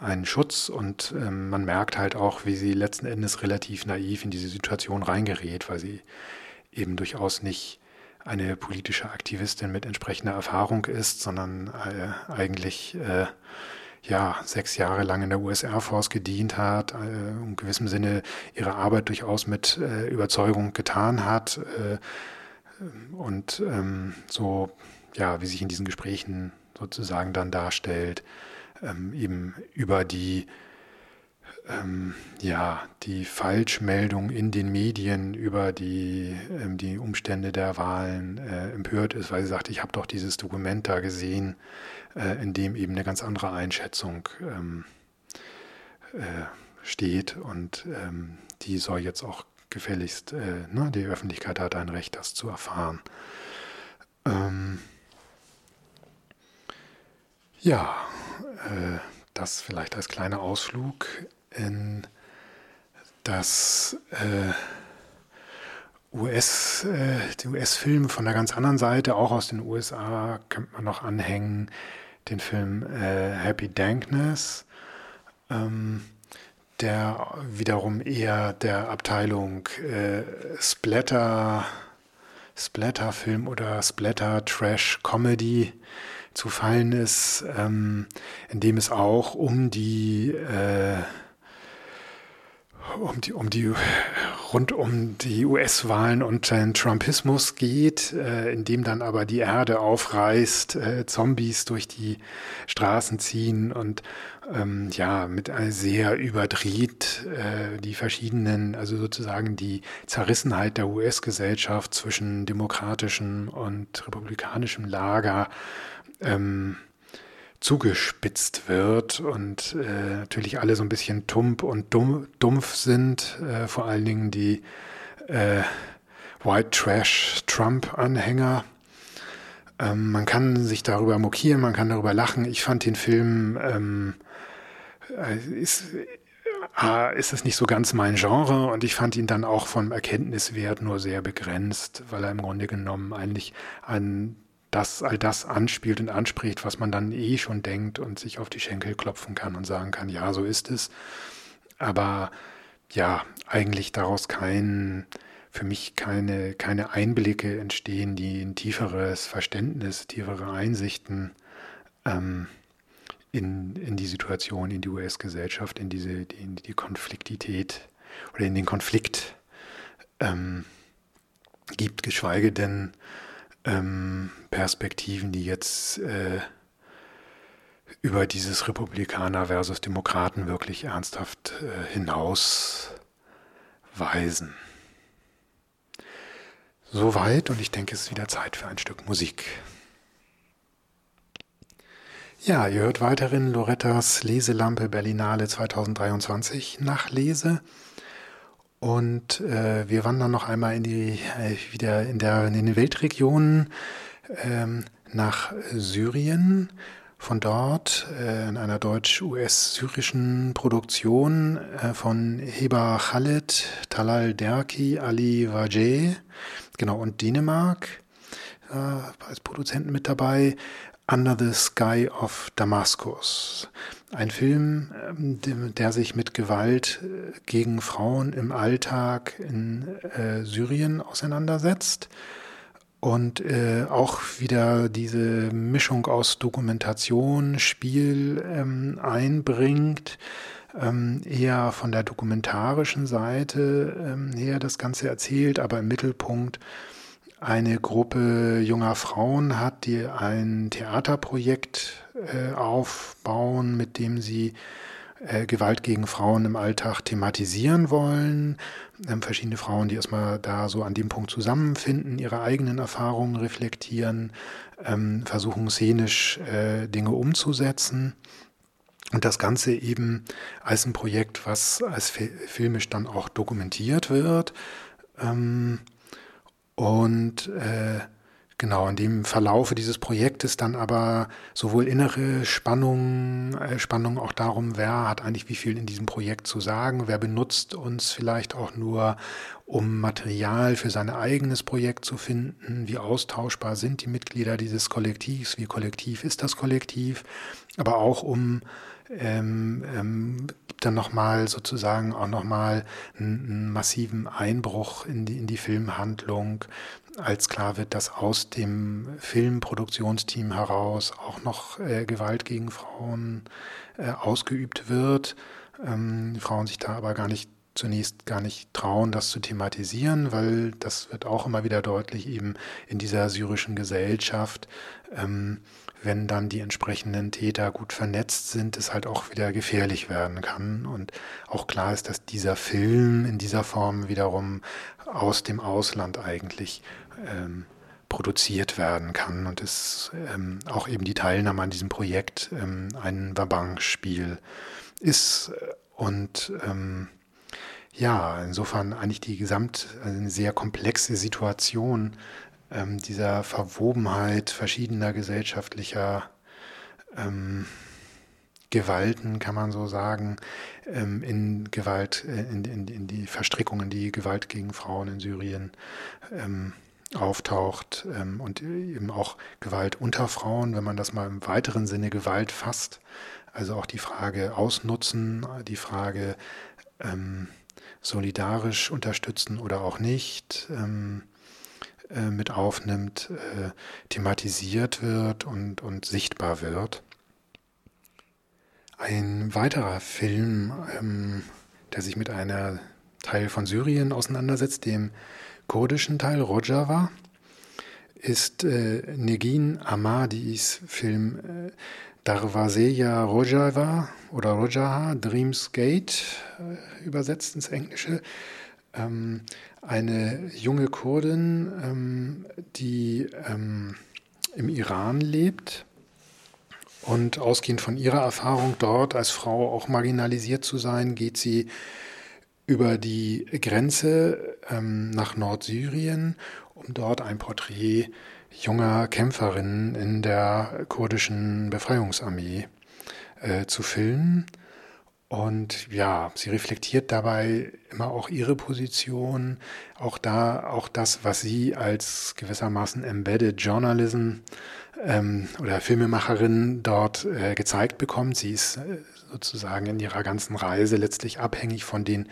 einen Schutz und ähm, man merkt halt auch, wie sie letzten Endes relativ naiv in diese Situation reingerät, weil sie eben durchaus nicht eine politische Aktivistin mit entsprechender Erfahrung ist, sondern äh, eigentlich äh, ja sechs Jahre lang in der US Air Force gedient hat, äh, in gewissem Sinne ihre Arbeit durchaus mit äh, Überzeugung getan hat äh, und ähm, so ja wie sich in diesen Gesprächen sozusagen dann darstellt, ähm, eben über die ähm, ja, die Falschmeldung in den Medien über die, ähm, die Umstände der Wahlen äh, empört ist, weil sie sagt, ich habe doch dieses Dokument da gesehen, äh, in dem eben eine ganz andere Einschätzung ähm, äh, steht und ähm, die soll jetzt auch gefälligst, äh, ne, die Öffentlichkeit hat ein Recht, das zu erfahren. Ähm, ja, das vielleicht als kleiner Ausflug in das äh, US, äh, die US-Filme von der ganz anderen Seite, auch aus den USA, könnte man noch anhängen, den Film äh, Happy Dankness, ähm, der wiederum eher der Abteilung äh, Splatter, Splatter-Film oder Splatter-Trash-Comedy zu fallen ist, ähm, in dem es auch um die, äh, um die, um die, rund um die US-Wahlen und den Trumpismus geht, äh, in dem dann aber die Erde aufreißt, äh, Zombies durch die Straßen ziehen und ähm, ja, mit sehr überdreht äh, die verschiedenen, also sozusagen die Zerrissenheit der US-Gesellschaft zwischen demokratischem und republikanischem Lager ähm, zugespitzt wird und äh, natürlich alle so ein bisschen tump und dumm, dumpf sind, äh, vor allen Dingen die äh, White Trash Trump-Anhänger. Ähm, man kann sich darüber mokieren, man kann darüber lachen. Ich fand den Film, ähm, äh, ist, äh, ist es nicht so ganz mein Genre und ich fand ihn dann auch vom Erkenntniswert nur sehr begrenzt, weil er im Grunde genommen eigentlich an das all das anspielt und anspricht, was man dann eh schon denkt und sich auf die Schenkel klopfen kann und sagen kann, ja, so ist es. Aber ja, eigentlich daraus kein, für mich keine, keine Einblicke entstehen, die ein tieferes Verständnis, tiefere Einsichten ähm, in, in die Situation, in die US-Gesellschaft, in diese, in die Konfliktität oder in den Konflikt ähm, gibt, geschweige denn ähm, Perspektiven, die jetzt äh, über dieses Republikaner versus Demokraten wirklich ernsthaft äh, hinausweisen. Soweit und ich denke, es ist wieder Zeit für ein Stück Musik. Ja, ihr hört weiterhin Lorettas Leselampe Berlinale 2023 Nachlese. Und äh, wir wandern noch einmal in die, äh, wieder in, der, in den Weltregionen ähm, nach Syrien. Von dort äh, in einer deutsch-US-syrischen Produktion äh, von Heba Khaled, Talal Derki, Ali Wajeh, genau, und Dänemark äh, als Produzenten mit dabei. Under the Sky of Damascus. Ein Film, ähm, der sich mit Gewalt äh, gegen Frauen im Alltag in äh, Syrien auseinandersetzt. Und äh, auch wieder diese Mischung aus Dokumentation, Spiel ähm, einbringt, ähm, eher von der dokumentarischen Seite her das Ganze erzählt, aber im Mittelpunkt eine Gruppe junger Frauen hat, die ein Theaterprojekt äh, aufbauen, mit dem sie äh, Gewalt gegen Frauen im Alltag thematisieren wollen. Ähm, verschiedene Frauen, die erstmal da so an dem Punkt zusammenfinden, ihre eigenen Erfahrungen reflektieren, ähm, versuchen szenisch äh, Dinge umzusetzen. Und das Ganze eben als ein Projekt, was als filmisch dann auch dokumentiert wird. Ähm, und äh, Genau, in dem Verlaufe dieses Projektes dann aber sowohl innere Spannung, äh, Spannung auch darum, wer hat eigentlich wie viel in diesem Projekt zu sagen, wer benutzt uns vielleicht auch nur, um Material für sein eigenes Projekt zu finden, wie austauschbar sind die Mitglieder dieses Kollektivs, wie kollektiv ist das Kollektiv, aber auch um ähm, ähm, dann nochmal sozusagen auch nochmal einen, einen massiven Einbruch in die, in die Filmhandlung, als klar wird, dass aus dem Filmproduktionsteam heraus auch noch äh, Gewalt gegen Frauen äh, ausgeübt wird. Ähm, Frauen sich da aber gar nicht zunächst gar nicht trauen, das zu thematisieren, weil das wird auch immer wieder deutlich eben in dieser syrischen Gesellschaft. Ähm, wenn dann die entsprechenden Täter gut vernetzt sind, es halt auch wieder gefährlich werden kann. Und auch klar ist, dass dieser Film in dieser Form wiederum aus dem Ausland eigentlich ähm, produziert werden kann und es ähm, auch eben die Teilnahme an diesem Projekt ähm, ein Wabang-Spiel ist. Und ähm, ja, insofern eigentlich die gesamt also eine sehr komplexe Situation ähm, dieser Verwobenheit verschiedener gesellschaftlicher ähm, Gewalten, kann man so sagen, ähm, in Gewalt, äh, in, in, in, die Verstrickungen, die Gewalt gegen Frauen in Syrien ähm, auftaucht ähm, und eben auch Gewalt unter Frauen, wenn man das mal im weiteren Sinne Gewalt fasst. Also auch die Frage ausnutzen, die Frage ähm, solidarisch unterstützen oder auch nicht. Ähm, äh, mit aufnimmt, äh, thematisiert wird und, und sichtbar wird. Ein weiterer Film, ähm, der sich mit einer Teil von Syrien auseinandersetzt, dem kurdischen Teil Rojava, ist äh, Negin Ahmadis Film äh, Darvaseya Rojava oder Rojaha, Dreams Gate, äh, übersetzt ins Englische. Ähm, eine junge Kurdin, ähm, die ähm, im Iran lebt und ausgehend von ihrer Erfahrung dort als Frau auch marginalisiert zu sein, geht sie über die Grenze ähm, nach Nordsyrien, um dort ein Porträt junger Kämpferinnen in der kurdischen Befreiungsarmee äh, zu filmen. Und ja, sie reflektiert dabei immer auch ihre Position, auch da, auch das, was sie als gewissermaßen Embedded Journalism ähm, oder Filmemacherin dort äh, gezeigt bekommt. Sie ist äh, sozusagen in ihrer ganzen Reise letztlich abhängig von den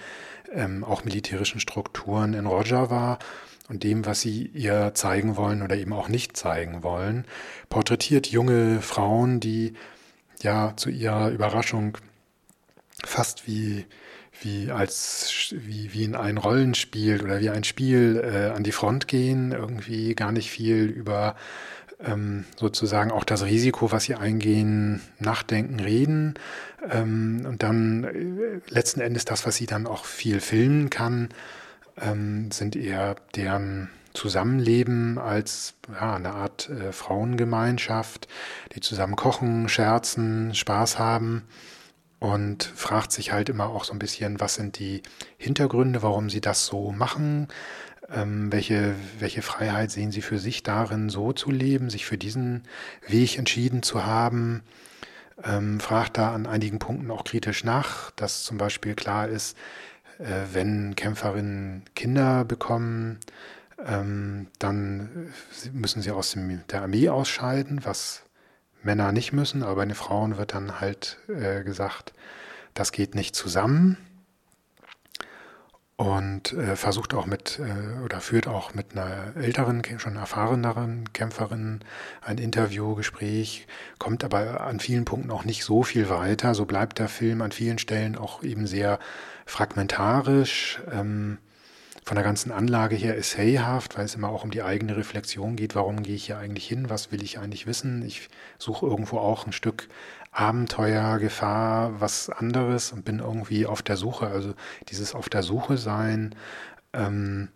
ähm, auch militärischen Strukturen in Rojava und dem, was sie ihr zeigen wollen oder eben auch nicht zeigen wollen. Porträtiert junge Frauen, die ja zu ihrer Überraschung fast wie, wie als wie, wie in ein Rollenspiel oder wie ein Spiel äh, an die Front gehen, irgendwie gar nicht viel über ähm, sozusagen auch das Risiko, was sie eingehen, nachdenken, reden. Ähm, und dann äh, letzten Endes das, was sie dann auch viel filmen kann, ähm, sind eher deren Zusammenleben als ja, eine Art äh, Frauengemeinschaft, die zusammen kochen, scherzen, Spaß haben und fragt sich halt immer auch so ein bisschen, was sind die Hintergründe, warum sie das so machen, ähm, welche, welche Freiheit sehen sie für sich darin, so zu leben, sich für diesen Weg entschieden zu haben. Ähm, fragt da an einigen Punkten auch kritisch nach, dass zum Beispiel klar ist, äh, wenn Kämpferinnen Kinder bekommen, ähm, dann müssen sie aus dem, der Armee ausscheiden, was Männer nicht müssen, aber bei den Frauen wird dann halt äh, gesagt, das geht nicht zusammen. Und äh, versucht auch mit äh, oder führt auch mit einer älteren, schon erfahreneren Kämpferin ein Interviewgespräch, kommt aber an vielen Punkten auch nicht so viel weiter. So bleibt der Film an vielen Stellen auch eben sehr fragmentarisch. Ähm, von der ganzen Anlage her essayhaft, weil es immer auch um die eigene Reflexion geht. Warum gehe ich hier eigentlich hin? Was will ich eigentlich wissen? Ich suche irgendwo auch ein Stück Abenteuer, Gefahr, was anderes und bin irgendwie auf der Suche. Also dieses auf der Suche sein ähm,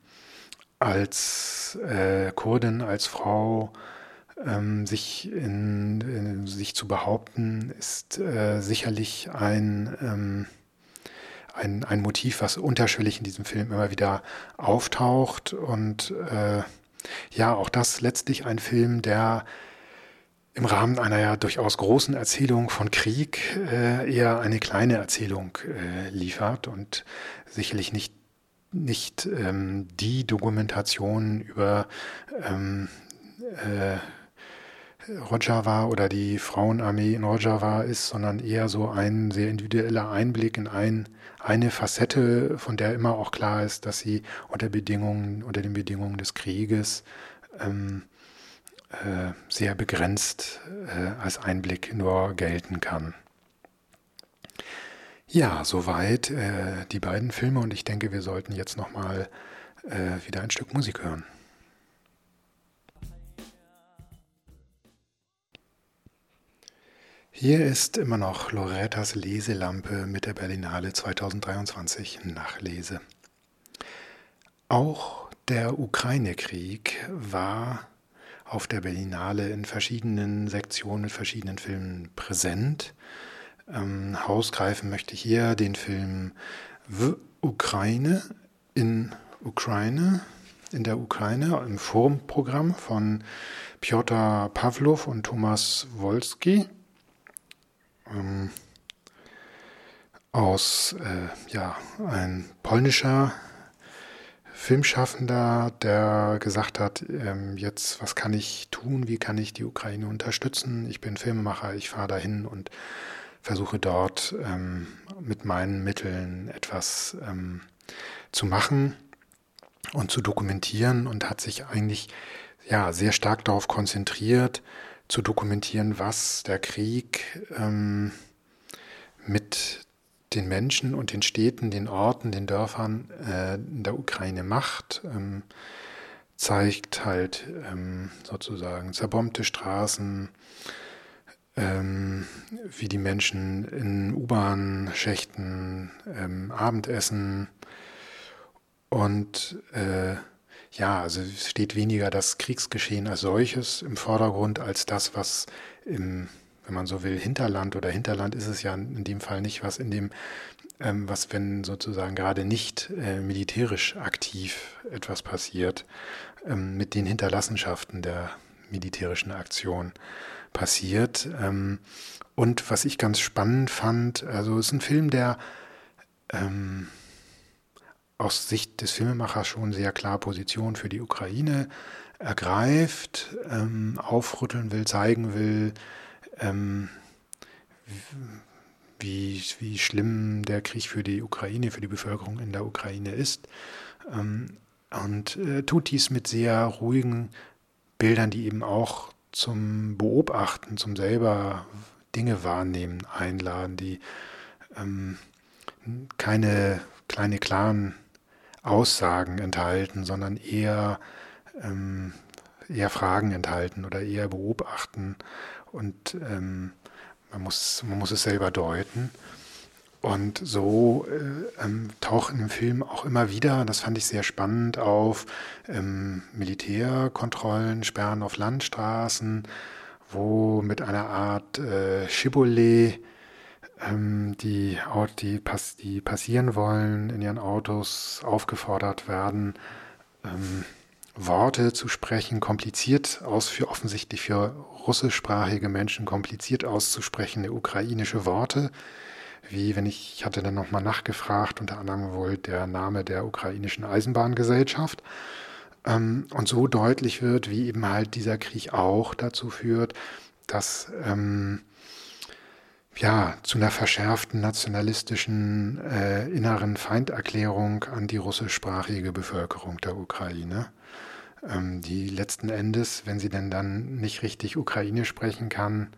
als äh, Kurdin, als Frau, ähm, sich, in, in, sich zu behaupten, ist äh, sicherlich ein, ähm, ein, ein Motiv, was unterschwellig in diesem Film immer wieder auftaucht. Und äh, ja, auch das letztlich ein Film, der im Rahmen einer ja durchaus großen Erzählung von Krieg äh, eher eine kleine Erzählung äh, liefert und sicherlich nicht, nicht ähm, die Dokumentation über ähm, äh, Rojava oder die Frauenarmee in Rojava ist, sondern eher so ein sehr individueller Einblick in ein, eine Facette, von der immer auch klar ist, dass sie unter Bedingungen, unter den Bedingungen des Krieges ähm, äh, sehr begrenzt äh, als Einblick nur gelten kann. Ja, soweit äh, die beiden Filme und ich denke, wir sollten jetzt nochmal äh, wieder ein Stück Musik hören. Hier ist immer noch Loretas Leselampe mit der Berlinale 2023 Nachlese. Auch der Ukraine-Krieg war auf der Berlinale in verschiedenen Sektionen mit verschiedenen Filmen präsent. Ähm, hausgreifen möchte ich hier den Film The Ukraine in Ukraine, in der Ukraine, im Forumprogramm von Piotr Pawlow und Thomas Wolski ähm, aus äh, ja, ein polnischer Filmschaffender, der gesagt hat, ähm, jetzt, was kann ich tun, wie kann ich die Ukraine unterstützen? Ich bin Filmemacher, ich fahre dahin und versuche dort ähm, mit meinen Mitteln etwas ähm, zu machen und zu dokumentieren und hat sich eigentlich ja sehr stark darauf konzentriert, zu dokumentieren, was der Krieg ähm, mit den Menschen und den Städten, den Orten, den Dörfern äh, in der Ukraine macht. Ähm, zeigt halt ähm, sozusagen zerbombte Straßen, ähm, wie die Menschen in U-Bahn-Schächten ähm, Abendessen und äh, ja, also steht weniger das Kriegsgeschehen als solches im Vordergrund als das, was im, wenn man so will, Hinterland oder Hinterland ist es ja in dem Fall nicht, was in dem, ähm, was wenn sozusagen gerade nicht äh, militärisch aktiv etwas passiert, ähm, mit den Hinterlassenschaften der militärischen Aktion passiert. Ähm, und was ich ganz spannend fand, also es ist ein Film, der ähm, aus Sicht des Filmemachers schon sehr klar Position für die Ukraine ergreift, ähm, aufrütteln will, zeigen will, ähm, wie, wie schlimm der Krieg für die Ukraine, für die Bevölkerung in der Ukraine ist. Ähm, und äh, tut dies mit sehr ruhigen Bildern, die eben auch zum Beobachten, zum selber Dinge wahrnehmen einladen, die ähm, keine kleine klaren Aussagen enthalten, sondern eher, ähm, eher Fragen enthalten oder eher beobachten und ähm, man, muss, man muss es selber deuten. Und so äh, ähm, tauchen im Film auch immer wieder, das fand ich sehr spannend, auf ähm, Militärkontrollen, Sperren auf Landstraßen, wo mit einer Art äh, Shibboleth ähm, die, die, pass, die passieren wollen, in ihren Autos aufgefordert werden, ähm, Worte zu sprechen, kompliziert aus für offensichtlich für russischsprachige Menschen kompliziert auszusprechende ukrainische Worte, wie wenn ich, ich hatte dann nochmal nachgefragt, unter anderem wohl der Name der ukrainischen Eisenbahngesellschaft. Ähm, und so deutlich wird, wie eben halt dieser Krieg auch dazu führt, dass ähm, ja, zu einer verschärften nationalistischen äh, inneren Feinderklärung an die russischsprachige Bevölkerung der Ukraine, ähm, die letzten Endes, wenn sie denn dann nicht richtig Ukrainisch sprechen kann,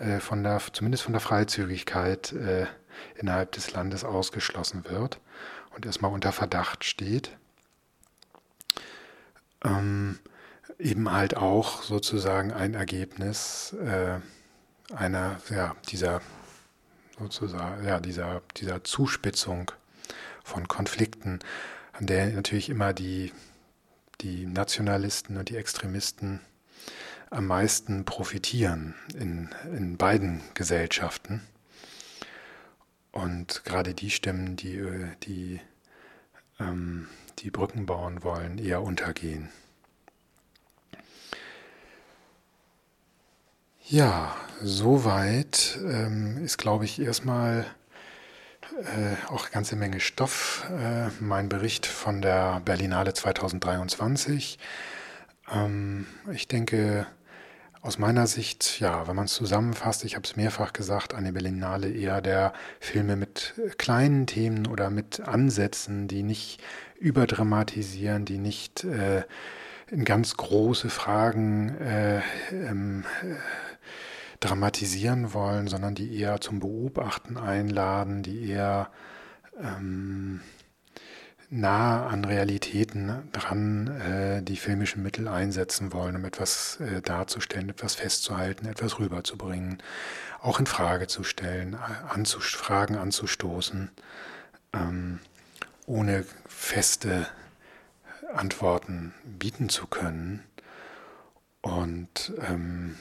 äh, von der, zumindest von der Freizügigkeit äh, innerhalb des Landes ausgeschlossen wird und erstmal unter Verdacht steht. Ähm, eben halt auch sozusagen ein Ergebnis äh, einer ja, dieser sozusagen ja, dieser, dieser Zuspitzung von Konflikten, an der natürlich immer die, die Nationalisten und die Extremisten am meisten profitieren in, in beiden Gesellschaften. Und gerade die Stimmen, die, die, ähm, die Brücken bauen wollen, eher untergehen. Ja, soweit ähm, ist, glaube ich, erstmal äh, auch eine ganze Menge Stoff. Äh, mein Bericht von der Berlinale 2023. Ähm, ich denke, aus meiner Sicht, ja, wenn man es zusammenfasst, ich habe es mehrfach gesagt, eine Berlinale eher der Filme mit kleinen Themen oder mit Ansätzen, die nicht überdramatisieren, die nicht äh, in ganz große Fragen äh, ähm, dramatisieren wollen, sondern die eher zum Beobachten einladen, die eher ähm, nah an Realitäten dran äh, die filmischen Mittel einsetzen wollen, um etwas äh, darzustellen, etwas festzuhalten, etwas rüberzubringen, auch in Frage zu stellen, anzust Fragen anzustoßen, ähm, ohne feste Antworten bieten zu können. Und ähm,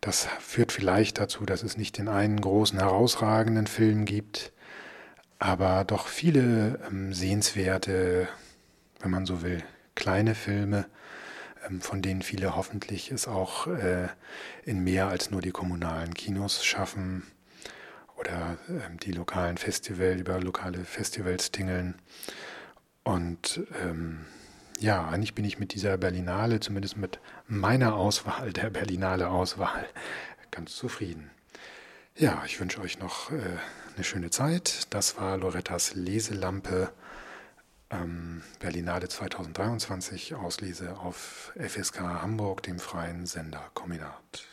das führt vielleicht dazu, dass es nicht den einen großen herausragenden Film gibt, aber doch viele ähm, sehenswerte, wenn man so will, kleine Filme, ähm, von denen viele hoffentlich es auch äh, in mehr als nur die kommunalen Kinos schaffen oder ähm, die lokalen Festivals, über lokale Festivals tingeln. Und ähm, ja, eigentlich bin ich mit dieser Berlinale, zumindest mit meiner Auswahl, der Berlinale Auswahl, ganz zufrieden. Ja, ich wünsche euch noch äh, eine schöne Zeit. Das war Lorettas Leselampe ähm, Berlinale 2023, Auslese auf FSK Hamburg, dem freien Sender Kombinat.